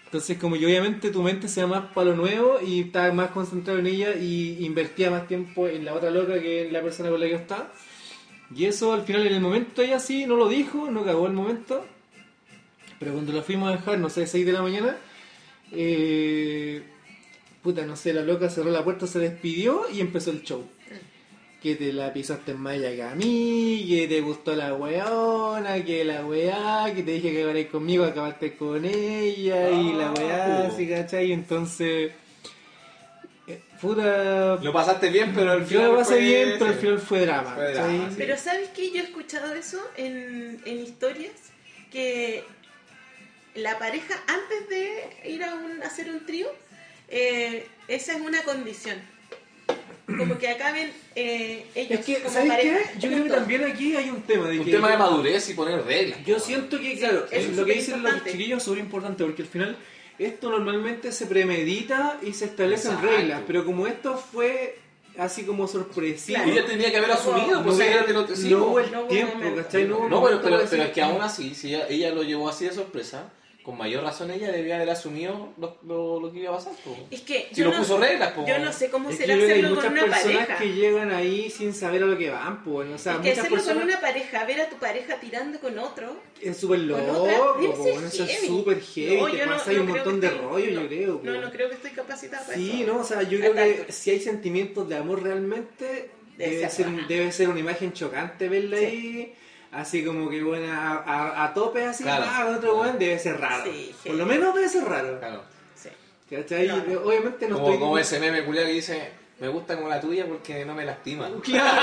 Speaker 1: Entonces, como que obviamente tu mente se va más para lo nuevo y estás más concentrado en ella y invertía más tiempo en la otra loca que en la persona con la que yo estaba. Y eso al final en el momento ella sí no lo dijo, no cagó el momento. Pero cuando la fuimos a dejar, no sé, 6 de la mañana, eh, puta, no sé, la loca cerró la puerta, se despidió y empezó el show. Que te la pisaste en malla que a mí, que te gustó la weona, que la weá, que te dije que iba conmigo, acabaste con ella y la weá,
Speaker 4: Ah,
Speaker 1: así, ¿cachai? Entonces, puta,
Speaker 4: Lo pasaste bien, pero al
Speaker 1: yo
Speaker 4: final.
Speaker 1: lo pasé
Speaker 4: fue-
Speaker 1: bien, pero al final fue drama.
Speaker 4: Fue drama,
Speaker 1: ¿cachai?
Speaker 4: sí.
Speaker 3: Pero ¿sabes qué? Yo he escuchado eso en, en historias que la pareja antes de ir a, un, a hacer un trío, eh, esa es una condición. Como que acaben eh, ellos
Speaker 1: Es que,
Speaker 3: como
Speaker 1: ¿sabes
Speaker 3: pareja
Speaker 1: qué? Yo creo que también aquí hay un tema de
Speaker 2: Un
Speaker 1: que...
Speaker 2: tema de madurez y poner reglas.
Speaker 1: Yo siento que, claro,
Speaker 3: es
Speaker 1: lo que dicen los chiquillos es súper importante porque al final esto normalmente se premedita y se establecen
Speaker 2: Exacto.
Speaker 1: reglas, pero como esto fue así como sorpresivo,
Speaker 3: Claro.
Speaker 2: Ella tenía que haber
Speaker 3: No,
Speaker 2: asumido,
Speaker 1: no,
Speaker 2: pues te lo- sí,
Speaker 1: no hubo el
Speaker 3: No
Speaker 1: tiempo. No,
Speaker 2: No, pero, pero, es que aún así, si ella, ella lo llevó así de sorpresa, con mayor razón ella debía haber asumido lo, lo, lo que iba a pasar. po.
Speaker 3: Es que
Speaker 2: Si
Speaker 3: yo
Speaker 2: lo
Speaker 3: no,
Speaker 2: puso reglas, po.
Speaker 3: yo no sé cómo
Speaker 1: que
Speaker 3: será
Speaker 1: yo creo que hay
Speaker 3: hacerlo
Speaker 1: muchas
Speaker 3: con una
Speaker 1: personas
Speaker 3: pareja.
Speaker 1: que llegan ahí sin saber a lo que van, pues, o sea,
Speaker 3: Es que hacerlo
Speaker 1: personas
Speaker 3: con una pareja, ver a tu pareja tirando con otro,
Speaker 1: es súper
Speaker 3: con
Speaker 1: loco, po, eso es
Speaker 3: heavy.
Speaker 1: súper heavy,
Speaker 3: No,
Speaker 1: te
Speaker 3: no-
Speaker 1: pasa ahí
Speaker 3: no
Speaker 1: un
Speaker 3: creo
Speaker 1: montón
Speaker 3: que
Speaker 1: de
Speaker 3: estoy-
Speaker 1: rollo,
Speaker 3: no,
Speaker 1: yo creo.
Speaker 3: No,
Speaker 1: po.
Speaker 3: no creo que estoy capacitada para
Speaker 1: Sí,
Speaker 3: eso.
Speaker 1: no, o sea, yo creo que
Speaker 3: tanto.
Speaker 1: si hay sentimientos de amor realmente,
Speaker 3: Debe
Speaker 1: debe,
Speaker 3: ser
Speaker 1: ser, debe ser una imagen chocante verla
Speaker 3: Sí.
Speaker 1: ahí, así como que bueno, a, a- a tope así,
Speaker 2: Claro.
Speaker 1: ah, con otro weón, debe ser raro.
Speaker 3: Sí,
Speaker 1: Por lo menos debe ser raro.
Speaker 2: Claro.
Speaker 3: Sí.
Speaker 1: ¿Cachai?
Speaker 3: No.
Speaker 1: Obviamente no
Speaker 2: Como,
Speaker 1: estoy...
Speaker 2: como ese meme culiado que dice, me gusta como la tuya porque no me lastima. *laughs*
Speaker 1: Claro.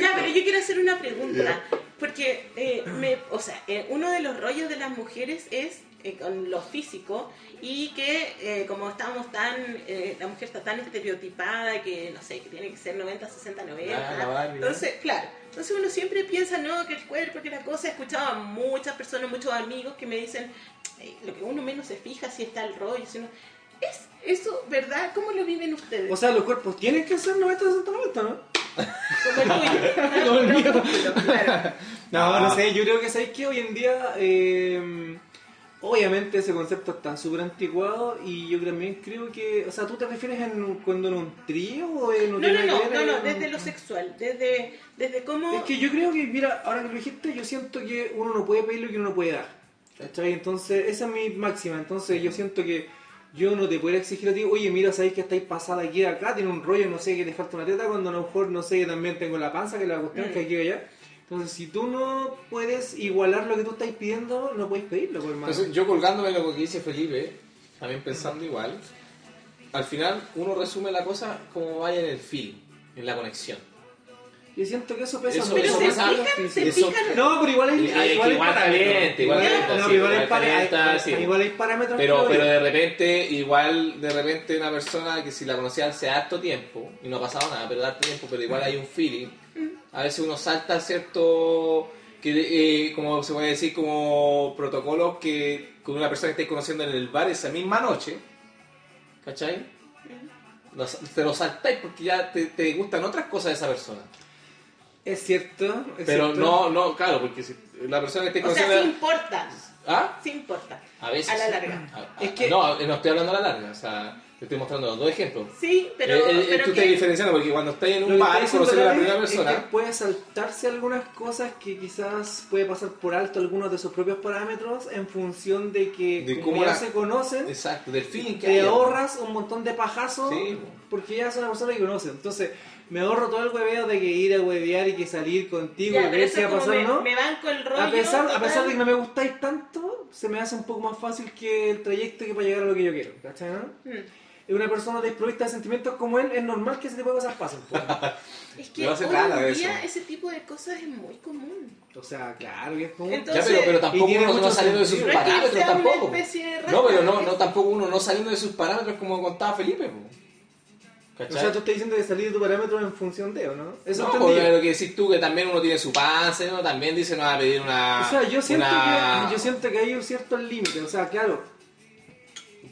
Speaker 3: Ya, pero yo quiero hacer una pregunta. Porque, eh, me, o sea, eh, uno de los rollos de las mujeres es eh, con lo físico y que eh, como estamos tan, eh, la mujer está tan estereotipada que, no sé, que tiene que ser 90, 60, 90.
Speaker 2: Ah, la Barbie,
Speaker 3: entonces, claro, entonces uno siempre piensa, no, que el cuerpo, que la cosa, he escuchado a muchas personas, muchos amigos que me dicen, "Ay, lo que uno menos se fija si está el rollo, si no... ¿Es eso verdad? ¿Cómo lo viven ustedes?
Speaker 1: O sea, los cuerpos tienen que ser 90, 60, 90, ¿no?
Speaker 3: como el tuyo. *laughs*
Speaker 1: Como el mío. No, no sé, yo creo que sabéis que hoy en día, eh, obviamente ese concepto está súper anticuado y yo también creo que, o sea, ¿tú te refieres en cuando en un trío o en
Speaker 3: No,
Speaker 1: un
Speaker 3: no, no, no, no,
Speaker 1: un-
Speaker 3: desde lo sexual, desde, desde cómo...
Speaker 1: Es que yo creo que, mira, ahora que lo dijiste, yo siento que uno no puede pedir lo que uno no puede dar. ¿Cachai? Entonces, esa es mi máxima. Entonces, yo siento que yo no te puedo exigir a ti, oye, mira, sabéis que estáis pasada aquí acá, tiene un rollo, no sé, que te falta una teta, cuando a lo mejor, no sé, que también tengo la panza, que la cuestión
Speaker 3: Mm.
Speaker 1: que aquí allá. Entonces, si tú no puedes igualar lo que tú estás pidiendo, no puedes pedirlo, pues, hermano.
Speaker 2: Entonces, yo colgándome lo que dice Felipe, también pensando igual, al final uno resume la cosa como vaya en el feeling, en la conexión.
Speaker 1: Yo siento que eso pesa
Speaker 2: Eso-
Speaker 1: mucho.
Speaker 3: Pero se fijan, se
Speaker 2: eso-
Speaker 3: fijan...
Speaker 1: No, pero igual hay,
Speaker 2: Eh,
Speaker 1: igual hay
Speaker 2: igual
Speaker 1: parámetros.
Speaker 2: igual
Speaker 1: no,
Speaker 2: sí,
Speaker 1: hay
Speaker 2: sí.
Speaker 1: igual hay parámetros.
Speaker 2: Pero, pero de repente, igual de repente una persona que si la conocía hace harto tiempo y no ha pasado nada, pero harto tiempo, pero igual hay un feeling, a veces uno salta cierto, que, eh, como se puede decir, como protocolos que con una persona que estés conociendo en el bar esa misma noche, ¿cachai? Te lo saltáis porque ya te, te gustan otras cosas de esa persona.
Speaker 1: Es cierto. es
Speaker 2: Pero
Speaker 1: cierto.
Speaker 2: no, no, claro, porque si la persona que estés
Speaker 3: O sea,
Speaker 2: conociendo...
Speaker 3: sí importa,
Speaker 2: ¿Ah?
Speaker 3: sí importa.
Speaker 2: A veces.
Speaker 3: A la larga.
Speaker 2: A- a-
Speaker 1: Es que-
Speaker 2: No, no estoy hablando a la larga. O sea, te estoy mostrando dos ejemplos.
Speaker 3: Sí, pero...
Speaker 2: Eh, eh,
Speaker 3: pero
Speaker 2: tú estás diferenciando porque cuando estás en un bar conocer a la primera
Speaker 1: es
Speaker 2: persona.
Speaker 1: que puede saltarse algunas cosas que quizás puede pasar por alto algunos de sus propios parámetros en función de que
Speaker 2: De
Speaker 1: como
Speaker 2: cómo
Speaker 1: ya
Speaker 2: la-
Speaker 1: se conocen,
Speaker 2: Exacto, del feeling que
Speaker 1: te ahorras un montón de pajazos
Speaker 2: Sí.
Speaker 1: porque ya es una persona que conoce. Entonces, me ahorro todo el hueveo de que ir a huevear y que salir contigo
Speaker 3: Ya,
Speaker 1: y
Speaker 3: pero
Speaker 1: ver
Speaker 3: eso
Speaker 1: si va a pasar
Speaker 3: me,
Speaker 1: o no.
Speaker 3: me banco el rollo...
Speaker 1: A pesar, a pesar de que no me gustáis tanto, se me hace un poco más fácil que el trayecto que para llegar a lo que yo quiero. ¿Cachai? no?
Speaker 3: Mm.
Speaker 1: Es una persona desprovista de sentimientos como él, es normal que ese tipo de cosas pasen. pues. *laughs*
Speaker 3: Es que
Speaker 2: No
Speaker 3: hoy
Speaker 2: se trata de
Speaker 3: en día
Speaker 2: eso.
Speaker 3: ese tipo de cosas es muy común.
Speaker 1: o sea, claro que es como...
Speaker 2: Ya,
Speaker 3: Entonces-
Speaker 2: pero, pero
Speaker 1: Y
Speaker 2: tampoco uno no saliendo de sus.
Speaker 3: No es que
Speaker 2: parámetros
Speaker 3: sea una
Speaker 2: tampoco.
Speaker 3: especie de
Speaker 2: No, pero no,
Speaker 3: rata,
Speaker 2: no
Speaker 3: es-
Speaker 2: tampoco uno no saliendo de sus parámetros como contaba Felipe.
Speaker 1: O sea, tú estás diciendo de salir de tu parámetro en función de, ¿o no? Eso
Speaker 2: no, porque lo que decís tú, que también uno tiene su panza, uno también dice no va a pedir una.
Speaker 1: O sea, yo siento,
Speaker 2: una-
Speaker 1: que, yo siento que hay un cierto límite. O sea, claro,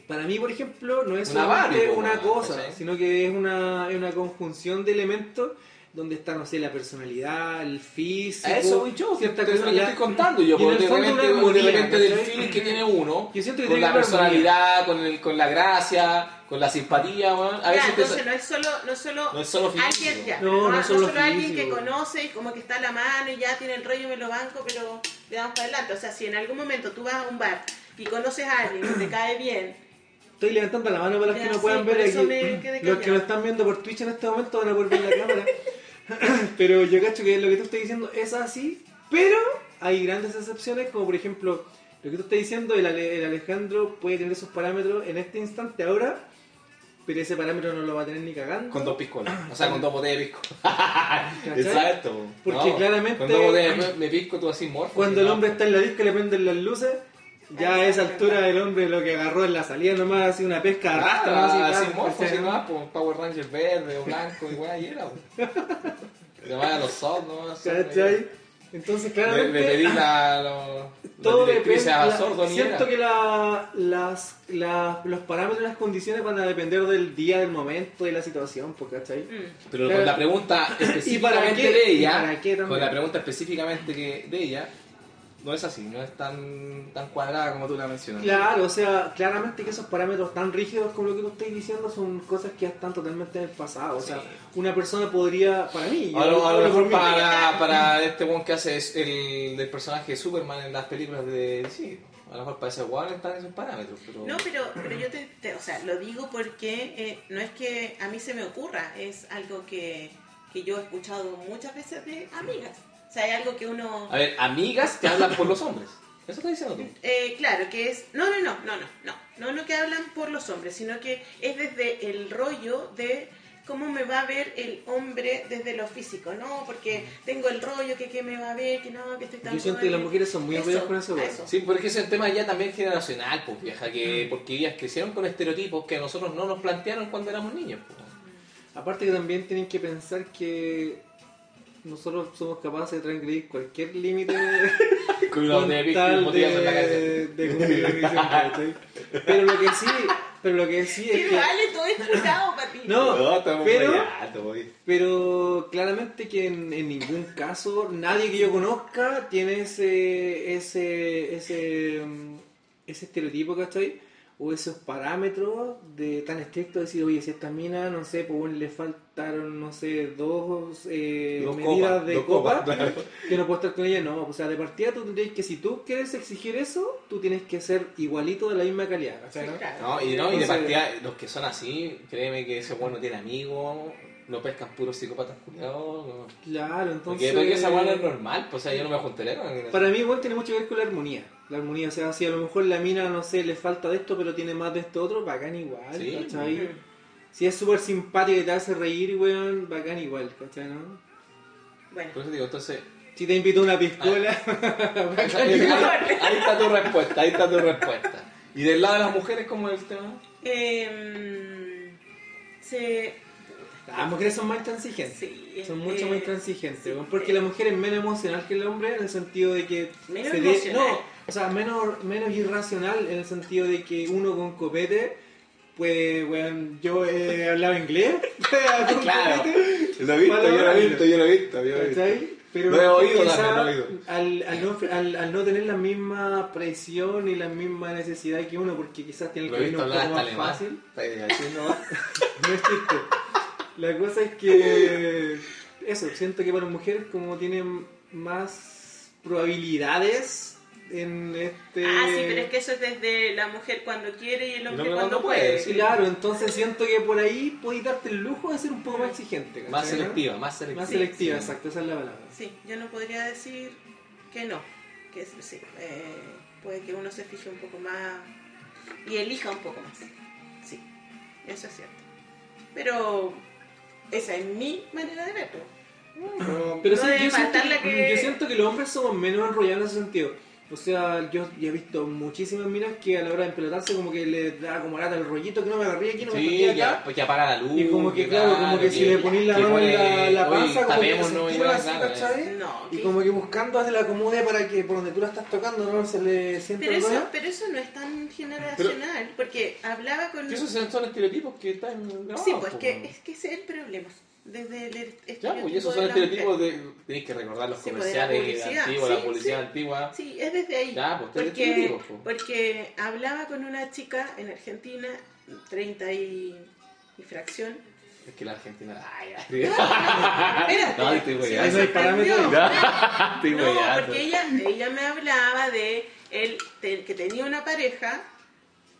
Speaker 1: para mí, por ejemplo, no es
Speaker 2: Una
Speaker 1: solamente
Speaker 2: Barbie, po,
Speaker 1: una cosa,
Speaker 2: ¿cachai?
Speaker 1: sino que es una, es una conjunción de elementos donde está, no sé, la personalidad, el físico.
Speaker 2: A eso voy yo,
Speaker 1: cierta
Speaker 2: lo que
Speaker 1: cosa,
Speaker 2: estoy contando yo, porque
Speaker 1: el
Speaker 2: de repente,
Speaker 1: una armonía,
Speaker 2: de repente del feeling que tiene uno, *laughs*
Speaker 1: Yo siento que
Speaker 2: con
Speaker 1: tiene
Speaker 2: la personalidad, con, el, con la gracia, con la simpatía. A
Speaker 3: Ya,
Speaker 2: veces
Speaker 3: entonces
Speaker 2: te-
Speaker 3: no es solo, no es solo,
Speaker 2: No es solo físico.
Speaker 3: alguien, ya,
Speaker 1: No,
Speaker 3: no,
Speaker 1: no es solo
Speaker 3: solo alguien que conoce y como que está a la mano y ya tiene el rollo y me lo banco, pero le damos para adelante. O sea, si en algún momento tú vas a un bar y conoces a alguien que te cae bien,
Speaker 1: Estoy levantando la mano para los
Speaker 3: Ya,
Speaker 1: que no
Speaker 3: sí,
Speaker 1: puedan ver aquí. Los que lo están viendo por Twitch en este momento van a poder ver la cámara. *laughs* pero yo cacho que lo que tú estás diciendo es así, pero hay grandes excepciones, como por ejemplo, lo que tú estás diciendo, el, Ale- el Alejandro puede tener esos parámetros en este instante ahora, pero ese parámetro no lo va a tener ni cagando.
Speaker 2: Con dos piscolas, *clears throat* o sea, con dos botellas de pisco. Exacto.
Speaker 1: Porque claramente-
Speaker 2: Con dos botellas de pisco tú así morfo.
Speaker 1: Cuando el
Speaker 2: no-
Speaker 1: hombre está en la disco y le prenden las luces, ya a esa altura el hombre lo que agarró en la salida nomás así una pesca arrastra.
Speaker 2: Ah,
Speaker 1: Así,
Speaker 2: así
Speaker 1: pa,
Speaker 2: morfo,
Speaker 1: ¿cachai?
Speaker 2: así nomás, pues, Power Ranger verde o blanco, igual y era, pues. Le vaya a los soft, ¿no?
Speaker 1: ¿Cachai? Entonces, claramente.
Speaker 2: le pedí la, lo- *laughs*
Speaker 1: todo depende.
Speaker 2: a sordo ni
Speaker 1: siento
Speaker 2: era.
Speaker 1: que la- las, la- los parámetros y las condiciones van a depender del día, del momento, de la situación, pues, ¿cachai?
Speaker 3: mm,
Speaker 2: Pero
Speaker 1: Claro.
Speaker 2: con la pregunta *laughs*
Speaker 1: ¿Y para
Speaker 2: específicamente
Speaker 1: qué?
Speaker 2: de
Speaker 1: ¿Y
Speaker 2: ella,
Speaker 1: para qué también?
Speaker 2: con la pregunta específicamente que de ella, no es así, no es tan, tan cuadrada como tú la mencionas.
Speaker 1: Claro, o sea, claramente que esos parámetros tan rígidos como lo que tú estás diciendo son cosas que ya están totalmente en el pasado. O sea,
Speaker 2: Sí.
Speaker 1: una persona podría, para mí,
Speaker 2: A lo, a lo mejor para, *laughs* para este one que hace el del personaje de Superman en las películas de DC, a lo mejor para ese one están esos parámetros, pero...
Speaker 3: No, pero, pero yo te, te- o sea, lo digo porque eh, no es que a mí se me ocurra, es algo que, que yo he escuchado muchas veces de amigas. O sea, hay algo que uno...
Speaker 2: A ver, amigas que hablan por los hombres. Eso estás diciendo tú.
Speaker 3: Eh, claro, que es... No, no, no, no, no, no. No, no que hablan por los hombres, sino que es desde el rollo de cómo me va a ver el hombre desde lo físico, ¿no? Porque tengo el rollo que, que me va a ver, que no, que estoy tan...
Speaker 1: Yo siento que las mujeres son muy obvias con eso.
Speaker 3: eso.
Speaker 2: Sí, porque ese es el tema ya también generacional, pues vieja, que porque ellas crecieron con estereotipos que a nosotros no nos plantearon cuando éramos niños. pues.
Speaker 1: Aparte que también tienen que pensar que nosotros somos capaces de transgredir cualquier límite *laughs*
Speaker 2: Con de
Speaker 1: tal
Speaker 2: botellas en la
Speaker 1: de,
Speaker 2: cabeza.
Speaker 1: de cumplir la misión, ¿cachai? Pero lo que sí, pero lo que sí es
Speaker 3: ¿Qué
Speaker 1: que
Speaker 3: vale todo explicado para ti?
Speaker 1: No,
Speaker 2: estamos
Speaker 1: pero-. Pero claramente que en, en ningún caso nadie que yo conozca tiene ese ese ese, mm, ese estereotipo, ¿cachai? O esos parámetros de tan estrictos de decir, oye, si esta mina, no sé, pues bueno, le faltaron, no sé, dos, eh,
Speaker 2: Dos
Speaker 1: medidas
Speaker 2: copas,
Speaker 1: de
Speaker 2: dos
Speaker 1: copa,
Speaker 2: copas,
Speaker 1: que no puedo estar con ella, no. O sea, de partida tú tendrías que, si tú quieres exigir eso, tú tienes que ser igualito de la misma calidad, no?
Speaker 3: Claro.
Speaker 2: No, y no, y de partida, los que son así, créeme que ese bueno no tiene amigos, no pescan puros psicópatas culiados. No.
Speaker 1: Claro, entonces...
Speaker 2: Porque, porque esa weá no es normal, pues o sea, yo no me juntaría con.
Speaker 1: Para mí igual tiene mucho que ver con la armonía. La armonía, o sea, si a lo mejor la mina, no sé, le falta de esto, pero tiene más de esto otro, bacán igual,
Speaker 2: Sí.
Speaker 1: ¿cachai? Si es súper simpática y te hace reír, weón, bacán igual, ¿cachai? No?
Speaker 3: Bueno.
Speaker 2: Por eso digo, entonces,
Speaker 1: Si te invito a una piscola, *laughs* bacán
Speaker 2: ahí,
Speaker 1: igual.
Speaker 2: ahí está tu respuesta, ahí está tu respuesta. Y del lado de las mujeres, ¿cómo es el tema?
Speaker 3: Eh, se...
Speaker 1: Las mujeres son más intransigentes.
Speaker 3: Sí,
Speaker 1: Son mucho
Speaker 3: eh,
Speaker 1: más intransigentes,
Speaker 3: sí,
Speaker 1: porque
Speaker 3: eh.
Speaker 1: la mujer es menos emocional que el hombre en el sentido de que
Speaker 3: Menos
Speaker 1: se
Speaker 3: emocional.
Speaker 1: no, o sea, menos, menos irracional en el sentido de que uno con copete puede, weón, yo he hablado inglés, *laughs* con
Speaker 2: Claro.
Speaker 1: copete,
Speaker 2: Lo he visto, yo lo he visto, yo lo he visto, yo lo he visto.
Speaker 1: ¿Cachai? Pero
Speaker 2: Lo he oído
Speaker 1: quizá
Speaker 2: también, lo he oído.
Speaker 1: Al, al, no, al, al no tener la misma presión y la misma necesidad que uno, porque quizás tiene el camino un poco más
Speaker 2: alemán.
Speaker 1: fácil.
Speaker 2: Está así, ¿no? *laughs*
Speaker 1: No es chiste. La cosa es que *laughs* eso, siento que para mujeres como tienen más probabilidades en este...
Speaker 3: Ah, sí, pero es que eso es desde la mujer cuando quiere y el hombre cuando
Speaker 2: cuando puede,
Speaker 3: puede.
Speaker 2: sí.
Speaker 1: Claro, entonces siento que por ahí podéis darte el lujo de ser un poco más exigente. ¿cachai?
Speaker 2: Más selectiva, más selectiva.
Speaker 1: Más selectiva,
Speaker 2: Sí.
Speaker 1: exacto, esa es la palabra.
Speaker 3: Sí, yo no podría decir que no. Que sí, sí, eh, puede que uno se fije un poco más y elija un poco más. Sí, eso es cierto. Pero esa es mi manera de verlo.
Speaker 1: Pero
Speaker 3: No
Speaker 1: sí, yo, siento que- yo siento que los hombres somos menos enrollados en ese sentido. O sea, yo ya he visto muchísimas minas que a la hora de empelotarse como que le da como lata el rollito que no me agarré aquí, no me
Speaker 2: Sí,
Speaker 1: acá.
Speaker 2: ya, pues que apaga la luz.
Speaker 1: Y como que, claro, como que si le ponís la
Speaker 2: que
Speaker 1: mano en la, la
Speaker 2: oye,
Speaker 1: panza, como que se así,
Speaker 2: claro,
Speaker 1: ¿cachai?
Speaker 3: No,
Speaker 1: Y
Speaker 3: que-
Speaker 1: como que buscando hacer la acomode para que por donde tú la estás tocando no se le sienta
Speaker 3: pero,
Speaker 1: el
Speaker 3: eso, pero eso no es tan generacional, porque hablaba con...
Speaker 2: Que esos son estereotipos que están grabados.
Speaker 3: Sí, pues que, es que ese es el problema. Desde el estereotipo
Speaker 2: Ya, pues y esos son
Speaker 3: la
Speaker 2: estereotipos de. Tenéis que recordar los
Speaker 3: Sí, pues, la
Speaker 2: comerciales
Speaker 3: publicidad.
Speaker 2: antiguos,
Speaker 3: Sí,
Speaker 2: la publicidad
Speaker 3: sí.
Speaker 2: antigua.
Speaker 3: Sí, es desde ahí.
Speaker 2: Ya, pues,
Speaker 3: porque,
Speaker 2: estereotipos, pues.
Speaker 3: porque hablaba con una chica en Argentina, 30 y, y fracción.
Speaker 2: Es que la Argentina. Ay, ay.
Speaker 3: Espérate,
Speaker 2: No, estoy weyando.
Speaker 1: no
Speaker 3: porque ella, ella me hablaba de él que tenía una pareja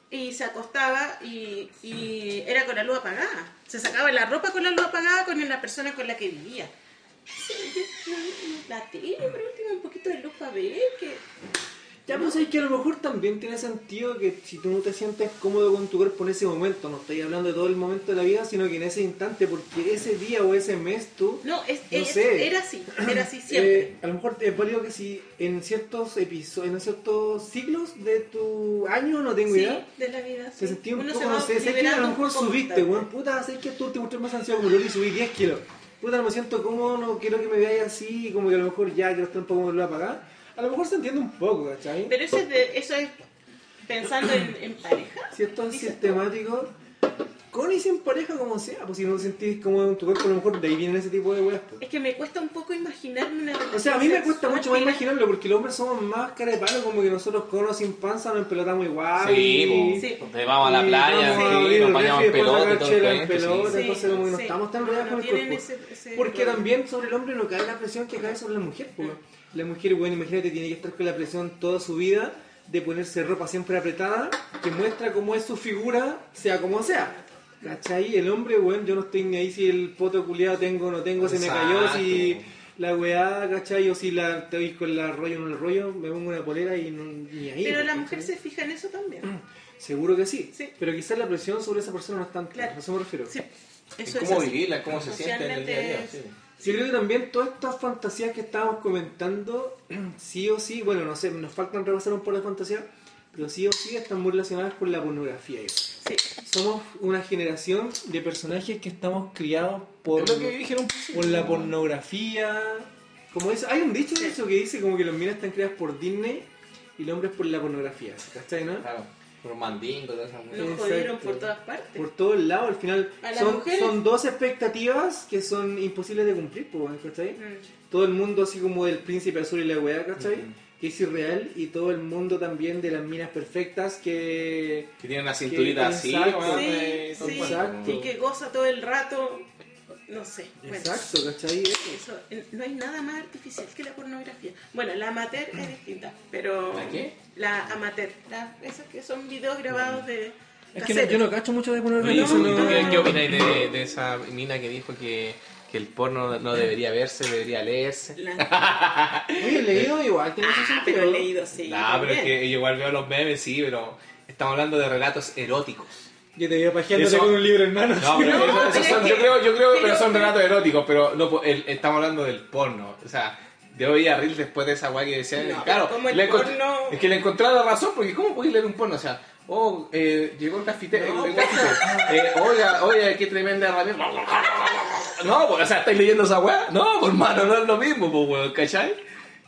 Speaker 3: y se acostaba y, y era con la luz apagada. Se sacaba la ropa con la luz apagada con la persona con la que vivía. La tele, por último, un poquito de luz para ver que...
Speaker 1: Ya, pues es que a lo mejor también tiene sentido que si tú no te sientes cómodo con tu cuerpo en ese momento, no estoy hablando de todo el momento de la vida, sino que en ese instante, porque ese día o ese mes tú,
Speaker 3: No, es,
Speaker 1: No
Speaker 3: es-
Speaker 1: sé.
Speaker 3: era así, *clears throat* era así siempre.
Speaker 1: eh, a lo mejor es válido que si en ciertos episodios, en ciertos ciclos de tu año, no tengo
Speaker 3: sí,
Speaker 1: idea,
Speaker 3: de la vida, sí.
Speaker 1: te sentí un
Speaker 3: Uno
Speaker 1: poco,
Speaker 3: se
Speaker 1: no sé, sé que a lo mejor subiste, weón, puta, sé que tú te mostré más ansioso como Loli y subí 10 kilos. Puta, no me siento cómodo, no quiero que me veáis así, como que a lo mejor ya quiero estar un poco más lo apagar. A lo mejor se entiende un poco, ¿cachai?
Speaker 3: Pero eso es, de, eso es pensando en, en pareja.
Speaker 1: Si esto es
Speaker 3: tú.
Speaker 1: sistemático, con y sin pareja como sea, pues si no te sentís cómodo en tu cuerpo, a lo mejor de ahí vienen ese tipo de weas. pues.
Speaker 3: Es que me cuesta un poco imaginarme una relación
Speaker 1: O sea, a mí me cuesta mucho más imaginarlo porque los hombres somos más cara de palo, como que nosotros con o sin panza nos empelotamos igual.
Speaker 2: Sí,
Speaker 1: y-
Speaker 3: Sí.
Speaker 2: pues, vamos a la playa, sí, nos bañamos en pelota todo el
Speaker 1: pelota,
Speaker 3: Sí,
Speaker 1: entonces como que no estamos tan rodeados
Speaker 3: no
Speaker 1: con el cuerpo.
Speaker 3: ese- ese
Speaker 1: Porque también sobre el hombre no cae la presión que cae sobre la mujer. pues. La mujer, bueno, imagínate, tiene que estar con la presión toda su vida de ponerse ropa siempre apretada, que muestra cómo es su figura, sea como sea. ¿Cachai? El hombre, bueno, yo no estoy ni ahí si el poto culiado tengo o no tengo, se me cayó, si la weá, ¿cachai? O si la estoy con la rollo o no el rollo, me pongo una polera y no, ni ahí.
Speaker 3: Pero la mujer
Speaker 1: ¿cachai?
Speaker 3: se fija en eso también. *clears throat*
Speaker 1: Seguro que sí,
Speaker 3: Sí.
Speaker 1: pero quizás la presión sobre esa persona no es tan
Speaker 3: Claro.
Speaker 1: a eso me refiero.
Speaker 3: Sí, eso
Speaker 2: cómo vivirla, cómo se siente en el día a día.
Speaker 3: Socialmente
Speaker 2: sí.
Speaker 1: Creo que también todas estas fantasías que estábamos comentando, *clears throat* sí o sí, bueno, no sé, nos faltan repasar un par de fantasías, pero sí o sí están muy relacionadas con la pornografía.
Speaker 3: Sí.
Speaker 1: Somos una generación de personajes que estamos criados por,
Speaker 2: Es lo que
Speaker 1: por la pornografía. Como dice, hay un dicho de eso que dice como que los minas están criadas por Disney y los hombres por la pornografía, ¿cachai, no?
Speaker 2: Claro, por mandingo, todas esas
Speaker 1: Exacto.
Speaker 3: jodieron por todas partes.
Speaker 1: Por todos lados, al final son,
Speaker 3: mujeres-
Speaker 1: son dos expectativas que son imposibles de cumplir, ¿cachai?
Speaker 3: Mm.
Speaker 1: todo el mundo así como del príncipe azul y la weá, ¿cachai?
Speaker 2: Ujú.
Speaker 1: Que es irreal y todo el mundo también de las minas perfectas que...
Speaker 2: Que tiene una cinturita
Speaker 1: Que-
Speaker 2: así,
Speaker 1: exacto.
Speaker 3: Sí,
Speaker 2: eh,
Speaker 3: sí,
Speaker 1: Exacto.
Speaker 3: y que goza todo el rato, no sé. Bueno,
Speaker 1: Exacto, ¿cachai?
Speaker 3: eso, no hay nada más artificial que la pornografía. Bueno, la amateur es distinta, pero...
Speaker 2: ¿La qué?
Speaker 3: La amateur, la- esas que son videos grabados de...
Speaker 1: Es que no- yo no cacho mucho de
Speaker 2: Oye. ¿y
Speaker 1: eso
Speaker 2: tú-
Speaker 1: no-
Speaker 2: ¿y tú qué, qué opináis de, de esa mina que dijo que, que el porno no debería verse, debería leerse?
Speaker 3: La- *laughs*
Speaker 1: Oye, he leído igual, tiene
Speaker 3: Ah,
Speaker 1: sentido.
Speaker 3: pero he leído, sí.
Speaker 2: no, pero es que yo igual veo los memes, sí, pero estamos hablando de relatos eróticos.
Speaker 1: Yo te iba pajeándote
Speaker 2: Eso-
Speaker 1: con un libro en mano.
Speaker 2: No, pero,
Speaker 3: No,
Speaker 2: eso-
Speaker 3: pero
Speaker 2: esos
Speaker 3: es
Speaker 2: son-
Speaker 3: que-
Speaker 2: yo creo, yo creo
Speaker 3: pero-
Speaker 2: pero son relatos eróticos, pero no, el- estamos hablando del porno. O sea, yo veía a Reel después de esa weá que decía,
Speaker 3: No,
Speaker 2: claro, le
Speaker 3: porno-
Speaker 2: es que le encontraba la razón, porque ¿cómo podéis leer un porno? O sea, oh, eh, llegó el cafetero,
Speaker 3: No,
Speaker 2: el, el cafetero, eh, oiga, oiga, qué tremenda herramienta. No, pues, o sea, ¿estáis leyendo esa weá? No, pues hermano, no es lo mismo, pues weón, ¿cachai?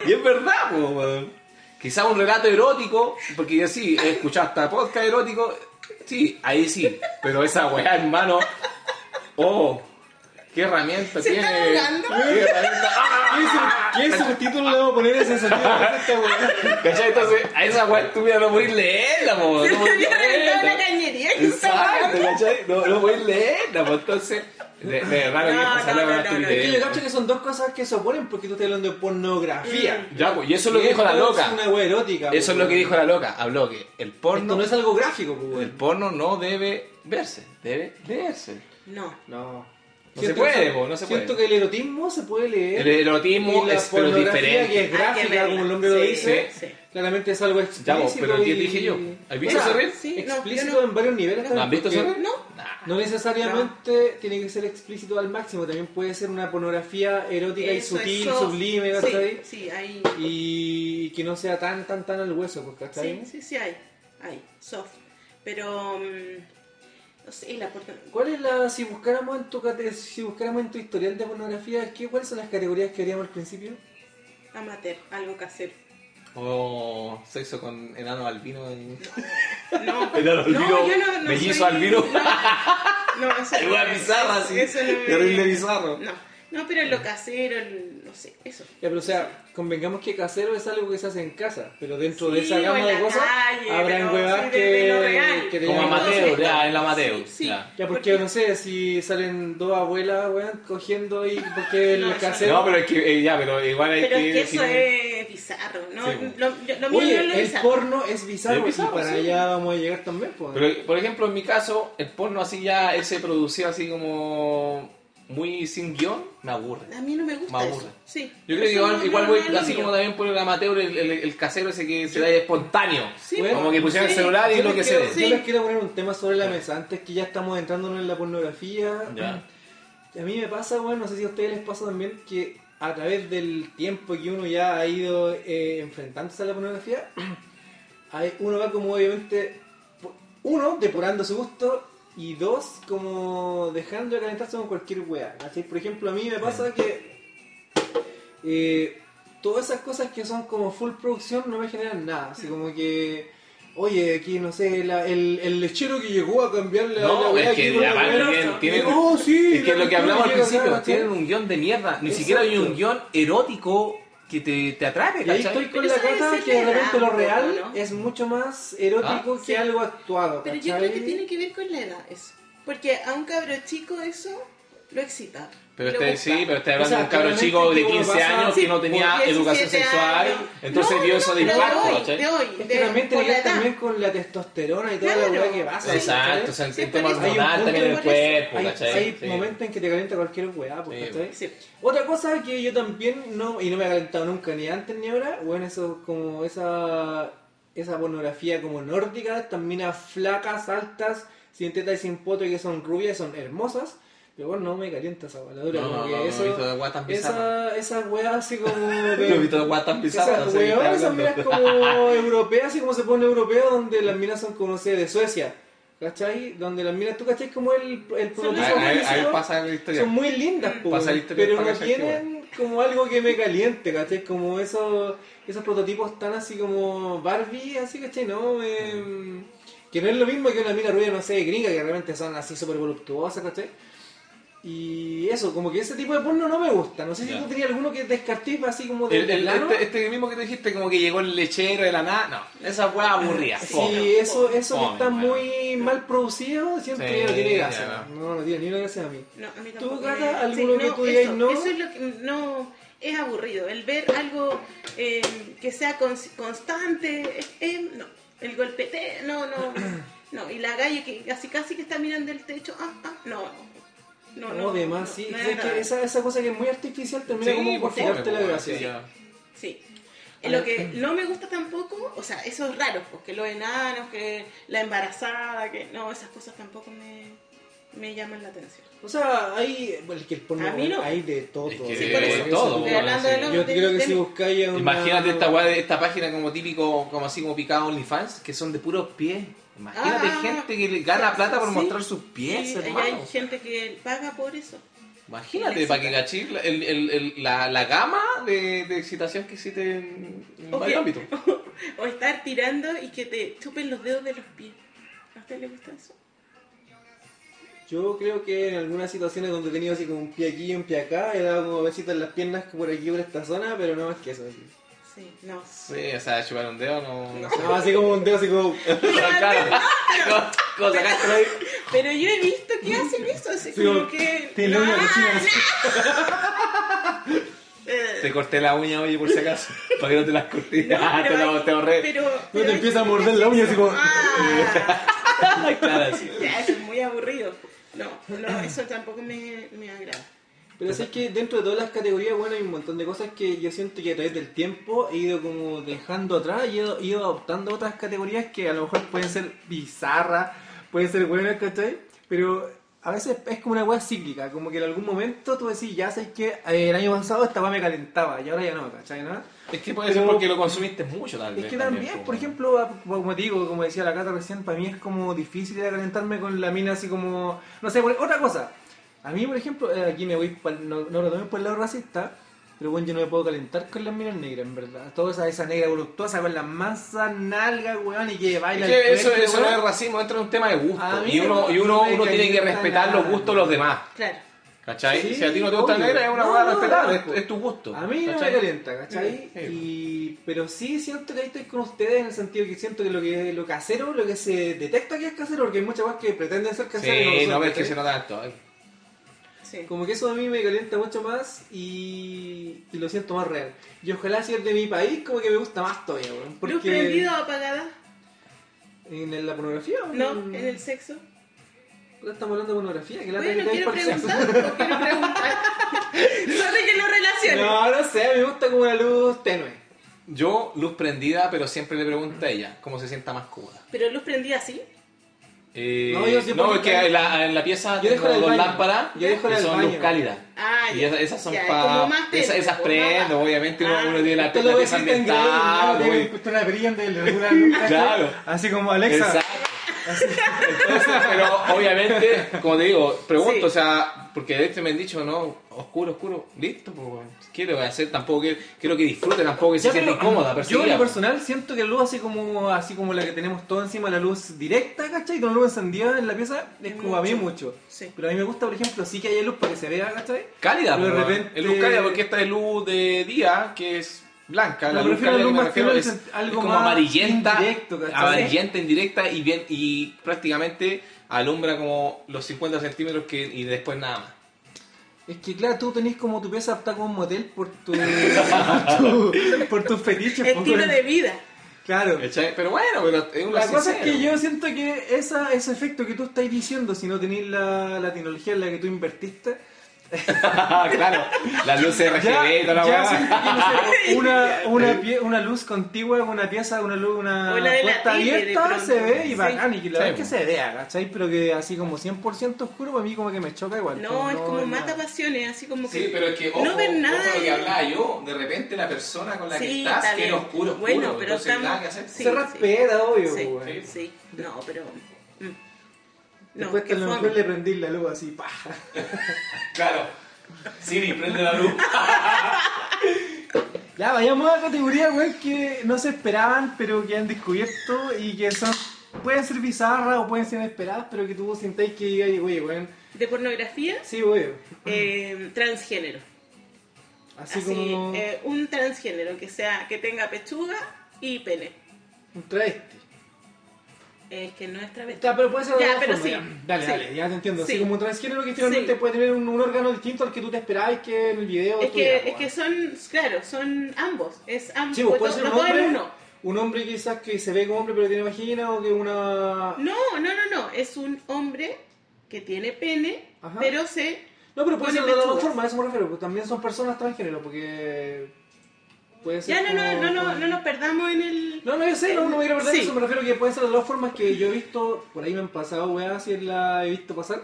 Speaker 2: Y es verdad, pues weón. Quizá un relato erótico, porque yo sí, he escuchado hasta podcast erótico, sí, ahí sí, pero esa weá, hermano, oh, qué herramienta
Speaker 3: ¿Se
Speaker 2: tiene.
Speaker 3: está ahogando?
Speaker 2: ¿Qué herramienta? *laughs*
Speaker 1: ¿Qué subtítulo le vamos a poner a ese sentido de esta weá?
Speaker 2: ¿Cachai? Entonces, a esa weá estúpida no podéis leerla, po,
Speaker 3: Se
Speaker 2: no podéis
Speaker 3: había reventado la
Speaker 2: leerla.
Speaker 3: cañería que está
Speaker 2: Exacto,
Speaker 3: hablando.
Speaker 2: ¿cachai? No, no podéis leerla, pues entonces, de, de verdad,
Speaker 3: No,
Speaker 2: que pasarle
Speaker 3: no,
Speaker 2: con
Speaker 3: no,
Speaker 2: la
Speaker 3: no, no.
Speaker 1: Es que yo cacho que son dos cosas que se oponen porque tú estás hablando de pornografía.
Speaker 3: Mm.
Speaker 2: Ya, pues, y eso es lo que dijo la
Speaker 1: esto
Speaker 2: loca.
Speaker 1: Es una weá erótica.
Speaker 2: Eso es
Speaker 1: pues,
Speaker 2: lo que dijo la loca. Habló que el
Speaker 1: Esto
Speaker 2: porno,
Speaker 1: no es algo gráfico, pues,
Speaker 2: el porno no debe verse, debe leerse.
Speaker 3: No.
Speaker 1: No.
Speaker 2: No se puede, po, no se
Speaker 1: Siento
Speaker 2: puede.
Speaker 1: que el erotismo se puede leer.
Speaker 2: El erotismo
Speaker 1: y la
Speaker 2: es pero
Speaker 1: pornografía
Speaker 2: diferente.
Speaker 1: que es
Speaker 3: que
Speaker 1: gráfica, como el nombre lo dice,
Speaker 3: sí.
Speaker 1: claramente es algo explícito.
Speaker 2: Ya, pero ¿qué
Speaker 1: y-
Speaker 2: dije yo? ¿Has visto ese
Speaker 3: no,
Speaker 1: explícito
Speaker 3: no.
Speaker 1: en varios niveles.
Speaker 2: ¿No
Speaker 1: también,
Speaker 2: han visto
Speaker 1: porque
Speaker 2: ese?
Speaker 3: No.
Speaker 1: No necesariamente tiene que ser explícito al máximo, también puede ser una pornografía erótica y
Speaker 3: Eso
Speaker 1: sutil, sublime,
Speaker 3: Sí,
Speaker 1: ¿cachai?
Speaker 3: sí, hay.
Speaker 1: Y que no sea tan, tan, tan al hueso, pues, ¿cachai?
Speaker 3: Sí, sí, sí hay. Hay. Soft. Pero. No sé, la porno-
Speaker 1: ¿Cuál es la, si buscáramos en tu cate- si buscáramos en tu historial de pornografía, ¿qué, ¿cuáles son las categorías que haríamos al principio?
Speaker 3: Amateur, algo casero.
Speaker 2: O sexo con enano albino. en-
Speaker 3: No, *laughs*
Speaker 2: Enano albino,
Speaker 3: no, yo no, no
Speaker 2: mellizo
Speaker 3: soy-
Speaker 2: albino.
Speaker 3: No, no, eso *laughs* no
Speaker 2: Igual
Speaker 3: me-
Speaker 2: bizarra, sí.
Speaker 3: Eso no me-
Speaker 2: Terrible bizarro.
Speaker 3: No, no, pero en lo casero, el- no sé, eso.
Speaker 1: Ya, pero o sea, convengamos que casero es algo que se hace en casa, pero dentro de
Speaker 3: Sí,
Speaker 1: esa
Speaker 3: o
Speaker 1: gama de cosas
Speaker 3: calle,
Speaker 1: habrán
Speaker 3: pero
Speaker 1: huevas que,
Speaker 3: de- de lo
Speaker 1: que te
Speaker 2: Como
Speaker 1: atención.
Speaker 2: ya, en la amateur.
Speaker 3: Sí, sí.
Speaker 2: ya.
Speaker 1: Ya, porque no sé si salen dos abuelas, weón, cogiendo y porque el
Speaker 3: No, eso
Speaker 1: casero.
Speaker 2: No, pero es que, eh, ya, pero igual hay
Speaker 3: Pero
Speaker 2: que.
Speaker 3: es que eso es bizarro, ¿no?
Speaker 2: Sí,
Speaker 3: lo, lo mío
Speaker 1: Oye,
Speaker 3: no es lo
Speaker 1: el
Speaker 3: bizarro.
Speaker 1: porno es bizarro,
Speaker 2: Es bizarro,
Speaker 1: y para
Speaker 2: sí.
Speaker 1: allá vamos a llegar también, pues.
Speaker 2: Pero, por ejemplo, en mi caso, el porno así ya, ese producido así como muy sin guion, me aburre.
Speaker 3: A mí no me gusta
Speaker 2: Me aburre.
Speaker 3: eso. Sí.
Speaker 2: Yo creo que igual,
Speaker 3: no-
Speaker 2: igual
Speaker 3: no-
Speaker 2: voy,
Speaker 3: no
Speaker 2: así como también por el amateur, el, el- el casero ese que se da espontáneo.
Speaker 3: Sí,
Speaker 1: Bueno,
Speaker 2: como que pusieron
Speaker 3: sí.
Speaker 2: el celular y
Speaker 1: Yo
Speaker 2: lo
Speaker 1: les
Speaker 2: que se
Speaker 1: quiero-
Speaker 2: dé.
Speaker 1: Yo les quiero poner un tema sobre la mesa, antes que ya estamos entrándonos en la pornografía.
Speaker 2: Ya.
Speaker 1: A mí me pasa, bueno, no sé si a ustedes les pasa también, que a través del tiempo que uno ya ha ido eh, enfrentándose a la pornografía, *clears throat* hay- uno va como obviamente, uno, depurando su gusto, y dos, como dejando de calentarse con cualquier weá. ¿cachai? Por ejemplo, a mí me pasa que eh, todas esas cosas que son como full producción no me generan nada. Así como que, oye, aquí no sé, la- el, el lechero que llegó a cambiar la,
Speaker 2: No,
Speaker 1: la weá
Speaker 2: es
Speaker 1: aquí
Speaker 2: que
Speaker 1: con la
Speaker 2: aparte
Speaker 1: weá.
Speaker 2: tienen- tienen-
Speaker 1: Oh, sí,
Speaker 2: Es que
Speaker 1: la
Speaker 2: lo que hablamos al principio,
Speaker 1: llega acá,
Speaker 2: tienen
Speaker 1: ¿cachai?
Speaker 2: un guion de mierda. Ni siquiera hay un
Speaker 1: Exacto.
Speaker 2: guion erótico que te, te atrape,
Speaker 1: Y ahí
Speaker 2: ¿cachai?
Speaker 1: estoy con
Speaker 3: Pero
Speaker 1: la
Speaker 3: ser
Speaker 1: que de repente lo real
Speaker 3: ¿no?
Speaker 1: es mucho más erótico
Speaker 2: Ah,
Speaker 1: que
Speaker 3: sí.
Speaker 1: algo actuado.
Speaker 3: Pero yo creo que tiene que ver con la edad eso. Porque a un cabro chico eso lo excita.
Speaker 2: Pero este, sí, pero está
Speaker 1: O
Speaker 2: hablando
Speaker 1: sea,
Speaker 2: de un cabro chico de
Speaker 1: que uno
Speaker 2: 15
Speaker 1: pasa-
Speaker 2: años
Speaker 3: Sí,
Speaker 2: que no tenía
Speaker 3: por 17
Speaker 2: educación sexual,
Speaker 3: años.
Speaker 2: entonces vio
Speaker 3: no,
Speaker 2: eso de impacto,
Speaker 3: de hoy,
Speaker 2: ¿cachai?
Speaker 3: de hoy,
Speaker 1: Es que
Speaker 3: de-
Speaker 1: también con la testosterona y toda
Speaker 3: Claro.
Speaker 1: la weá que pasa.
Speaker 2: Exacto, o
Speaker 1: ¿cachai?
Speaker 2: sea, el tema hormonal también del cuerpo,
Speaker 1: Hay,
Speaker 2: ¿cachai?
Speaker 1: hay
Speaker 2: Sí.
Speaker 1: momentos en que te calienta cualquier weá, pues,
Speaker 2: Sí,
Speaker 1: ¿cachai?
Speaker 3: Sí.
Speaker 1: Otra cosa que yo también no, y no me ha calentado nunca, ni antes ni ahora, bueno, eso como esa esa pornografía como nórdica, estas minas flacas, altas, sin teta y sin poto y que son rubias, son hermosas, pero bueno, no me calienta esa baladura,
Speaker 2: No,
Speaker 1: como
Speaker 2: no,
Speaker 1: que
Speaker 2: no, no he
Speaker 1: eso,
Speaker 2: visto de weas tan
Speaker 1: esa, esa weá así como
Speaker 2: No *laughs*
Speaker 1: de...
Speaker 2: he visto de weas tan bizarras,
Speaker 1: Esa,
Speaker 2: no sé de qué
Speaker 1: weón,
Speaker 2: estás
Speaker 1: esas minas como *laughs* europeas, así como se pone europeo, donde las minas son como, no sé, de Suecia, ¿cachai? Donde las minas, tú cachai como el, el prototipo
Speaker 2: Ahí- ahí- pasa la historia.
Speaker 1: son muy lindas, po,
Speaker 2: Pasa la historia
Speaker 1: pero no
Speaker 2: que
Speaker 1: tienen como algo que me caliente, ¿cachai? Como esos, esos prototipos tan así como Barbie, así, ¿cachai? No, me- que no es lo mismo que una mina rubia, no sé, gringa, que realmente son así súper voluptuosas, ¿cachai? Y eso, como que ese tipo de porno no me gusta. No sé si
Speaker 2: Ya.
Speaker 1: tú tenías alguno que descartés así como de
Speaker 2: El- el- este, este mismo que te dijiste, como que llegó el lechero de la nada, no, esa wea aburrida. fome.
Speaker 1: Sí, eso, eso que está
Speaker 2: bueno.
Speaker 1: muy mal producido, siento
Speaker 2: Sí,
Speaker 1: que no tiene gracia. No, no tiene ni una gracia a mí.
Speaker 3: No, a mí
Speaker 1: ¿Tú,
Speaker 3: tampoco
Speaker 1: Gata,
Speaker 3: me-
Speaker 1: alguno que tú digas
Speaker 3: eso,
Speaker 1: no?
Speaker 3: Eso es lo que no es aburrido. El ver algo eh, que sea cons- constante, es- es- no. El golpete, no, no. No, *clears throat* y la galla que casi casi que está mirando el techo, ah, ah, no. No,
Speaker 1: No, además, sí.
Speaker 3: no
Speaker 1: es que esa, esa cosa que es muy artificial termina
Speaker 2: Sí,
Speaker 1: como por
Speaker 2: por
Speaker 1: quitarte la
Speaker 2: favor,
Speaker 1: gracia.
Speaker 2: sí.
Speaker 3: Sí. Lo que no me gusta tampoco, o sea, eso es raro, porque los enanos, que la embarazada, que no, esas cosas tampoco me, me llaman la atención.
Speaker 1: O sea, hay, bueno, es que el porno
Speaker 3: no.
Speaker 1: hay de todo.
Speaker 2: Es que
Speaker 3: Sí, por eso.
Speaker 2: de todo,
Speaker 3: Estoy
Speaker 2: bueno,
Speaker 3: hablando
Speaker 2: sí.
Speaker 3: de lo-
Speaker 1: Yo
Speaker 3: de-
Speaker 1: creo que
Speaker 3: de-
Speaker 1: si buscáis una...
Speaker 2: Imagínate esta weá de esta página como típico, como así como picado OnlyFans, que son de puros pies. Imagínate
Speaker 3: Ah,
Speaker 2: gente que le gana plata por
Speaker 3: sí.
Speaker 2: mostrar sus pies, hermano.
Speaker 3: hay gente que paga por eso.
Speaker 2: Imagínate, para que cachis la, el- el- el- la, la gama de, de excitación que existe en, en
Speaker 3: O,
Speaker 2: varios ámbitos. *laughs*
Speaker 3: o estar tirando y que te chupen los dedos de los pies. ¿A usted le gusta eso?
Speaker 1: Yo creo que en algunas situaciones donde he tenido así como un pie aquí y un pie acá, he dado como besitos en las piernas por aquí por esta zona, pero no más que eso. Así,
Speaker 3: Sí, no.
Speaker 2: Sí, o sea, chupar un dedo no, no sé.
Speaker 1: No, así como un dedo así como...
Speaker 2: claro. Como- como sacaste ahí.
Speaker 3: Pero yo he visto que hacen eso, así
Speaker 1: Sí,
Speaker 3: como que...
Speaker 1: Tiene la uña
Speaker 3: no,
Speaker 1: cochina así. *laughs*
Speaker 2: Te corté la uña, oye, por si acaso. *laughs* Para que no te las corté.
Speaker 3: no,
Speaker 2: Ah, te,
Speaker 3: pero
Speaker 2: la, te ahorré.
Speaker 3: Pero,
Speaker 1: No
Speaker 3: pero
Speaker 1: te
Speaker 3: hay
Speaker 1: empieza a morder la uña así como...
Speaker 3: Ah, *laughs*
Speaker 2: Claro, sí.
Speaker 3: ya, eso es muy aburrido. No, no, eso tampoco me, me agrada.
Speaker 1: Pero es que dentro de todas las categorías, bueno, hay un montón de cosas que yo siento que a través del tiempo he ido como dejando atrás y he ido, he ido adoptando otras categorías que a lo mejor pueden ser bizarras, pueden ser buenas, ¿cachai? Pero a veces es como una weá cíclica, como que en algún momento tú decís, ya sabes que el año pasado esta weá me calentaba y ahora ya no, ¿cachai? ¿no?
Speaker 2: Es que puede
Speaker 1: Pero-
Speaker 2: ser porque lo consumiste mucho, tal vez.
Speaker 1: Es que también, por ejemplo, a- como te digo, como decía la Cata recién, para mí es como difícil ir a calentarme con la mina así como... No sé, otra cosa. A mí, por ejemplo, eh, aquí me voy, no, no lo tomé por el lado racista, Pero bueno, yo no me puedo calentar con las minas negras, en verdad. Toda esa, esa negra voluptuosa con las mansas nalgas, weón, y que
Speaker 2: Es
Speaker 1: baila
Speaker 2: que
Speaker 1: el
Speaker 2: eso,
Speaker 1: cuerpo,
Speaker 2: eso no es racismo, entra en un tema de gusto. Y uno,
Speaker 1: no-
Speaker 2: y uno, uno tiene que respetar los gustos de los demás.
Speaker 3: Claro.
Speaker 2: ¿Cachai?
Speaker 1: Sí,
Speaker 2: si a ti no te gusta
Speaker 1: obvio.
Speaker 2: el negra, es una
Speaker 1: No,
Speaker 2: hueá
Speaker 1: no,
Speaker 2: respetable,
Speaker 1: no,
Speaker 2: es, es tu gusto.
Speaker 1: A mí no me calienta, ¿cachai?
Speaker 2: Sí.
Speaker 1: Y, pero sí siento que ahí estoy con ustedes en el sentido que siento que lo que lo casero, lo que se detecta que es casero, porque hay muchas cosas que pretenden ser caseras y
Speaker 2: Sí,
Speaker 1: son,
Speaker 2: no ves que se nota tanto.
Speaker 3: Sí.
Speaker 1: Como que eso a mí me calienta mucho más y, y lo siento más real. Y ojalá si es de mi país, como que me gusta más todavía, weón.
Speaker 3: ¿Luz
Speaker 1: Porque
Speaker 3: prendida o apagada?
Speaker 1: ¿En la pornografía? o
Speaker 3: No, en el sexo.
Speaker 1: ¿No estamos hablando de pornografía? ¿Qué lata
Speaker 3: Bueno,
Speaker 1: que te
Speaker 3: quiero preguntar, quiero preguntar. *laughs* Sorry que no relaciones.
Speaker 1: No, no sé, me gusta como una luz tenue.
Speaker 2: Yo, luz prendida, pero siempre le pregunto a ella cómo se sienta más cómoda.
Speaker 3: Pero luz prendida sí.
Speaker 2: Eh,
Speaker 1: No, yo siempre
Speaker 2: no, es
Speaker 1: porque-
Speaker 2: que en la, en la pieza
Speaker 1: Yo dejo la
Speaker 2: dos lámparas
Speaker 1: Yo dejo la
Speaker 2: que son
Speaker 1: baño.
Speaker 2: luz cálida.
Speaker 3: Ah,
Speaker 2: Y
Speaker 3: ya.
Speaker 2: esas, esas son
Speaker 3: Ya,
Speaker 2: para. Esas, esas prendo, obviamente uno,
Speaker 3: Ah.
Speaker 2: uno tiene la, la pieza.
Speaker 1: ¿no? Tiene una regula la luz.
Speaker 2: Claro.
Speaker 1: Así como Alexa.
Speaker 2: Exacto. Entonces, pero obviamente, como te digo, pregunto,
Speaker 3: Sí.
Speaker 2: o sea, porque de este me han dicho, no, oscuro, oscuro, listo, pues. ¿qué le voy a hacer? Tampoco quiero, quiero que disfrute, tampoco que se sienta
Speaker 1: pero
Speaker 2: incómoda,
Speaker 1: Yo en lo personal siento que la luz así como así como la que tenemos todo encima, la luz directa, ¿cachai? Con la luz encendida en la pieza, es como a mí mucho.
Speaker 3: Sí.
Speaker 1: Pero a mí me gusta, por ejemplo, sí que haya luz para que se vea, ¿cachai?
Speaker 2: Cálida,
Speaker 1: Pero de
Speaker 2: pues,
Speaker 1: repente-
Speaker 2: Es luz cálida porque esta es luz de día, que es blanca. La luz
Speaker 1: refiero a
Speaker 2: cálida
Speaker 1: luz
Speaker 2: que me es,
Speaker 1: algo
Speaker 2: es como
Speaker 1: más
Speaker 2: amarillenta,
Speaker 1: indirecto,
Speaker 2: amarillenta, indirecta y bien y prácticamente alumbra como los 50 centímetros que, y después nada más.
Speaker 1: Es que claro, tú tenés como tu pieza apta como un motel por tu, *laughs* por, tu por tus fetiches.
Speaker 3: Estilo de vida.
Speaker 1: Claro.
Speaker 2: Pero bueno, pero es
Speaker 1: La cosa es que yo siento que esa, ese efecto que tú estás diciendo, si no tenés la, la tecnología en la que tú invertiste, *laughs*
Speaker 2: claro, la luz RGB
Speaker 1: ya,
Speaker 2: toda la
Speaker 1: ya sé, *laughs* una, una, pie- una luz contigua, una pieza, una luz, una
Speaker 3: la la
Speaker 1: puerta abierta se ve y
Speaker 3: Sí.
Speaker 1: bacán, y que la
Speaker 2: Sí,
Speaker 1: verdad es que se vea, ¿cachai? Pero que así como 100% oscuro, para mí como que me choca igual.
Speaker 3: No, es como mata
Speaker 1: nada.
Speaker 3: pasiones, así como que.
Speaker 2: Sí, pero es que ojo,
Speaker 3: no ven nada.
Speaker 2: ojo lo que hablaba yo, de repente la persona con la que
Speaker 3: Sí,
Speaker 2: estás
Speaker 3: está
Speaker 2: quiere oscuro, oscuro,
Speaker 3: Bueno, pero
Speaker 2: entonces
Speaker 3: estamos-
Speaker 2: nada que hacer.
Speaker 3: sí.
Speaker 1: se respeta, obvio,
Speaker 3: Sí,
Speaker 1: pues.
Speaker 3: No, pero. mm. No,
Speaker 1: Después
Speaker 3: qué
Speaker 1: a lo mejor le prendí la luz así, pa. *laughs*
Speaker 2: Claro. Siri, prende la luz. *laughs*
Speaker 1: Ya, vayamos a categorías, weón, que no se esperaban, pero que han descubierto y que son pueden ser bizarras o pueden ser inesperadas, pero que tú sintáis que diga, oye, weón,
Speaker 3: De pornografía,
Speaker 1: sí, weón.
Speaker 3: eh, transgénero.
Speaker 1: Así,
Speaker 3: Así,
Speaker 1: como
Speaker 3: eh, un transgénero que sea que tenga pechuga y pene.
Speaker 1: un travesti.
Speaker 3: Es que no es travesti.
Speaker 1: Ya, pero puede ser de
Speaker 3: Ya,
Speaker 1: otra
Speaker 3: pero
Speaker 1: forma,
Speaker 3: sí.
Speaker 1: ya. Dale,
Speaker 3: Sí.
Speaker 1: dale, ya te entiendo. Así
Speaker 3: Sí.
Speaker 1: como un transgénero que finalmente
Speaker 3: Sí.
Speaker 1: puede tener un, un órgano distinto al que tú te esperabas que en el video
Speaker 3: Es
Speaker 1: tuviera,
Speaker 3: que, es que son, claro, son ambos. Es ambos.
Speaker 1: Sí, pues, puede ser un
Speaker 3: en
Speaker 1: hombre,
Speaker 3: uno.
Speaker 1: un hombre quizás que se ve como hombre pero tiene vagina o que una...
Speaker 3: No, no, no, no. Es un hombre que tiene pene,
Speaker 1: Ajá.
Speaker 3: pero se.
Speaker 1: No, pero puede
Speaker 3: Pone
Speaker 1: ser de dos
Speaker 3: pechugas.
Speaker 1: formas, a eso me refiero. Pues también son personas transgénero, porque puede ser.
Speaker 3: Ya, no, no,
Speaker 1: como-
Speaker 3: no, no,
Speaker 1: como-
Speaker 3: no nos perdamos en el.
Speaker 1: No, no, yo sé, no, no me quiero perder
Speaker 3: Sí.
Speaker 1: eso, me refiero que pueden ser de las dos formas que yo he visto, por ahí me han pasado, weá, si la he visto pasar.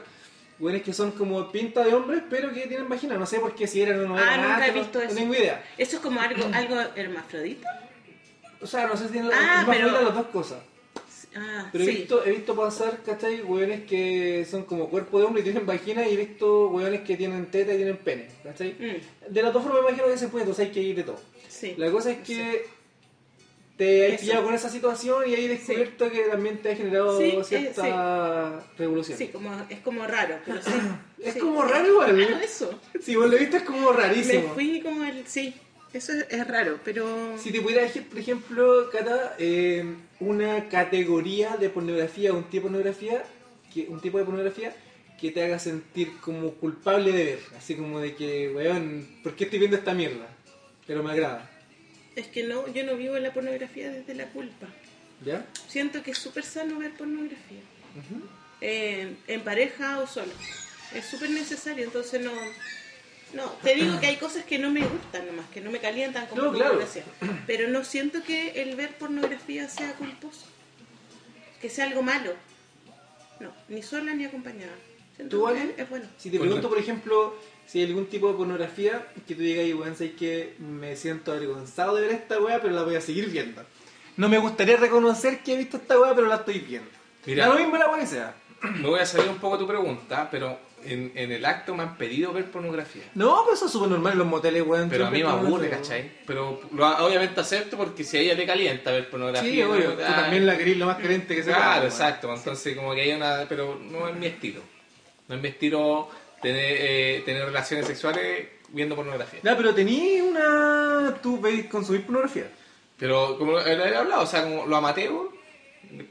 Speaker 1: Weones que son como pinta de hombres, pero que tienen vagina. No sé por qué, si eran o no
Speaker 3: Ah,
Speaker 1: eran.
Speaker 3: nunca
Speaker 1: nada,
Speaker 3: he
Speaker 1: no-
Speaker 3: visto
Speaker 1: no,
Speaker 3: eso.
Speaker 1: tengo idea.
Speaker 3: Eso es como algo, *clears throat* algo hermafrodita.
Speaker 1: O sea, no sé si tienen
Speaker 3: Ah, pero-
Speaker 1: las dos cosas.
Speaker 3: Ah,
Speaker 1: Pero he,
Speaker 3: sí.
Speaker 1: visto, he visto pasar, ¿cachai? Weones que son como cuerpo de hombre y tienen vagina, y he visto weones que tienen teta y tienen pene, ¿cachai?
Speaker 3: Mm,
Speaker 1: De las dos formas me imagino que se puede, entonces hay que ir de todo.
Speaker 3: Sí.
Speaker 1: La cosa es que te has pillado con esa situación y ahí descubierto que también te ha generado
Speaker 3: Sí, eh,
Speaker 1: cierta revolución.
Speaker 3: Sí, como, es como raro, pero sí. *clears throat*
Speaker 1: Es
Speaker 3: Sí.
Speaker 1: como raro igual. ¿eh?
Speaker 3: eso.
Speaker 1: Si vos lo viste es como
Speaker 3: Me
Speaker 1: rarísimo.
Speaker 3: fui como el. Sí, eso es, es raro, pero.
Speaker 1: Si te pudiera decir, por ejemplo, Cata, eh, una categoría de pornografía, un tipo de pornografía, que, un tipo de pornografía que te haga sentir como culpable de ver. Así como de que, weón, ¿por qué estoy viendo esta mierda? Pero me agrada.
Speaker 3: Es que no, yo no vivo la pornografía desde la culpa.
Speaker 1: ¿Ya?
Speaker 3: Siento que es súper sano ver pornografía. Eh, en pareja o solo. Es súper necesario, entonces no. No, te digo que hay cosas que no me gustan nomás, que no me calientan como
Speaker 1: No, claro.
Speaker 3: Pero no siento que el ver pornografía sea culposo. Que sea algo malo. No, ni sola ni acompañada. Siento
Speaker 1: ¿Tú,
Speaker 3: que
Speaker 1: Ale?
Speaker 3: Es bueno.
Speaker 1: Si te pregunto, por ejemplo, si hay algún tipo de pornografía que tú digas, weón, sé que me siento avergonzado de ver esta weá, pero la voy a seguir viendo. No me gustaría reconocer que he visto esta weá, pero la estoy viendo.
Speaker 2: Mira.
Speaker 1: Da lo mismo la weá que sea.
Speaker 2: Me voy a salir un poco de tu pregunta, pero en, en el acto me han pedido ver pornografía.
Speaker 1: No, pues eso es súper normal en los moteles, weón.
Speaker 2: Pero a mí me aburre. ¿cachai? Pero lo- obviamente acepto porque si a ella le calienta ver pornografía.
Speaker 1: Sí, obvio.
Speaker 2: ¿no?
Speaker 1: Tú
Speaker 2: Ah,
Speaker 1: también la querís lo más caliente que se
Speaker 2: Claro, exacto. Entonces, como que hay una. Pero no es mi estilo. No es mi estilo tener, eh, tener relaciones sexuales viendo pornografía.
Speaker 1: Ya, pero tení una. Tú veis consumir pornografía.
Speaker 2: Pero como he hablado, o sea, como lo amateur,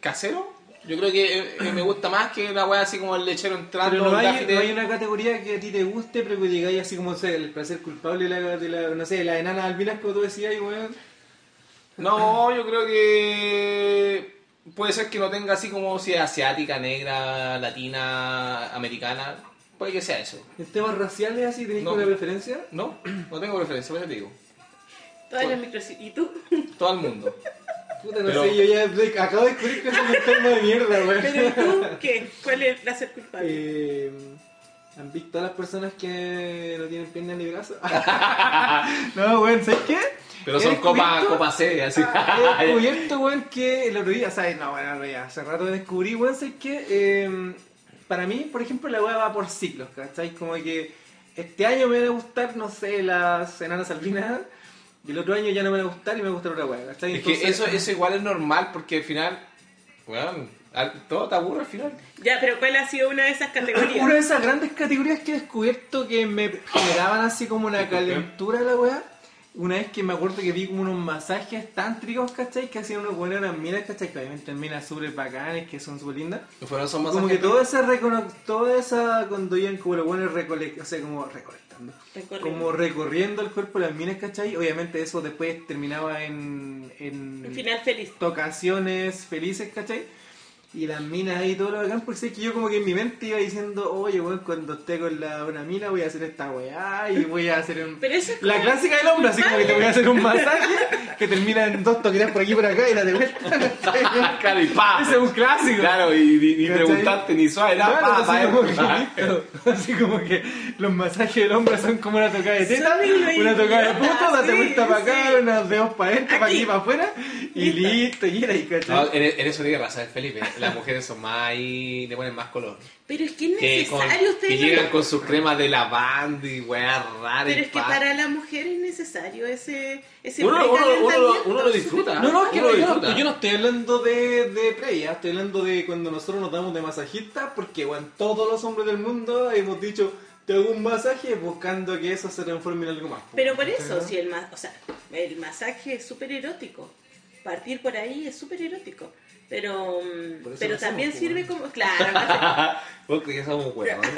Speaker 2: casero, yo creo que eh, eh, me gusta más que la wea así como el lechero entrando
Speaker 1: Pero no hay, no hay una categoría que a ti te guste, pero que digáis así como, no sé, el placer culpable de la, de la no sé, la enana albinas, como tú decías, y weón.
Speaker 2: No, yo creo que puede ser que no tenga así como si asiática, negra, latina, americana. Puede que sea eso.
Speaker 1: En temas raciales así, ¿tenéis
Speaker 2: No.
Speaker 1: alguna preferencia?
Speaker 2: No, no tengo preferencia, por eso te digo.
Speaker 3: Todas las micro... ¿Y tú?
Speaker 2: Todo el mundo.
Speaker 1: Puta, no
Speaker 2: Pero-
Speaker 1: sé, yo ya acabo de descubrir que es un enfermo de mierda, weón.
Speaker 3: Pero ¿y tú qué? ¿Cuál es el placer culpable?
Speaker 1: Eh, ¿Han visto a las personas que no tienen piernas ni brazos? *laughs* no, weón, ¿sabes qué?
Speaker 2: Pero son copa, copa C, así.
Speaker 1: Ah, He *laughs* descubierto, weón, que el otro día, ¿sabes? No, bueno, no, ya, hace rato descubrí, weón, ¿sabes qué? Eh, para mí, por ejemplo, la weá va por ciclos, ¿cachai? Como que este año me van a gustar, no sé, las enanas albinas, y el otro año ya no me van a gustar y me va a gustar otra weá, ¿cachai?
Speaker 2: Es que
Speaker 1: Entonces-
Speaker 2: eso, eso igual es normal porque al final, weón, al- todo te aburre al final.
Speaker 3: Ya, pero ¿cuál ha sido una de esas categorías?
Speaker 1: Una de esas grandes categorías que he descubierto que me generaban así como una calentura la weá. Una vez que me acuerdo que vi como unos masajes tántricos, ¿cachai? Que hacían unos buenos unas minas, ¿cachai? Que obviamente minas súper bacanes, que son súper lindas.
Speaker 2: Fueron
Speaker 1: Como que todo ese recono toda esa, cuando iban como los buenos recolectando, o sea, como recolectando.
Speaker 3: Recorriendo.
Speaker 1: Como recorriendo el cuerpo de las minas, ¿cachai? Obviamente eso después terminaba en... en
Speaker 3: final feliz.
Speaker 1: tocaciones felices, ¿cachai? Y las minas ahí todo lo bacán, porque sé que yo como que en mi mente iba diciendo, oye, weón, cuando esté con la, una mina voy a hacer esta weá y voy a hacer un...
Speaker 3: Pero eso es
Speaker 1: La
Speaker 3: como-
Speaker 1: clásica del hombre, así como que te voy a hacer un masaje que termina en dos toquetas por aquí y por acá y la de vuelta. *laughs*
Speaker 2: Claro, y pa.
Speaker 1: Ese es un clásico.
Speaker 2: Claro, y ni, ni
Speaker 1: ¿Cachai?
Speaker 2: preguntaste ni suave, nada,
Speaker 1: Claro,
Speaker 2: pa,
Speaker 1: así,
Speaker 2: pa,
Speaker 1: como que,
Speaker 2: pa.
Speaker 1: listo. así como que los masajes del hombre son como una tocada de teta,
Speaker 3: Son
Speaker 1: una tocada de puto, date
Speaker 3: sí,
Speaker 1: vuelta para acá,
Speaker 3: sí.
Speaker 1: unas dedos para adentro, para aquí
Speaker 3: Aquí.
Speaker 1: y para afuera, y listo, y era ahí, ¿cachai?
Speaker 2: No, en, en eso tiene razón Felipe. Las mujeres son más ahí, le ponen más color.
Speaker 3: Pero es que es
Speaker 2: Que, con-
Speaker 3: necesario
Speaker 2: que
Speaker 3: ustedes. no
Speaker 2: llegan con sus cremas de lavanda y weas raras.
Speaker 3: Pero
Speaker 2: y
Speaker 3: es que
Speaker 2: pa.
Speaker 3: para la mujer es necesario ese, ese
Speaker 2: Uno, uno, uno,
Speaker 3: precalentamiento.
Speaker 2: uno lo disfruta.
Speaker 1: No, no, es que no,
Speaker 2: lo
Speaker 1: yo, yo no estoy hablando de, de previa, estoy hablando de cuando nosotros nos damos de masajista, porque bueno, todos los hombres del mundo hemos dicho, te hago un masaje buscando que eso se transforme en algo más.
Speaker 3: Pero por eso,
Speaker 1: ¿Cachai?
Speaker 3: si el, ma- o sea, el masaje es súper erótico. Partir por ahí es súper erótico. Pero, mm, pero también sirve como. Claro, *laughs*
Speaker 2: Vos crees que somos huevos. *laughs*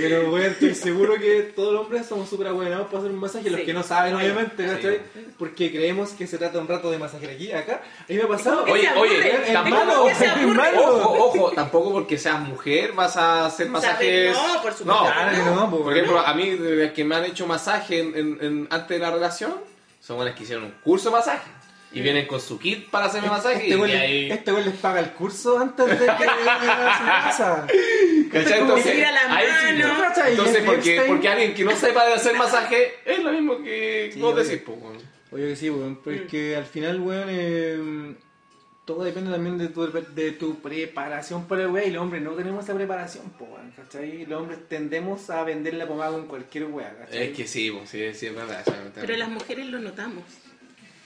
Speaker 1: Pero bueno, estoy seguro que todos los hombres somos súper abuenados para hacer un masaje, los
Speaker 3: Sí.
Speaker 1: que no saben obviamente. Porque creemos que se trata un rato de masaje aquí, acá. A mí me ha pasado...
Speaker 3: ¿Cómo que
Speaker 2: Oye, oye,
Speaker 1: malo.
Speaker 2: Ojo, ojo, tampoco porque seas mujer vas a hacer masajes.
Speaker 3: no, por supuesto.
Speaker 2: No,
Speaker 1: Claro no, pues,
Speaker 2: Por ejemplo, a mí, de que me han hecho masaje en, en- en- antes de la relación, son buenas que hicieron un curso de masaje. Y vienen con su kit para hacerme masaje.
Speaker 1: Este
Speaker 2: y
Speaker 1: güey,
Speaker 2: ahí,
Speaker 1: este güey les paga el curso antes de que a su *laughs* casa.
Speaker 2: ¿cachai? Entonces, ahí sí. ¿no? Entonces, porque, porque alguien que no sepa de hacer masaje es lo mismo que
Speaker 1: Sí,
Speaker 2: vos
Speaker 1: obvio.
Speaker 2: decís, pues, weón.
Speaker 1: Oye que sí, weón, pero es que al final, weón, eh, todo depende también de tu, de tu preparación para el weón y los hombres no tenemos esa preparación, po, weón, ¿cachai? Los hombres tendemos a vender la pomada con cualquier weón, ¿cachai?
Speaker 2: Es que sí, pues, sí, sí, es verdad.
Speaker 3: Pero las mujeres lo notamos.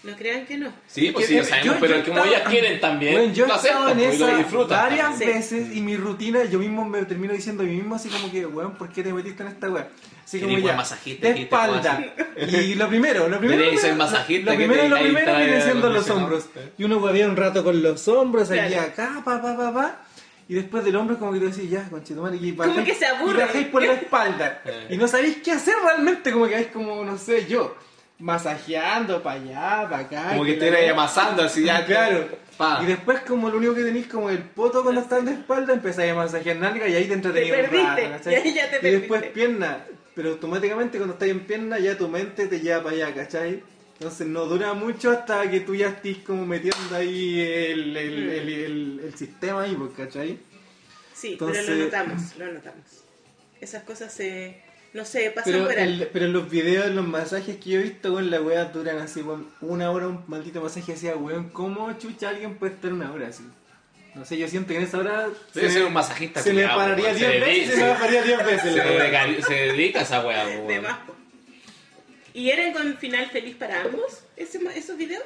Speaker 3: No crean que no.
Speaker 2: Sí, pues sí, lo sabemos,
Speaker 1: yo-
Speaker 2: pero
Speaker 1: yo
Speaker 2: como
Speaker 1: estaba-
Speaker 2: ellas quieren también,
Speaker 1: Weón, yo he estado en
Speaker 2: pues,
Speaker 1: esa varias
Speaker 2: también.
Speaker 1: veces y mi rutina, yo mismo me termino diciendo a mí mismo así como que, weón, ¿por qué te metiste en esta weón? Así como ya,
Speaker 2: masajista,
Speaker 1: de
Speaker 2: te puedo
Speaker 1: espalda. Y lo primero, lo primero, lo-
Speaker 2: masajista,
Speaker 1: lo
Speaker 2: que
Speaker 1: primero,
Speaker 2: te-
Speaker 1: lo primero viene siendo los hombros.
Speaker 2: ¿no?
Speaker 1: Y uno huevea un rato con los hombros, aquí
Speaker 3: Claro.
Speaker 1: acá, pa, pa, pa, pa. Y después del hombro como que tú decís, ya, conchetumare, y
Speaker 3: Como
Speaker 1: bajáis-
Speaker 3: que se aburre.
Speaker 1: Y bajáis por la espalda. *laughs*
Speaker 2: Eh.
Speaker 1: y no sabéis qué hacer realmente, como que vais como, no sé, yo, masajeando para allá, para acá.
Speaker 2: Como que
Speaker 1: la
Speaker 2: te iba amasando así ya. *laughs*
Speaker 1: Claro.
Speaker 2: Pa.
Speaker 1: Y después como lo único que tenéis como el poto cuando estás de espalda, empezáis a masajear nalga y ahí te entretenías
Speaker 3: Te
Speaker 1: un
Speaker 3: perdiste,
Speaker 1: rato, ¿cachai?
Speaker 3: y ahí ya te
Speaker 1: Y después
Speaker 3: perdiste.
Speaker 1: pierna, pero automáticamente cuando estás en pierna ya tu mente te lleva para allá, ¿cachai? Entonces no dura mucho hasta que tú ya estés como metiendo ahí el, el,
Speaker 3: Mm.
Speaker 1: el, el- el sistema ahí, pues, ¿cachai?
Speaker 3: Sí,
Speaker 1: Entonces-
Speaker 3: pero lo notamos, lo notamos. Esas cosas se, no sé, pasan
Speaker 1: Pero,
Speaker 3: por ahí.
Speaker 1: el- pero los videos, los masajes que yo he visto, weón, las weas duran así, una hora un maldito masaje así, weón, ¿cómo chucha alguien puede estar una hora así? No sé, yo siento que en esa hora
Speaker 2: Debe
Speaker 1: se,
Speaker 2: ser
Speaker 1: me-
Speaker 2: un masajista
Speaker 1: se
Speaker 2: culiao,
Speaker 1: pararía
Speaker 2: weón.
Speaker 1: 10
Speaker 2: Se
Speaker 1: veces se me bajaría 10 veces.
Speaker 2: Se,
Speaker 1: la
Speaker 2: se dedica a esa
Speaker 3: De
Speaker 2: weón.
Speaker 3: más, po. ¿Y eran con final feliz para ambos ese- esos videos?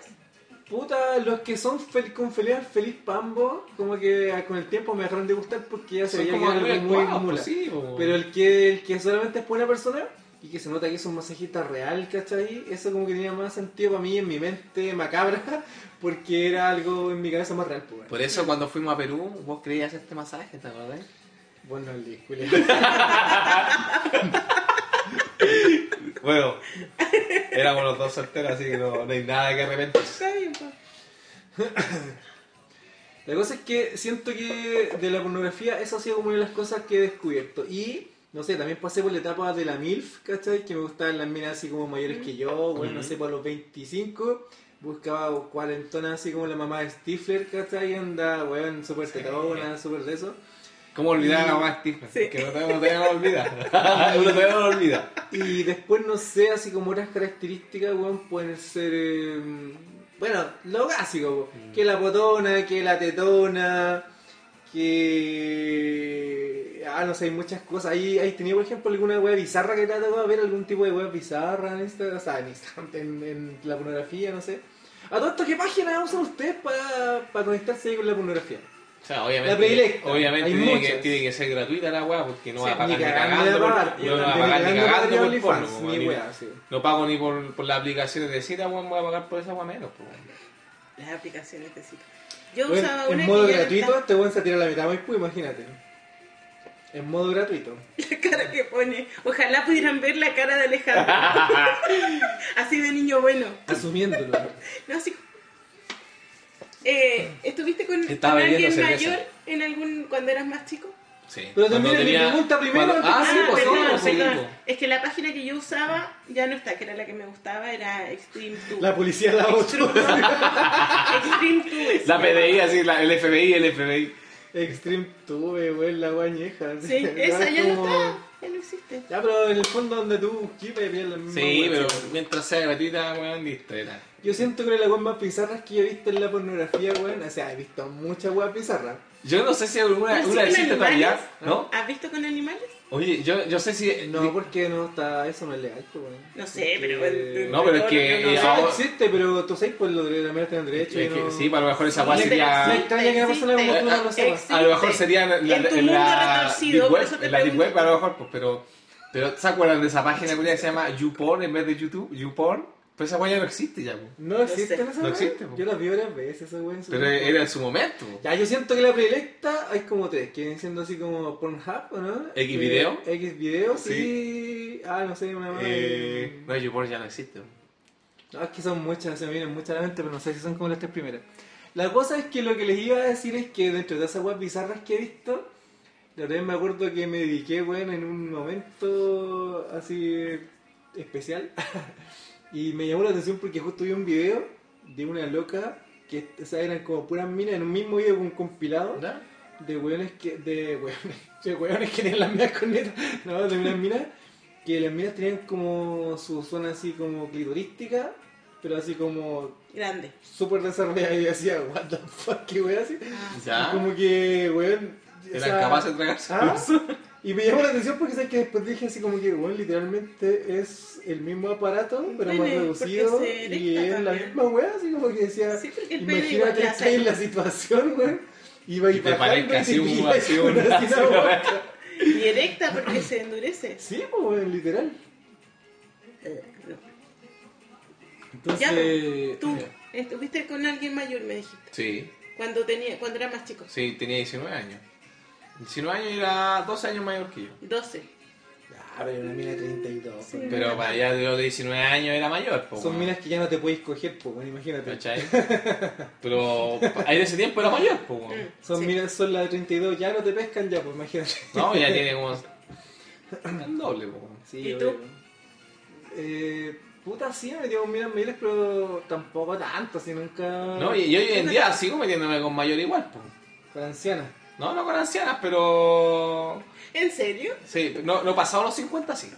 Speaker 1: Puta, los que son fel- con feliz, feliz pambo, como que con el tiempo me dejaron de gustar porque ya se veía que era
Speaker 2: muy
Speaker 1: algo muy
Speaker 2: actuados,
Speaker 1: mula.
Speaker 2: pues, sí.
Speaker 1: Pero el que, el que solamente es buena persona y que se nota que es un masajista real, ¿cachai? Eso como que tenía más sentido para mí en mi mente macabra *laughs* porque era algo en mi cabeza más real. Pues,
Speaker 2: Por eso cuando fuimos a Perú, vos querías este masaje, ¿te acordás?
Speaker 1: Bueno, el disculpe. *laughs*
Speaker 2: Bueno, éramos los dos solteros, así que no, no hay nada que arrepentirse.
Speaker 3: Está bien, po.
Speaker 1: La cosa es que siento que de la pornografía eso ha sido como una de las cosas que he descubierto. Y, no sé, también pasé por la etapa de la MILF, ¿cachai? Que me gustaban las minas así como mayores que yo, bueno, no sé, por los 25. Buscaba cuarentonas así como la mamá de Stifler, ¿cachai? Anda, weón, súper tetona, súper de eso.
Speaker 2: ¿Cómo olvidar a la mamá Steve?
Speaker 3: Sí.
Speaker 2: Que no te, no te *laughs* *laughs* no lo olvida. Uno todavía no lo olvida.
Speaker 1: Y después, no sé, así como otras características, weón, pueden ser. eh, bueno, lo básico, po. que la potona, que la tetona, que. Ah, no sé, hay muchas cosas. Ahí, ahí tenía, por ejemplo, alguna web bizarra que te ha tocado ver, algún tipo de web bizarra en Instagram, o sea, en, *laughs* en, en la pornografía, no sé. A todo esto, ¿qué página usan ustedes para, para conectarse ahí con la pornografía?
Speaker 2: O sea, obviamente,
Speaker 1: La predilecta.
Speaker 2: obviamente
Speaker 1: Hay
Speaker 2: tiene que, tiene que ser gratuita la weá, porque no
Speaker 1: Sí,
Speaker 2: va a pagar
Speaker 1: ni
Speaker 2: ni
Speaker 1: cagando
Speaker 2: por-
Speaker 1: pagar,
Speaker 2: no voy a
Speaker 1: ni
Speaker 2: pagar ni
Speaker 1: cagando
Speaker 2: por porno,
Speaker 1: ni
Speaker 2: ni-
Speaker 1: wea, sí.
Speaker 2: No pago ni por, por las aplicaciones de cita, weón, voy a pagar por esa weá menos. pues, weón.
Speaker 3: Las aplicaciones de cita. Yo
Speaker 1: Bueno,
Speaker 3: usaba una
Speaker 1: en modo
Speaker 3: que
Speaker 1: gratuito
Speaker 3: está-
Speaker 1: te voy a tirar la mitad muy pues, imagínate. En modo gratuito. *laughs*
Speaker 3: La cara que pone. Ojalá pudieran ver la cara de Alejandro. *laughs* así de niño bueno.
Speaker 1: Asumiéndolo.
Speaker 3: No, así. Eh, ¿Estuviste con, con alguien
Speaker 2: cerveza.
Speaker 3: mayor en algún cuando eras más chico?
Speaker 2: Sí.
Speaker 1: Pero
Speaker 2: Cuando
Speaker 1: termina mi
Speaker 2: tenía-
Speaker 1: pregunta primero,
Speaker 2: cuando- Ah, sí, pues sí,
Speaker 3: perdón,
Speaker 2: pues,
Speaker 3: perdón.
Speaker 2: pues.
Speaker 3: Es que la página que yo usaba ya no está, que era la que me gustaba, era Extreme 2.
Speaker 1: La policía la
Speaker 3: Extreme
Speaker 1: otro.
Speaker 3: 2. Extreme 2.
Speaker 2: La PDI, así, la- el FBI, el FBI.
Speaker 1: Extreme tuve, weón, la guañeja.
Speaker 3: Sí, *laughs* esa ya no
Speaker 1: como-
Speaker 3: está, ya no existe.
Speaker 1: Ya, pero en el fondo donde tú busquís, vas a pillar la misma
Speaker 2: Sí, pero mientras sea gratuita, weón, listo.
Speaker 1: Yo siento que la weá más bizarras que yo he visto en la pornografía, weón. O sea, he visto muchas weas bizarras.
Speaker 2: Yo no sé si alguna
Speaker 3: ¿Pero sí
Speaker 2: existe todavía? ¿no?
Speaker 3: ¿Has visto con animales?
Speaker 2: Oye, yo, yo sé si...
Speaker 1: No, porque no está. Eso no es legal, pues, weón.
Speaker 3: No sé, pero...
Speaker 2: No, pero es que,
Speaker 3: lo no-
Speaker 1: existe, pero tú sabes, pues los derechos también tienen derecho.
Speaker 2: Es
Speaker 1: y
Speaker 2: que
Speaker 1: no...
Speaker 2: sí, para lo mejor esa
Speaker 1: Sí,
Speaker 2: weá
Speaker 1: me
Speaker 2: sería...
Speaker 1: extraña que una persona como tú no lo.
Speaker 2: A lo mejor sería la, la,
Speaker 3: En
Speaker 2: la Deep Web, en la Deep. Web a lo mejor, pues, pero, pero ¿se acuerdan de esa página que se llama YouPorn en vez de YouTube? YouPorn, pues esa weá ya no existe ya, pues.
Speaker 1: No existe
Speaker 3: sé.
Speaker 1: esa
Speaker 2: No
Speaker 1: weá.
Speaker 2: existe, po.
Speaker 1: Yo las vi varias veces, esa weá. en su
Speaker 2: Pero era en su momento. pues.
Speaker 1: Ya, yo siento que la predilecta hay como tres, que vienen siendo así como Pornhub, ¿o no?
Speaker 2: X
Speaker 1: Eh,
Speaker 2: video.
Speaker 1: X video,
Speaker 2: Sí.
Speaker 1: sí. Ah, no sé, una más.
Speaker 2: Eh, no, YouPorn ya no existe.
Speaker 1: No, es que son muchas, se me vienen muchas a la mente, pero no sé si son como las tres primeras. La cosa es que lo que les iba a decir es que dentro de esas webs bizarras que he visto, la otra vez me acuerdo que me dediqué, weón, en un momento así especial. *laughs* y me llamó la atención porque justo vi un video de una loca que o sea, eran como puras minas en un mismo video con un compilado
Speaker 2: ¿Ya?
Speaker 1: de weones que. de weones, *laughs* de weones que tenían las minas cornetas, *laughs* no, de unas minas, que las minas tenían como su zona así como clitorística, pero así como
Speaker 3: Grande.
Speaker 1: súper desarrollada y yo decía, what the fuck, qué weón así.
Speaker 3: Ah,
Speaker 2: ¿Ya?
Speaker 1: Y como que, weón. o
Speaker 2: Eran
Speaker 1: sea,
Speaker 2: capaces de tragarse.
Speaker 1: ¿ah? Y me llamó la atención porque sabes que después dije así como que, weón, literalmente es el mismo aparato, pero más reducido. Y es la misma weá, así como que decía.
Speaker 3: Sí,
Speaker 1: Imagínate
Speaker 3: ya
Speaker 1: que en la situación, weón. Iba
Speaker 2: Y te parezca así un-
Speaker 1: boca.
Speaker 3: Y erecta porque se endurece.
Speaker 1: Sí, pues, literal.
Speaker 3: Eh, no.
Speaker 1: Entonces.
Speaker 3: Tú estuviste con alguien mayor, me dijiste.
Speaker 2: Sí,
Speaker 3: Cuando tenía, cuando era más chico.
Speaker 2: sí, tenía 19 años. 19 años y era 12 años mayor que yo.
Speaker 3: 12.
Speaker 1: Ya, pero una mina de 32.
Speaker 3: Sí.
Speaker 2: Pero para allá de los 19 años era mayor, po,
Speaker 1: Son
Speaker 2: weón.
Speaker 1: minas que ya no te puedes coger, pues, weón, imagínate.
Speaker 2: ¿Cachai? *laughs* Pero ahí en ese tiempo era mayor, po, weón.
Speaker 3: Mm,
Speaker 1: Son
Speaker 3: sí.
Speaker 1: minas, son las de 32, ya no te pescan, ya, pues, imagínate.
Speaker 2: No, ya tiene como. *laughs* El doble, po.
Speaker 1: Sí,
Speaker 3: ¿Y tú?
Speaker 1: Eh, puta, sí, me metido con minas mayores, pero tampoco tanto, así nunca.
Speaker 2: No, y, y hoy en día sigo metiéndome con mayor igual, po.
Speaker 1: Con ancianas.
Speaker 2: No, no con ancianas, pero.
Speaker 3: ¿En serio?
Speaker 2: Sí, no, no pasado los 50, sí.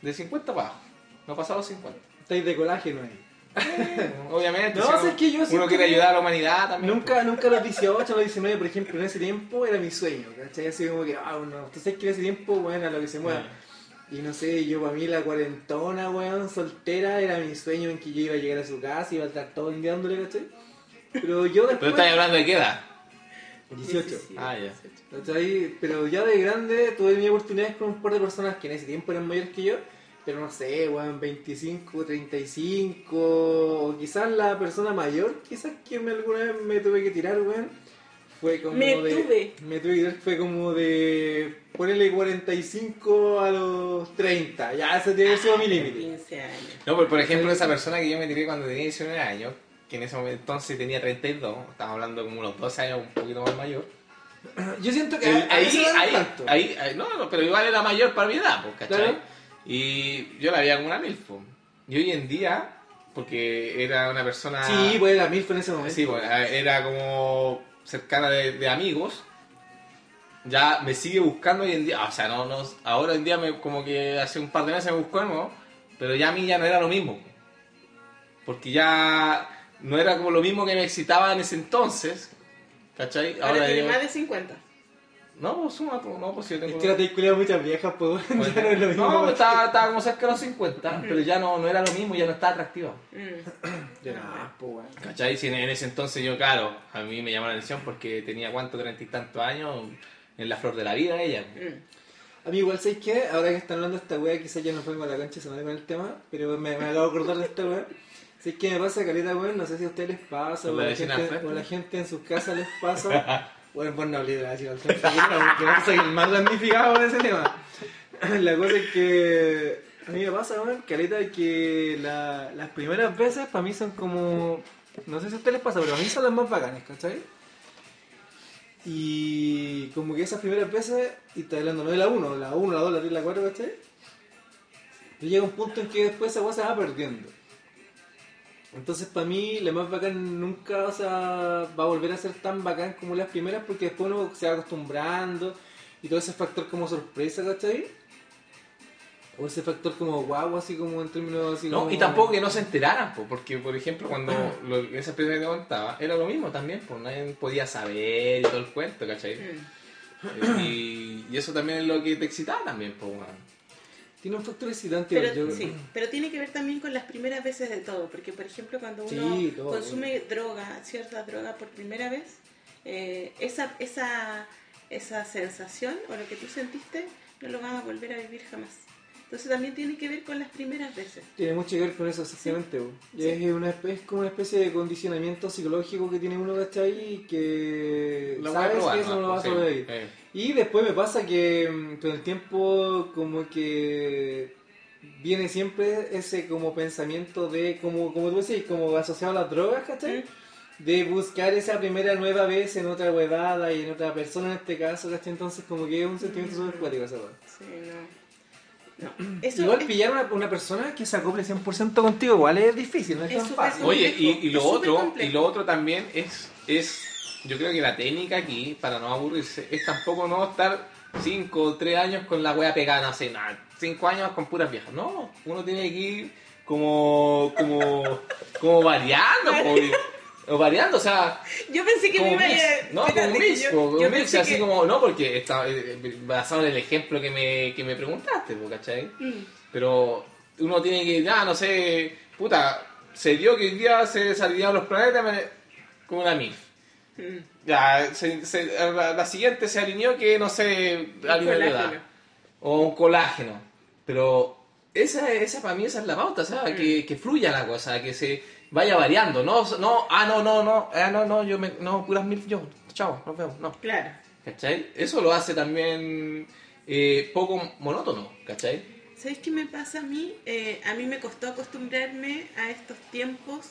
Speaker 2: De 50 para abajo. No pasado los 50.
Speaker 1: Estáis de colágeno ahí. *laughs*
Speaker 2: Obviamente,
Speaker 1: No,
Speaker 2: si
Speaker 1: es que yo
Speaker 2: uno quiere ayudar a la humanidad también.
Speaker 1: Nunca, nunca a los 18, a los 19, por ejemplo, en ese tiempo era mi sueño, ¿cachai? Así como que, ah, no, tú sabes que en ese tiempo, bueno, a lo que se mueva. Y no sé, yo para mí la cuarentona, weón, soltera, era mi sueño en que yo iba a llegar a su casa y iba a estar todo enviándole, ¿cachai? Pero yo
Speaker 2: Pero
Speaker 1: después...
Speaker 2: estás hablando de qué edad.
Speaker 1: 18.
Speaker 2: Ah, ya.
Speaker 1: Pero ya de grande tuve mi oportunidades con un par de personas que en ese tiempo eran mayores que yo, pero no sé, weón, 25, 35, o quizás la persona mayor, quizás que me, alguna vez me tuve que tirar, weón, fue como
Speaker 3: Me
Speaker 1: de...
Speaker 3: tuve.
Speaker 1: Me tuve que tirar, fue como de... Ponerle 45 a los 30, ya ese tiene que sido mi límite.
Speaker 3: 15 años.
Speaker 2: No, por, por ejemplo, esa persona que yo me tiré cuando tenía 19 años, que en ese momento entonces tenía 32, estamos hablando como unos 12 años, un poquito más mayor. *clears throat*
Speaker 1: Yo siento que
Speaker 2: ahí, ahí,
Speaker 1: tanto.
Speaker 2: ahí, ahí- no, no, pero igual era mayor para mi edad, pues, ¿cachai?
Speaker 1: Claro.
Speaker 2: Y yo la veía como una milfo. Y hoy en día, porque era una persona...
Speaker 1: Sí, pues era mil en ese momento.
Speaker 2: Sí, bueno, era como cercana de, de amigos. Ya me sigue buscando hoy en día. O sea, no, no, ahora en día me, como que hace un par de meses me buscó de nuevo. Pero ya a mí ya no era lo mismo. Porque ya no era como lo mismo que me excitaba en ese entonces. ¿Cachai?
Speaker 3: Ahora, tiene
Speaker 2: yo-
Speaker 3: más de 50.
Speaker 2: No, pues suma, pues, no, pues si yo tengo...
Speaker 1: Es que la muchas viejas, pues *laughs* ya no es lo mismo.
Speaker 2: no, pues, estaba, estaba como cerca de los 50, pero ya no, no era lo mismo, ya no estaba atractiva.
Speaker 3: Mm.
Speaker 1: Ya no, pues, weón.
Speaker 2: ¿Cachai? Si en, en ese entonces yo, claro, a mí me llamó la atención porque tenía cuánto, treinta y tantos años, en la flor de la vida ella.
Speaker 3: Mm.
Speaker 1: A mí igual, ¿sabes qué? Ahora que están hablando de esta wea, quizás ya no pongo la concha se me con el tema, pero me, me acabo de acordar de esta wea. ¿Sabes qué me pasa, Caleta, weón? No sé si a ustedes les pasa, o
Speaker 2: ¿Con la
Speaker 1: gente, o la en sus casas les pasa. *laughs* bueno, pues no de vecina al porque el más damnificado en ese tema. *laughs* La cosa es que a mí me pasa, weón, Caleta, que la- las primeras veces para mí son como... No sé si a ustedes les pasa, pero a mí son las más bacanas, ¿cachai? Y como que esas primeras veces, y está hablando no de la 1, la 1, la 2, la 3, la 4, ¿cachai? Pero llega un punto en que después esa cosa se va perdiendo. Entonces para mí la más bacán nunca o sea, va a volver a ser tan bacán como las primeras porque después uno se va acostumbrando y todo ese factor como sorpresa, ¿cachai? O ese factor como guau, así como en términos así
Speaker 2: No,
Speaker 1: como...
Speaker 2: y tampoco que no se enteraran, po, porque por ejemplo cuando *clears throat* lo, esa primera que te contaba, era lo mismo también, pues nadie podía saber y todo el cuento, ¿cachai?
Speaker 3: Mm.
Speaker 2: Y, y eso también es lo que te excitaba también, pues, weón.
Speaker 1: Tiene un factor excitante.
Speaker 3: Pero,
Speaker 1: yo-
Speaker 3: sí, pero tiene que ver también con las primeras veces de todo, porque por ejemplo cuando uno
Speaker 1: Sí, todo,
Speaker 3: consume droga, cierta droga por primera vez, eh, esa, esa, esa sensación o lo que tú sentiste no lo vas a volver a vivir jamás. Entonces también tiene que ver con las primeras veces.
Speaker 1: Tiene mucho que ver con eso, exactamente. Y
Speaker 3: Sí.
Speaker 1: Es, una, espe- es como una especie de condicionamiento psicológico que tiene uno, ¿cachai? Y que
Speaker 2: Lo
Speaker 1: sabes
Speaker 2: probar,
Speaker 1: que eso no lo vas a
Speaker 2: Sí,
Speaker 1: sobrevivir.
Speaker 2: eh.
Speaker 1: Y después me pasa que mm, con el tiempo como que viene siempre ese como pensamiento de, como, como tú decís, como asociado a las drogas, ¿cachai? De buscar esa primera nueva vez en otra huevada y en otra persona en este caso, ¿cachai? Entonces como que es un sentimiento súper cuático esa hueá.
Speaker 3: Sí, no. No, *clears throat* eso
Speaker 1: Igual
Speaker 3: es-
Speaker 1: pillar una, una persona que se acople 100% contigo igual es difícil, no es,
Speaker 3: Es
Speaker 1: tan fácil.
Speaker 2: Oye, y, y lo otro,
Speaker 3: complejo.
Speaker 2: y lo otro también es, es, yo creo que la técnica aquí, para no aburrirse, es tampoco no estar 5 o 3 años con la wea pegada, no sé, nada, 5 años con puras viejas. No, uno tiene que ir como, como, como variando, *laughs* o variando, o sea,
Speaker 3: Yo pensé que me
Speaker 2: como
Speaker 3: iba a
Speaker 2: mix,
Speaker 3: ir.
Speaker 2: no, como un mix,
Speaker 3: yo-
Speaker 2: un
Speaker 3: yo
Speaker 2: mix,
Speaker 3: pensé
Speaker 2: así
Speaker 3: que-
Speaker 2: como, no, porque está eh, basado en el ejemplo que me, que me preguntaste, po, ¿cachai?
Speaker 3: Mm.
Speaker 2: Pero uno tiene que, ya, no sé, puta, se dio que hoy día se desalinearon los planetas con una MIF.
Speaker 3: Mm.
Speaker 2: Ya, se- se- la, la siguiente se alineó que, no sé, a de edad.
Speaker 3: colágeno.
Speaker 2: O un colágeno. Pero esa, esa para mí esa es la pauta, sea,
Speaker 3: Mm.
Speaker 2: que, que fluya la cosa, que se vaya variando. No, no, ah, no, no, no, ah, no, no, yo me, no, puras MIF, yo, chao, nos vemos, no.
Speaker 3: Claro.
Speaker 2: ¿Cachai? Eso lo hace también eh, poco monótono, ¿cachai?
Speaker 3: ¿Sabes qué me pasa a mí? Eh, a mí me costó acostumbrarme a estos tiempos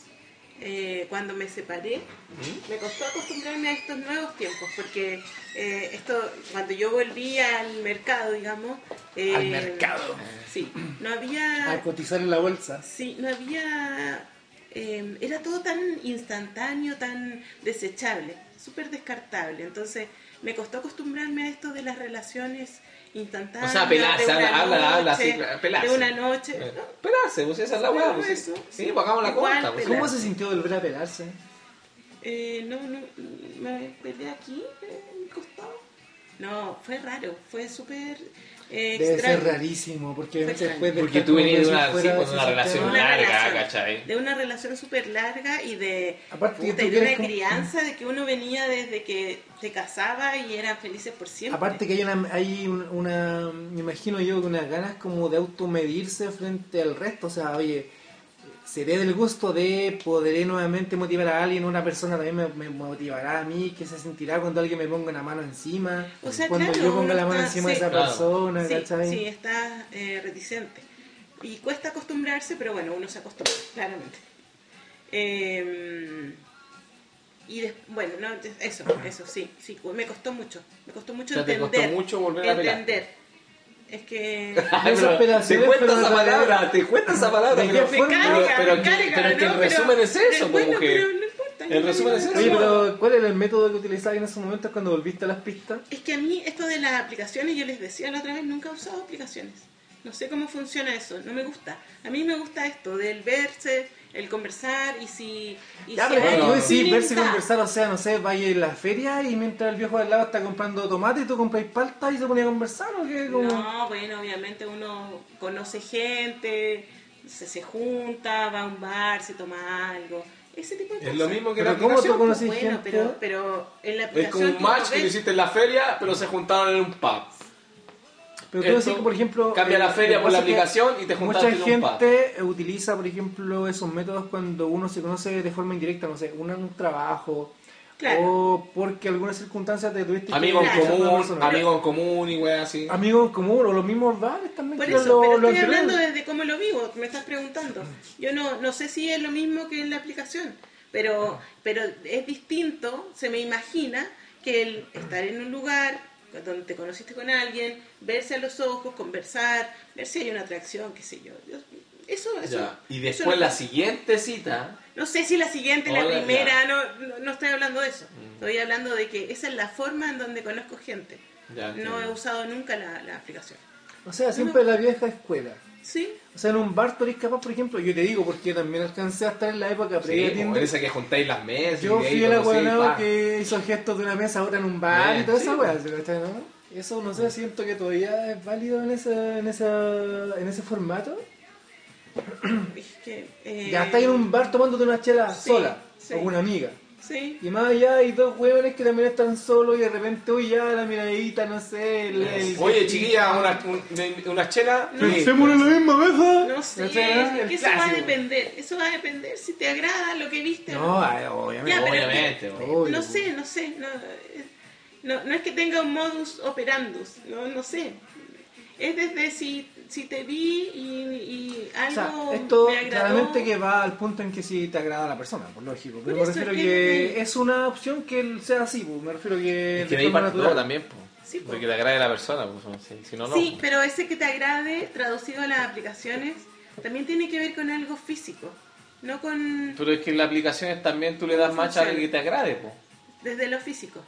Speaker 3: eh, cuando me separé.
Speaker 2: ¿Mm?
Speaker 3: Me costó acostumbrarme a estos nuevos tiempos porque eh, esto cuando yo volví al mercado, digamos. eh,
Speaker 1: Al mercado.
Speaker 3: Sí, no
Speaker 1: A
Speaker 3: había.
Speaker 1: cotizar en la bolsa.
Speaker 3: Sí, no había. Eh, era todo tan instantáneo, tan desechable, súper descartable. Entonces me costó acostumbrarme a esto de las relaciones instantánea.
Speaker 2: O sea,
Speaker 3: una
Speaker 2: habla- habla-
Speaker 3: noche,
Speaker 2: pelarse.
Speaker 3: De una noche.
Speaker 2: Eh,
Speaker 3: ¿no?
Speaker 2: Pelarse, pues esa es la.
Speaker 3: Pero
Speaker 2: Pues,
Speaker 3: eso,
Speaker 2: sí,
Speaker 3: sí.
Speaker 2: sí, hagamos la cuenta. Pues.
Speaker 1: ¿Cómo se sintió volver a pelarse?
Speaker 3: Eh, no, no, me pelé aquí, eh, en mi costado. No, fue raro, fue súper eh,
Speaker 1: Debe
Speaker 3: extraño.
Speaker 1: ser rarísimo, porque después de
Speaker 2: Porque tú venías de una, sí,
Speaker 1: ese
Speaker 2: una relación.
Speaker 3: Una
Speaker 2: larga,
Speaker 3: relación.
Speaker 2: ¿cachai?
Speaker 3: de una relación súper larga y de,
Speaker 1: Aparte
Speaker 3: puta, y de una crianza de que uno venía desde que se casaba y eran felices por siempre.
Speaker 1: Aparte que hay una, hay un- una, me imagino yo, que unas ganas como de automedirse frente al resto, o sea, oye, seré del gusto de poder nuevamente motivar a alguien, una persona también me, me motivará a mí, que se sentirá cuando alguien me ponga una mano encima,
Speaker 3: O sea,
Speaker 1: cuando
Speaker 3: claro,
Speaker 1: yo ponga la mano
Speaker 3: está-
Speaker 1: encima de
Speaker 3: sí.
Speaker 1: esa
Speaker 2: Claro.
Speaker 1: persona,
Speaker 3: sí,
Speaker 1: ¿cachai?
Speaker 3: sí, está eh, reticente. Y cuesta acostumbrarse, pero bueno, uno se acostumbra, claramente. Eh, y des- bueno, no, eso, eso, sí, sí, me costó mucho. Me costó mucho
Speaker 2: O sea, te
Speaker 3: entender.
Speaker 2: costó mucho volver a pelar.
Speaker 3: Entender. Es que... *laughs*
Speaker 2: Ay, pero te cuesta
Speaker 1: fueron
Speaker 2: esa palabra, te cuesta esa palabra,
Speaker 1: ¿De
Speaker 2: pero, pero, que,
Speaker 3: carga,
Speaker 2: pero que
Speaker 3: ¿no?
Speaker 2: el resumen es eso,
Speaker 3: pero no importa,
Speaker 2: el resumen es eso.
Speaker 1: Oye, pero ¿cuál era el método que utilizabas en esos momentos cuando volviste a las pistas?
Speaker 3: Es que a mí esto de las aplicaciones, yo les decía la otra vez, nunca he usado aplicaciones. No sé cómo funciona eso, no me gusta. A mí me gusta esto, del verse, el conversar y si... Y
Speaker 1: Ya,
Speaker 3: si
Speaker 1: pero
Speaker 3: hay
Speaker 1: tú decís verse conversar, o sea, no sé, vaya en la feria y mientras el viejo al lado está comprando tomate y tú compras palta y se ponía a conversar o qué? Como...
Speaker 3: No, bueno, obviamente uno conoce gente, se, se junta, va a un bar, se toma algo. Ese tipo de cosas.
Speaker 2: Es lo mismo que
Speaker 1: Pero
Speaker 2: la
Speaker 1: ¿cómo tú
Speaker 2: aplicación.
Speaker 1: conoces
Speaker 3: Bueno,
Speaker 1: gente?
Speaker 3: pero, pero en la
Speaker 2: Es
Speaker 3: aplicación...
Speaker 2: como un match que lo hiciste en la feria, pero se juntaron en un pub.
Speaker 1: Pero tú decís que, por ejemplo...
Speaker 2: Cambia
Speaker 1: eh,
Speaker 2: la feria
Speaker 1: que
Speaker 2: por la
Speaker 1: que
Speaker 2: aplicación y te juntaste
Speaker 1: Mucha
Speaker 2: en un
Speaker 1: gente utiliza, por ejemplo, esos métodos cuando uno se conoce de forma indirecta, no sé, un, un trabajo
Speaker 3: Claro.
Speaker 1: o porque algunas circunstancias te tuviste que
Speaker 2: Amigo en
Speaker 1: a una
Speaker 2: común, amigo en común y wey así.
Speaker 1: Amigos en común o los mismos bares también.
Speaker 3: Por
Speaker 1: que
Speaker 3: eso,
Speaker 1: lo-
Speaker 3: pero
Speaker 1: lo
Speaker 3: estoy
Speaker 1: anterior.
Speaker 3: hablando desde cómo lo vivo, me estás preguntando. Yo no, no sé si es lo mismo que en la aplicación, pero, pero es distinto, se me imagina que el estar en un lugar donde te conociste con alguien, verse a los ojos, conversar, ver si hay una atracción, qué sé yo. Eso, eso.
Speaker 2: Ya. Y
Speaker 3: eso
Speaker 2: después
Speaker 3: no-
Speaker 2: la siguiente cita,
Speaker 3: No sé si la siguiente, la primera, no, no, no estoy hablando de eso.
Speaker 2: Mm.
Speaker 3: Estoy hablando de que esa es la forma en donde conozco gente.
Speaker 2: Ya,
Speaker 3: no he usado nunca la, la aplicación.
Speaker 1: O sea, siempre la vieja escuela.
Speaker 3: ¿Sí?
Speaker 1: O sea, en un bar tú eres capaz, por ejemplo, yo te digo, porque yo también alcancé a estar en la época
Speaker 2: Sí,
Speaker 1: previa
Speaker 2: como
Speaker 1: Tinder.
Speaker 2: esa que juntáis las mesas.
Speaker 1: Yo
Speaker 2: y
Speaker 1: fui el
Speaker 2: pa.
Speaker 1: que hizo gestos de una mesa a otra en un bar
Speaker 2: Bien,
Speaker 1: y toda
Speaker 2: sí,
Speaker 1: esa weá, ¿cachai, no? Eso, no sé, siento que todavía es válido en ese, en esa, en ese formato.
Speaker 3: Es que, eh,
Speaker 1: Ya estás en un bar tomándote una chela
Speaker 3: Sí,
Speaker 1: sola,
Speaker 3: sí.
Speaker 1: o con una amiga.
Speaker 3: Sí.
Speaker 1: Y más allá hay dos hueones que también están solos y de repente, uy, ya la miradita, no sé. el- el-
Speaker 2: Oye, chiquilla, una, un- una chela.
Speaker 3: No.
Speaker 2: Sí.
Speaker 1: ¿Hacemos en la misma mesa?
Speaker 3: No sé, que eso va a depender. Eso va a depender si te agrada lo que viste. o
Speaker 1: No, obviamente.
Speaker 3: Ya, pero-
Speaker 2: Obviamente.
Speaker 3: no.
Speaker 1: obvio.
Speaker 3: No sé, no sé. No, eh, no, no es que tenga un modus operandus. No, no sé. Es desde si, si te vi y, y
Speaker 1: O sea,
Speaker 3: algo
Speaker 1: esto
Speaker 3: me agradó.
Speaker 1: claramente que va al punto en que sí te agrada la persona, por lógico. Pero
Speaker 3: Por
Speaker 1: me refiero
Speaker 3: es
Speaker 1: que
Speaker 3: que-
Speaker 1: es una opción que él sea así, pues. me refiero que
Speaker 2: Es que
Speaker 1: de
Speaker 2: ahí parte todo también, po.
Speaker 3: Sí, po.
Speaker 2: De que te agrade la persona, pues. Si, si no, no.
Speaker 3: Sí, pero ese que te agrade, traducido a las aplicaciones, también tiene que ver con algo físico. No con...
Speaker 2: Pero es que en las aplicaciones también tú le das match a alguien que te agrade, po.
Speaker 3: desde lo físico.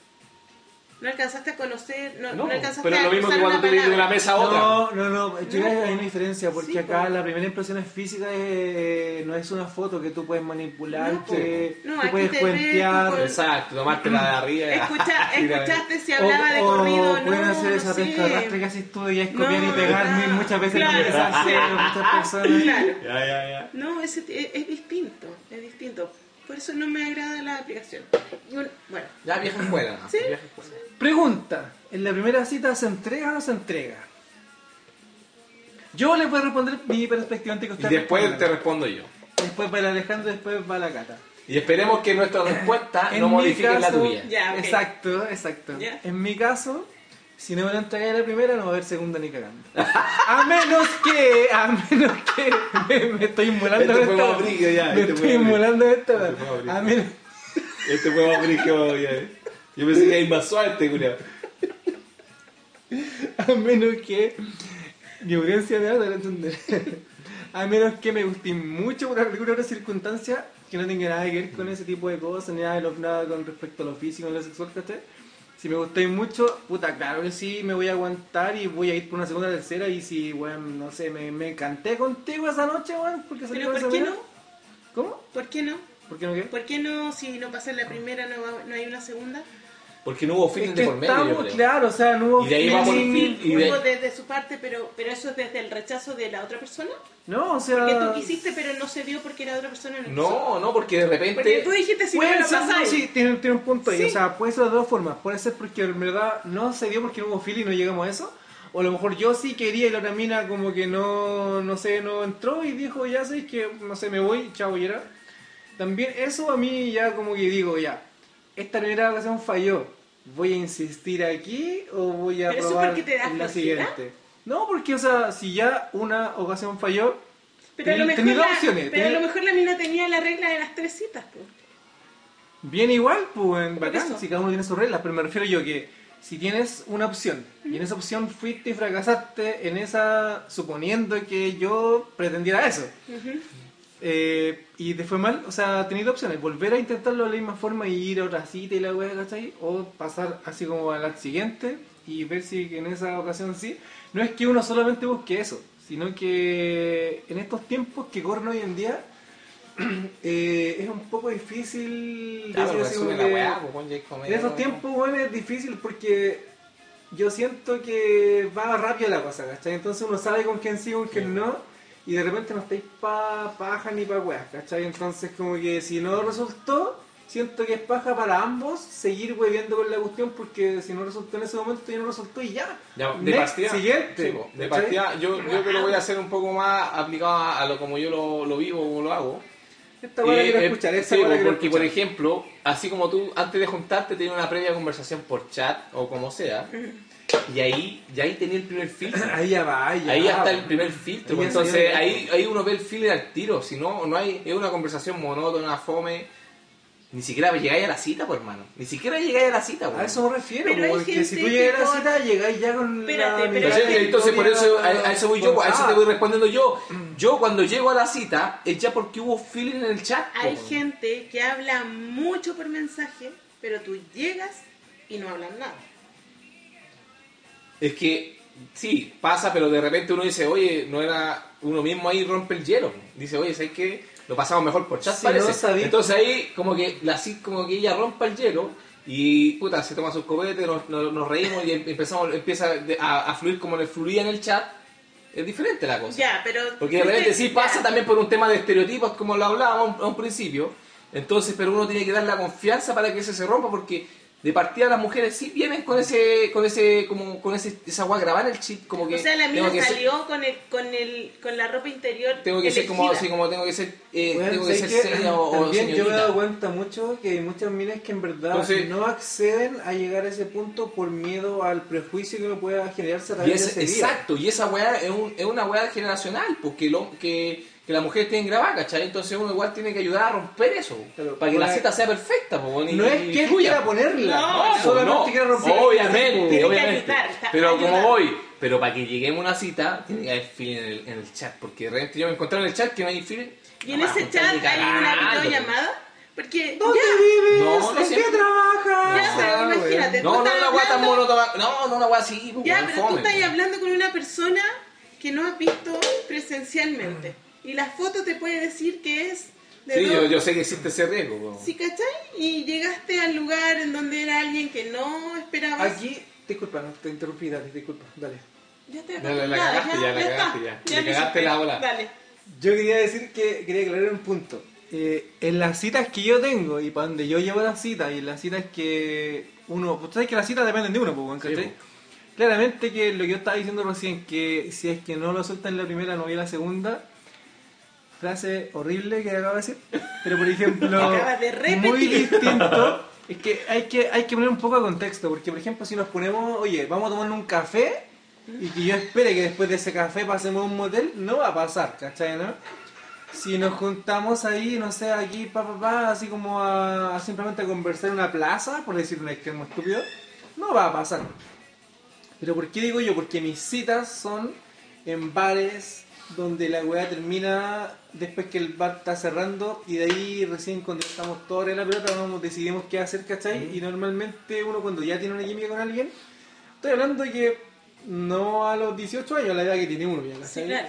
Speaker 3: No alcanzaste a conocer, no,
Speaker 2: No,
Speaker 3: no alcanzaste
Speaker 2: pero es
Speaker 3: a
Speaker 2: lo mismo que cuando
Speaker 3: una
Speaker 2: tú de una mesa a otra.
Speaker 1: No, no, no, yo creo que hay una diferencia porque
Speaker 3: Sí,
Speaker 1: acá
Speaker 3: po.
Speaker 1: la primera impresión es física, eh, no es una foto que tú puedes manipular,
Speaker 3: No,
Speaker 1: que
Speaker 3: No,
Speaker 1: tú puedes
Speaker 3: te
Speaker 1: cuentear.
Speaker 3: ves, tú
Speaker 2: Exacto, tomarte la de arriba.
Speaker 3: Escucha- *laughs* escuchaste si
Speaker 1: O,
Speaker 3: hablaba de
Speaker 1: o
Speaker 3: corrido o no.
Speaker 1: pueden hacer
Speaker 3: no
Speaker 1: esa
Speaker 3: sé.
Speaker 1: pesca de arrastre que haces tú y es copiar
Speaker 3: No,
Speaker 1: y pegar
Speaker 3: no,
Speaker 1: muchas veces
Speaker 3: claro,
Speaker 1: mensaje de muchas personas.
Speaker 3: Claro.
Speaker 2: Ya, ya, ya.
Speaker 3: No, ese es, es distinto, es distinto. Por eso no me agrada la aplicación. Y un- bueno,
Speaker 2: Ya, vieja escuela.
Speaker 3: Sí.
Speaker 2: Vieja escuela.
Speaker 1: Pregunta, ¿en la primera cita se entrega o no se entrega? Yo le voy a responder mi perspectiva antes que
Speaker 2: Y
Speaker 1: usted
Speaker 2: después te
Speaker 1: responda.
Speaker 2: respondo yo.
Speaker 1: Después va el Alejandro, después va la Cata.
Speaker 2: Y esperemos que nuestra respuesta
Speaker 1: En
Speaker 2: no
Speaker 1: mi
Speaker 2: modifique la
Speaker 1: caso-
Speaker 2: tuya.
Speaker 3: Ya, ok.
Speaker 1: Exacto, exacto.
Speaker 3: Ya.
Speaker 1: En mi caso, si no me lo entregué la primera, no va a haber segunda ni cagando. *laughs* A menos que, a menos que me, me estoy inmolando
Speaker 2: Este
Speaker 1: esta
Speaker 2: ya,
Speaker 1: Me
Speaker 2: este
Speaker 1: estoy inmolando esta
Speaker 2: Este.
Speaker 1: A menos,
Speaker 2: Este fue más brígido ya. eh. Yo pensé que iba más suave, culiao. *laughs*
Speaker 1: a menos que mi audiencia me va a entender. A menos que me guste mucho por alguna otra circunstancia que no tenga nada que ver con ese tipo de cosas, ni nada, de lo- nada con respecto a lo físico, a lo sexual, ¿cachai? Si me gustáis mucho, puta, claro que sí, me voy a aguantar y voy a ir por una segunda, tercera. Y si, weón, no sé, me, me encanté contigo esa noche, weón, porque
Speaker 3: Pero ¿por qué
Speaker 1: manera.
Speaker 3: no?
Speaker 1: ¿Cómo?
Speaker 3: ¿Por qué no?
Speaker 1: ¿Por qué no qué?
Speaker 3: ¿Por qué no, si no pasa la primera, no, va- no hay una segunda?
Speaker 2: Porque no hubo feeling
Speaker 1: Es
Speaker 2: de
Speaker 1: que
Speaker 2: por medio, yo
Speaker 1: estamos,
Speaker 2: creo.
Speaker 1: claro, o sea, no hubo
Speaker 2: Y de ahí vamos-
Speaker 1: feeling.
Speaker 2: y de-
Speaker 3: Hubo desde su parte, pero, pero eso es desde el rechazo de la otra persona.
Speaker 1: No, o sea.
Speaker 3: Que tú quisiste, pero no se dio porque la otra persona no quiso.
Speaker 2: No, no, porque de repente...
Speaker 3: Porque tú dijiste si no
Speaker 1: Puede
Speaker 3: lo
Speaker 1: ser,
Speaker 3: pasáis.
Speaker 1: sí, tiene, tiene un punto ahí.
Speaker 3: Sí.
Speaker 1: O sea, puede ser de dos formas. Puede ser porque en verdad no se dio porque no hubo feeling y no llegamos a eso. O a lo mejor yo sí quería y la otra mina como que no, no sé, no entró y dijo, ya sé que, no sé, me voy, chao, y era. También eso a mí ya como que digo, ya, esta primera ocasión falló. ¿Voy a insistir aquí o voy a
Speaker 3: ¿Pero eso
Speaker 1: probar
Speaker 3: porque te da
Speaker 1: en la siguiente? No, porque, o sea, si ya una ocasión falló,
Speaker 3: Pero a lo mejor, la,
Speaker 1: opciones,
Speaker 3: pero a lo mejor la mina tenía la regla de las tres citas. pues.
Speaker 1: Bien igual, pues, en bacán, si cada uno tiene sus reglas, pero me refiero yo que si tienes una opción y en esa opción fuiste y fracasaste en esa, suponiendo que yo pretendiera eso. Eh, y te fue mal, o sea, tenéis opciones, volver a intentarlo de la misma forma y ir a otra cita y la wea, ¿cachai? O pasar así como a la siguiente y ver si en esa ocasión sí. No es que uno solamente busque eso, sino que en estos tiempos que corren hoy en día, *clears throat* eh, es un poco difícil
Speaker 2: Claro,
Speaker 1: decir
Speaker 2: la
Speaker 1: que-
Speaker 2: weá, pues,
Speaker 1: en esos tiempos, bueno, es difícil porque yo siento que va rápido la cosa, ¿cachai? Entonces uno sabe con quién sí, con quién
Speaker 2: Sí.
Speaker 1: no, y de repente no estáis pa paja ni pa weas, ¿cachai? Entonces como que si no resultó, siento que es paja para ambos seguir hueviendo con la cuestión porque si no resultó en ese momento ya no resultó y ya.
Speaker 2: Ya, de
Speaker 1: Next,
Speaker 2: partida,
Speaker 1: siguiente,
Speaker 2: sí, de partida yo, yo te lo voy a hacer un poco más aplicado a, lo como yo lo, lo vivo, como lo hago.
Speaker 1: Esta
Speaker 2: Eh,
Speaker 1: quiero
Speaker 2: eh,
Speaker 1: escuchar, esta
Speaker 2: sí, porque por ejemplo, así como tú antes de juntarte tenías una previa conversación por chat o como sea, *laughs* y ahí ya ahí tenía el primer filtro.
Speaker 1: Ahí ya va, ahí ya
Speaker 2: Ahí ya
Speaker 1: va,
Speaker 2: está el primer filtro,
Speaker 1: Ahí ya
Speaker 2: entonces ahí, ahí uno ve el feeling al tiro, si no, no hay, es una conversación monótona, fome, ni siquiera llegáis a la cita, pues hermano, ni siquiera llegáis a la cita, pues.
Speaker 1: A eso me refiero,
Speaker 3: Pero hay
Speaker 1: porque
Speaker 3: gente
Speaker 1: si tú llegas a la
Speaker 3: por-
Speaker 1: cita, llegáis ya con
Speaker 3: Espérate,
Speaker 1: la
Speaker 3: pero
Speaker 2: Entonces, entonces, por eso, a, a eso voy yo, a eso te voy respondiendo yo. Yo cuando llego a la cita es ya porque hubo feeling en el chat.
Speaker 3: Hay gente que habla mucho por mensaje, pero tú llegas y no hablan nada.
Speaker 2: Es que, sí, pasa, pero de repente uno dice, oye, no era uno mismo ahí rompe el hielo. Dice, oye, ¿sabes qué? Lo pasamos mejor por chat, parece.
Speaker 1: no
Speaker 2: Entonces ahí, como que, la, así como que ella rompa el hielo y, puta, se toma sus copetes, nos, nos, nos reímos y em- empezamos, empieza a, a fluir como le fluía en el chat. Es diferente la cosa.
Speaker 3: Ya, pero.
Speaker 2: Porque de repente sí
Speaker 3: Ya.
Speaker 2: pasa también por un tema de estereotipos, como lo hablábamos a un principio. Entonces, pero uno tiene que dar la confianza para que eso se rompa, porque de partida las mujeres sí vienen con ese, con ese, como, con ese, esa agua grabar el chip, como que.
Speaker 3: O sea, la mina
Speaker 2: ser-
Speaker 3: salió con, el, con, el, con la ropa interior.
Speaker 2: tengo que ser como así, como tengo que ser, eh,
Speaker 1: Bueno,
Speaker 2: tengo que ser seria o, o
Speaker 1: También yo me he
Speaker 2: señorita.
Speaker 1: dado cuenta mucho que hay muchas minas que en verdad
Speaker 2: Entonces-
Speaker 1: no acceden a llegar a ese punto por miedo al prejuicio que uno pueda generarse a
Speaker 2: Y
Speaker 1: través
Speaker 2: es-
Speaker 1: de ese día.
Speaker 2: exacto, y esa weá es, un- es una weá generacional, porque lo, que, que las mujeres tienen grabada, ¿cachai? Entonces uno igual tiene que ayudar a romper eso,
Speaker 1: Pero,
Speaker 2: para que la cita sea perfecta, po, y-
Speaker 1: No es
Speaker 2: y
Speaker 1: que
Speaker 2: fluya,
Speaker 1: quiera
Speaker 2: po.
Speaker 1: ponerla,
Speaker 3: No,
Speaker 1: solamente
Speaker 2: no,
Speaker 1: quiere romper.
Speaker 2: obviamente,
Speaker 3: Tiene que
Speaker 2: obviamente.
Speaker 3: ayudar, está-
Speaker 2: pero
Speaker 3: ayudar.
Speaker 2: como voy, pero para que lleguemos a una cita, tiene que haber feeling en el, en el chat, porque de repente yo me encontré en el chat que no hay feeling.
Speaker 3: Y en
Speaker 2: no,
Speaker 3: ese chat
Speaker 2: ni
Speaker 3: hay una
Speaker 2: cagando.
Speaker 3: videollamada. Porque.
Speaker 1: ¿Dónde
Speaker 3: ya,
Speaker 1: vives?
Speaker 2: No, no
Speaker 1: ¿En
Speaker 2: siempre.
Speaker 1: qué trabajas?
Speaker 3: Ya, pero
Speaker 1: Ah,
Speaker 3: imagínate.
Speaker 2: No,
Speaker 3: tú
Speaker 2: no,
Speaker 3: estás
Speaker 2: una
Speaker 3: hablando-
Speaker 2: monótona, no, no, una weá así, po,
Speaker 3: Ya,
Speaker 2: weón,
Speaker 3: pero tú
Speaker 2: fome,
Speaker 3: estás
Speaker 2: po.
Speaker 3: hablando con una persona que no has visto presencialmente. Y la foto te puede decir que es de
Speaker 2: Sí, yo, yo sé que existe ese riesgo.
Speaker 3: ¿Sí, cachai? Y llegaste al lugar en donde era alguien que no esperabas.
Speaker 1: Aquí, disculpa, no te interrumpí, dale, disculpa, dale.
Speaker 3: Ya te
Speaker 2: Dale, la
Speaker 3: acostumbrada,
Speaker 2: cagaste, ya, la
Speaker 3: está.
Speaker 2: cagaste, ya. Le
Speaker 3: lo
Speaker 2: cagaste la bola.
Speaker 3: Dale.
Speaker 1: Yo quería decir que quería aclarar un punto. Eh, en las citas que yo tengo y para donde yo llevo las citas y en las citas que uno, pues sabes que las citas dependen de uno, pues, ¿cachai?
Speaker 2: Sí,
Speaker 1: Claramente que lo que yo estaba diciendo recién, que si es que no lo suelta en la primera, no voy a la segunda. Frase horrible que acabo de decir. Pero por ejemplo, *laughs*
Speaker 3: de
Speaker 1: muy distinto. Es que hay, que hay que poner un poco de contexto, porque por ejemplo si nos ponemos, oye, vamos a tomar un café y que yo espere que después de ese café pasemos a un motel, no va a pasar, ¿cachai? ¿no? Si nos juntamos ahí, no sé, aquí, pa, pa, pa, así como a, a simplemente a conversar en una plaza, por decir un extremo estúpido, no va a pasar. Pero ¿por qué digo yo? Porque mis citas son en bares, donde la weá termina después que el bar está cerrando y de ahí recién cuando estamos todos en la pelota vamos, decidimos qué hacer, ¿cachai? Y normalmente uno cuando ya tiene una química con alguien, estoy hablando de que no a los 18 años, a la edad que tiene uno ya,
Speaker 3: Sí,
Speaker 1: ¿cachai?
Speaker 3: claro,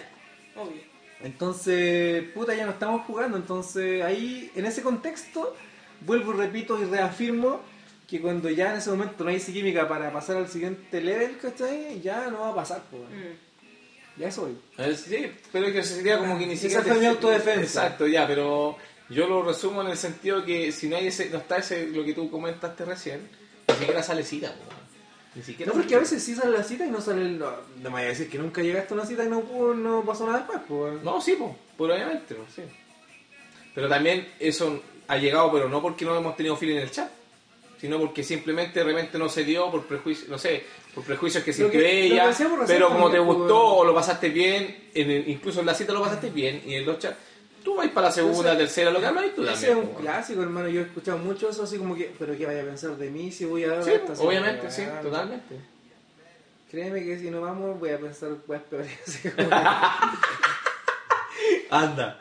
Speaker 3: obvio.
Speaker 1: Entonces, puta, ya no estamos jugando. Entonces, ahí, en ese contexto, vuelvo repito y reafirmo que cuando ya en ese momento no hay esa química para pasar al siguiente level, ¿cachai? Ya no va a pasar, pues. Ya soy.
Speaker 2: Eh, Sí, pero que sería como que ni
Speaker 1: Esa
Speaker 2: siquiera...
Speaker 1: fue
Speaker 2: te-
Speaker 1: mi autodefensa.
Speaker 2: Exacto, ya, pero yo lo resumo en el sentido que si no hay ese, no está ese, lo que tú comentaste recién, ni siquiera sale cita, po. Ni siquiera
Speaker 1: No, porque a veces sí sale la cita y no sale el... No, no me vaya a decir que nunca llegaste a una cita y no, no pasó nada después, pues.
Speaker 2: No, sí, pues, obviamente, sí. Pero también eso ha llegado, pero no porque no hemos tenido feeling en el chat, sino porque simplemente de repente no se dio por prejuicios, no sé, por prejuicios que
Speaker 1: decíamos recién
Speaker 2: pero como te gustó
Speaker 1: pues.
Speaker 2: o lo pasaste bien, en el- incluso en la cita lo pasaste bien y en los chats, tú vas para la segunda,
Speaker 1: Ese-
Speaker 2: tercera, lo que hablas y tú
Speaker 1: Ese
Speaker 2: también.
Speaker 1: es un clásico, hermano. Yo he escuchado mucho eso, así como que, pero ¿qué vaya a pensar de mí si voy a dar
Speaker 2: Sí,
Speaker 1: esta
Speaker 2: obviamente, sí, totalmente.
Speaker 1: Créeme que si no vamos, voy a pensar weas peores. *laughs* así como- *laughs*
Speaker 2: Anda.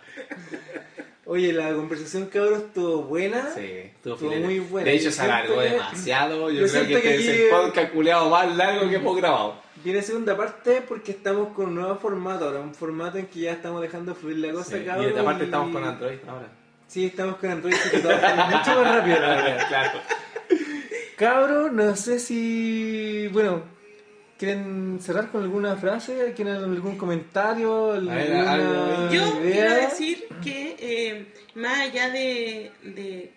Speaker 1: Oye, la conversación, cabrón, estuvo buena.
Speaker 2: Sí, estuvo,
Speaker 1: Estuvo muy buena.
Speaker 2: De hecho, se alargó
Speaker 1: que-
Speaker 2: demasiado. Yo,
Speaker 1: yo
Speaker 2: creo
Speaker 1: siento
Speaker 2: que este
Speaker 1: que
Speaker 2: es el podcast culeado más largo que hemos grabado.
Speaker 1: Viene segunda parte porque estamos con un nuevo formato ahora, un formato en que ya estamos dejando fluir la cosa,
Speaker 2: Sí,
Speaker 1: cabrón.
Speaker 2: y aparte
Speaker 1: y-
Speaker 2: estamos con Android ahora.
Speaker 1: Sí, estamos con Android, que *laughs* mucho más rápido, la verdad. *laughs*
Speaker 2: claro.
Speaker 1: Cabro, no sé si. Bueno, ¿quieren cerrar con alguna frase? ¿Quieren algún comentario?
Speaker 2: ver,
Speaker 1: ¿Alguna
Speaker 2: algo ahí.
Speaker 3: Yo
Speaker 1: idea?
Speaker 3: quiero decir que eh, más allá de, de,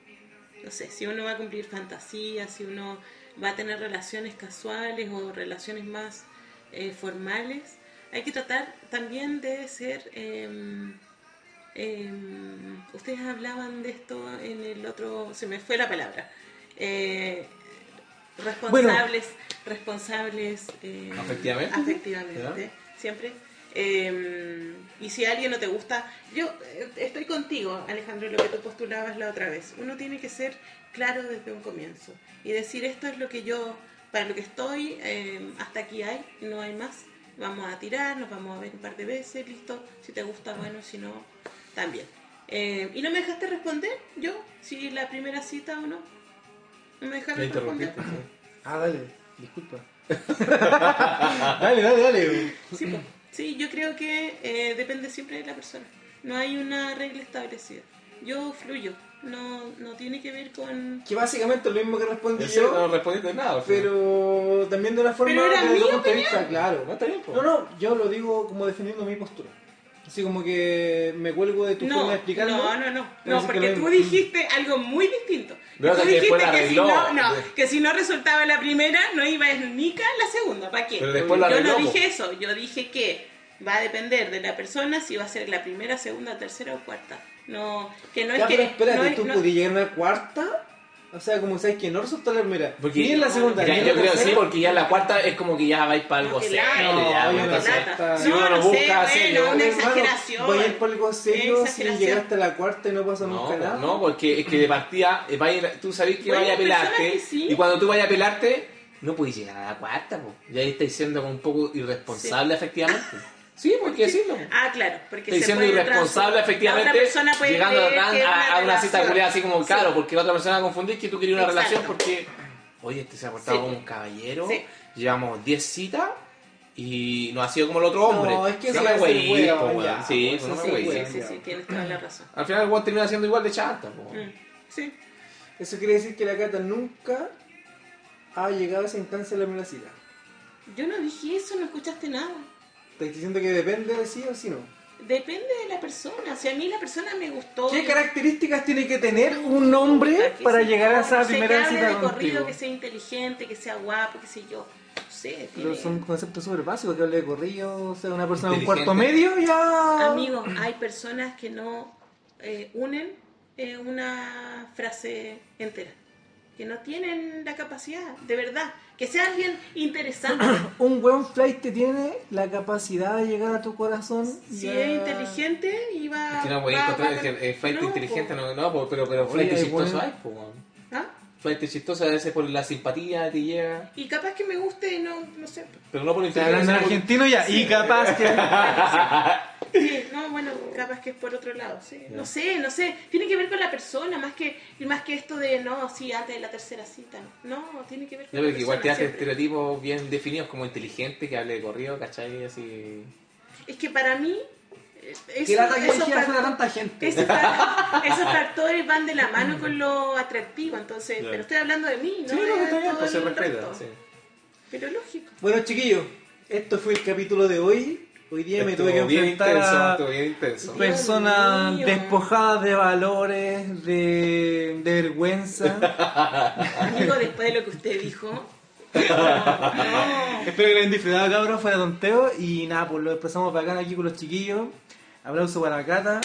Speaker 3: no sé, si uno va a cumplir fantasías, si uno va a tener relaciones casuales o relaciones más eh, formales, hay que tratar también de ser... em, em, ustedes hablaban de esto en el otro, se me fue la palabra. Eh, responsables, responsables eh,
Speaker 2: Afectivamente.
Speaker 3: afectivamente, siempre. Eh, y si a alguien no te gusta, yo eh, estoy contigo, Alejandro, lo que tú postulabas la otra vez. Uno tiene que ser claro desde un comienzo y decir esto es lo que yo, para lo que estoy, eh, hasta aquí hay, no hay más. Vamos a tirar, nos vamos a ver un par de veces, listo. Si te gusta, bueno, si no, también. Eh, ¿Y no me dejaste responder? Yo, si la primera cita o no. Me dejaron responder.
Speaker 2: interrumpiste. sí.
Speaker 1: Ah, dale, disculpa. *laughs* dale, dale, dale.
Speaker 3: Sí, yo creo que eh, depende siempre de la persona. No hay una regla establecida. Yo fluyo. No, no tiene que ver con...
Speaker 1: Que básicamente es lo mismo que respondí
Speaker 2: no respondiste nada.
Speaker 1: pero también de una forma
Speaker 3: Pero era mi
Speaker 1: punto de
Speaker 3: opinión.
Speaker 1: vista, claro.
Speaker 2: No, está bien, po.
Speaker 1: No, no, yo lo digo como defendiendo mi postura. Así como que me cuelgo de tu
Speaker 3: No,
Speaker 1: forma de explicarlo.
Speaker 3: no, no, no. No,
Speaker 1: que
Speaker 3: porque tú dijiste algo muy distinto.
Speaker 2: Pero
Speaker 3: tú
Speaker 2: que
Speaker 3: dijiste que si, no, no, que si no resultaba la primera, no iba a ir ni ca la segunda. ¿Para qué?
Speaker 2: Pero después la
Speaker 3: yo no dije eso. Yo dije que va a depender de la persona si va a ser la primera, segunda, tercera o cuarta. No, que no es
Speaker 1: Ya,
Speaker 3: que...
Speaker 1: pero espérate,
Speaker 3: no es-
Speaker 1: ¿tú
Speaker 3: no-
Speaker 1: podías llegar a una cuarta? O sea, como sabes que no resultó la primera.
Speaker 2: Porque
Speaker 1: ni en la segunda,
Speaker 2: ya,
Speaker 1: ni
Speaker 2: yo
Speaker 1: la
Speaker 2: creo sí,
Speaker 1: tercera.
Speaker 2: porque ya la cuarta es como que ya vais para algo
Speaker 3: No,
Speaker 2: serio.
Speaker 1: no,
Speaker 2: una cosa-
Speaker 3: lata.
Speaker 2: Si
Speaker 3: No,
Speaker 2: uno
Speaker 3: no
Speaker 2: lo
Speaker 3: sé,
Speaker 2: busca
Speaker 3: bueno,
Speaker 2: serio.
Speaker 3: una
Speaker 1: Hermano,
Speaker 3: exageración.
Speaker 1: Voy a ir por algo serio si llegaste a la cuarta y no pasa nunca
Speaker 2: No,
Speaker 1: nada.
Speaker 2: no, porque es que de partida eh, tú sabés que
Speaker 3: Bueno,
Speaker 2: vaya a pelarte
Speaker 3: sí.
Speaker 2: y cuando tú vayas a pelarte no puedes llegar a la cuarta, po. ya ahí estáis siendo como un poco irresponsable efectivamente. Sí, ¿por qué decirlo?
Speaker 3: Ah, claro, porque
Speaker 2: Estoy
Speaker 3: se
Speaker 2: siendo
Speaker 3: puede
Speaker 2: irresponsable efectivamente
Speaker 3: persona puede
Speaker 2: llegando a,
Speaker 3: una
Speaker 2: a una cita culiada así como
Speaker 3: Sí.
Speaker 2: claro, porque la otra persona va a confundir que tú querías una
Speaker 3: Exacto.
Speaker 2: relación porque, oye, este se ha portado
Speaker 3: Sí.
Speaker 2: como un caballero,
Speaker 3: Sí.
Speaker 2: llevamos 10 citas y no ha sido como el otro hombre.
Speaker 1: No, es que
Speaker 2: no
Speaker 1: eso
Speaker 2: me güey, Sí, no me
Speaker 1: sí,
Speaker 2: güey.
Speaker 3: Sí, sí, sí, tienes toda la razón.
Speaker 2: Al final el weón termina siendo igual de chanta, po.
Speaker 3: Mm, Sí.
Speaker 1: Eso quiere decir que la Cata nunca ha llegado a esa instancia de la primera cita.
Speaker 3: Yo no dije eso, no escuchaste nada.
Speaker 1: ¿Estás diciendo que depende de sí o sí no?
Speaker 3: Depende de la persona. Si a mí la persona me gustó.
Speaker 1: ¿Qué características tiene que tener un hombre para llegar a esa
Speaker 3: no sé, que
Speaker 1: primera
Speaker 3: hable
Speaker 1: cita
Speaker 3: de corrido, que sea inteligente, que sea guapo, que sé yo. No sé,
Speaker 1: Pero son conceptos súper básicos, que hable de corrido, o sea, una persona de un cuarto medio ya...
Speaker 3: Amigos, hay personas que no eh, unen eh, una frase entera. Que no tienen la capacidad, de verdad. Que sea alguien interesante. *clears throat*
Speaker 1: Un buen flight te tiene la capacidad de llegar a tu corazón.
Speaker 3: si
Speaker 1: ya-
Speaker 3: es inteligente y va.
Speaker 2: Es que no voy a encontrar que el flight
Speaker 3: no,
Speaker 2: inteligente
Speaker 3: po.
Speaker 2: no, no, pero, pero
Speaker 1: Oye,
Speaker 2: flight chistoso hay, po, weón.
Speaker 3: ¿Ah?
Speaker 2: fue chistoso, a veces por la simpatía te llega,
Speaker 3: Y capaz que me guste, no, no sé.
Speaker 2: pero no por el
Speaker 1: Está hablando argentino ya. Y capaz que. *laughs*
Speaker 3: Sí, no, bueno, capaz que es por otro lado, sí. No sé, no sé. Tiene que ver con la persona, más que más que esto de, no, sí, antes de la tercera cita. No, tiene que ver con
Speaker 2: Yo creo
Speaker 3: la
Speaker 2: que igual te hace estereotipos bien definidos como inteligente, que hable de corrido, ¿cachai? Así...
Speaker 3: Es que para mí...
Speaker 6: Que
Speaker 3: eso-
Speaker 6: que
Speaker 3: esos
Speaker 6: dijera
Speaker 3: fac-
Speaker 6: fuera tanta gente.
Speaker 3: esos *laughs* esos factores van de la mano con lo atractivo, entonces,
Speaker 2: Claro.
Speaker 3: pero estoy hablando de mí, ¿no?
Speaker 2: Sí, no, está bien, pues se respeta, sí.
Speaker 3: Pero lógico.
Speaker 1: Bueno, chiquillos, esto fue el capítulo de hoy. Hoy día me tuve que enfrentar
Speaker 2: intenso,
Speaker 1: a personas despojadas de valores, de, de vergüenza. *laughs*
Speaker 3: Amigo, después de lo que usted dijo... *laughs* No,
Speaker 1: Espero que lo hayan disfrutado, cabros, fuera tonteo. Y nada, pues lo expresamos bacán aquí con los chiquillos. Aplauso para Cata.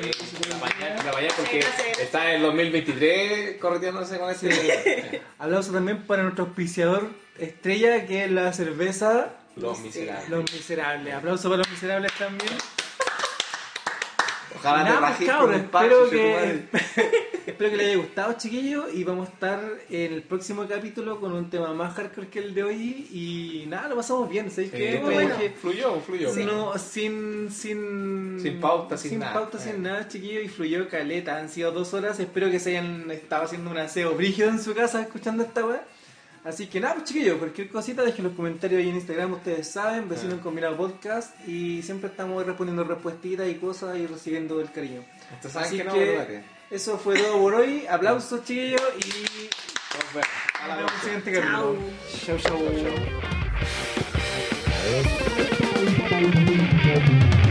Speaker 2: Eh, la mañana, la mañana porque está en el 2023 correteándose con ese...
Speaker 1: Aplauso también para nuestro auspiciador estrella, que es la cerveza
Speaker 2: Los miserables.
Speaker 1: Los Miserables. Aplauso para los Miserables también.
Speaker 2: Ojalá
Speaker 1: Nada
Speaker 2: te
Speaker 1: más,
Speaker 2: rajes
Speaker 1: cabros,
Speaker 2: con un par, *laughs*
Speaker 1: espero que, espero que les haya gustado, chiquillos. Y vamos a estar en el próximo capítulo con un tema más hardcore que el de hoy. Y nada, lo pasamos bien. ¿Sabéis
Speaker 2: Sí,
Speaker 1: qué? Me
Speaker 3: bueno.
Speaker 1: dejé-
Speaker 2: Fluyó, fluyó.
Speaker 1: No, sin, sin,
Speaker 2: Sin pauta, sin nada.
Speaker 1: pauta,
Speaker 2: Eh.
Speaker 1: sin nada, chiquillos, y fluyó caleta. Han sido dos horas. Espero que se hayan estado haciendo un aseo brígido en su casa escuchando esta weá. Así que nada, pues chiquillos, cualquier cosita, dejen los comentarios ahí en Instagram, ustedes saben, vecinos
Speaker 2: Ah.
Speaker 1: en combinado podcast. Y siempre estamos respondiendo respuestitas y cosas y recibiendo el cariño.
Speaker 2: Saben
Speaker 1: Así
Speaker 2: que no,
Speaker 1: que eso fue todo por hoy. Aplausos, chiquillos, y
Speaker 2: Nos vemos. A la
Speaker 1: vemos en el siguiente
Speaker 3: Chao.
Speaker 1: capítulo. Chau, chau.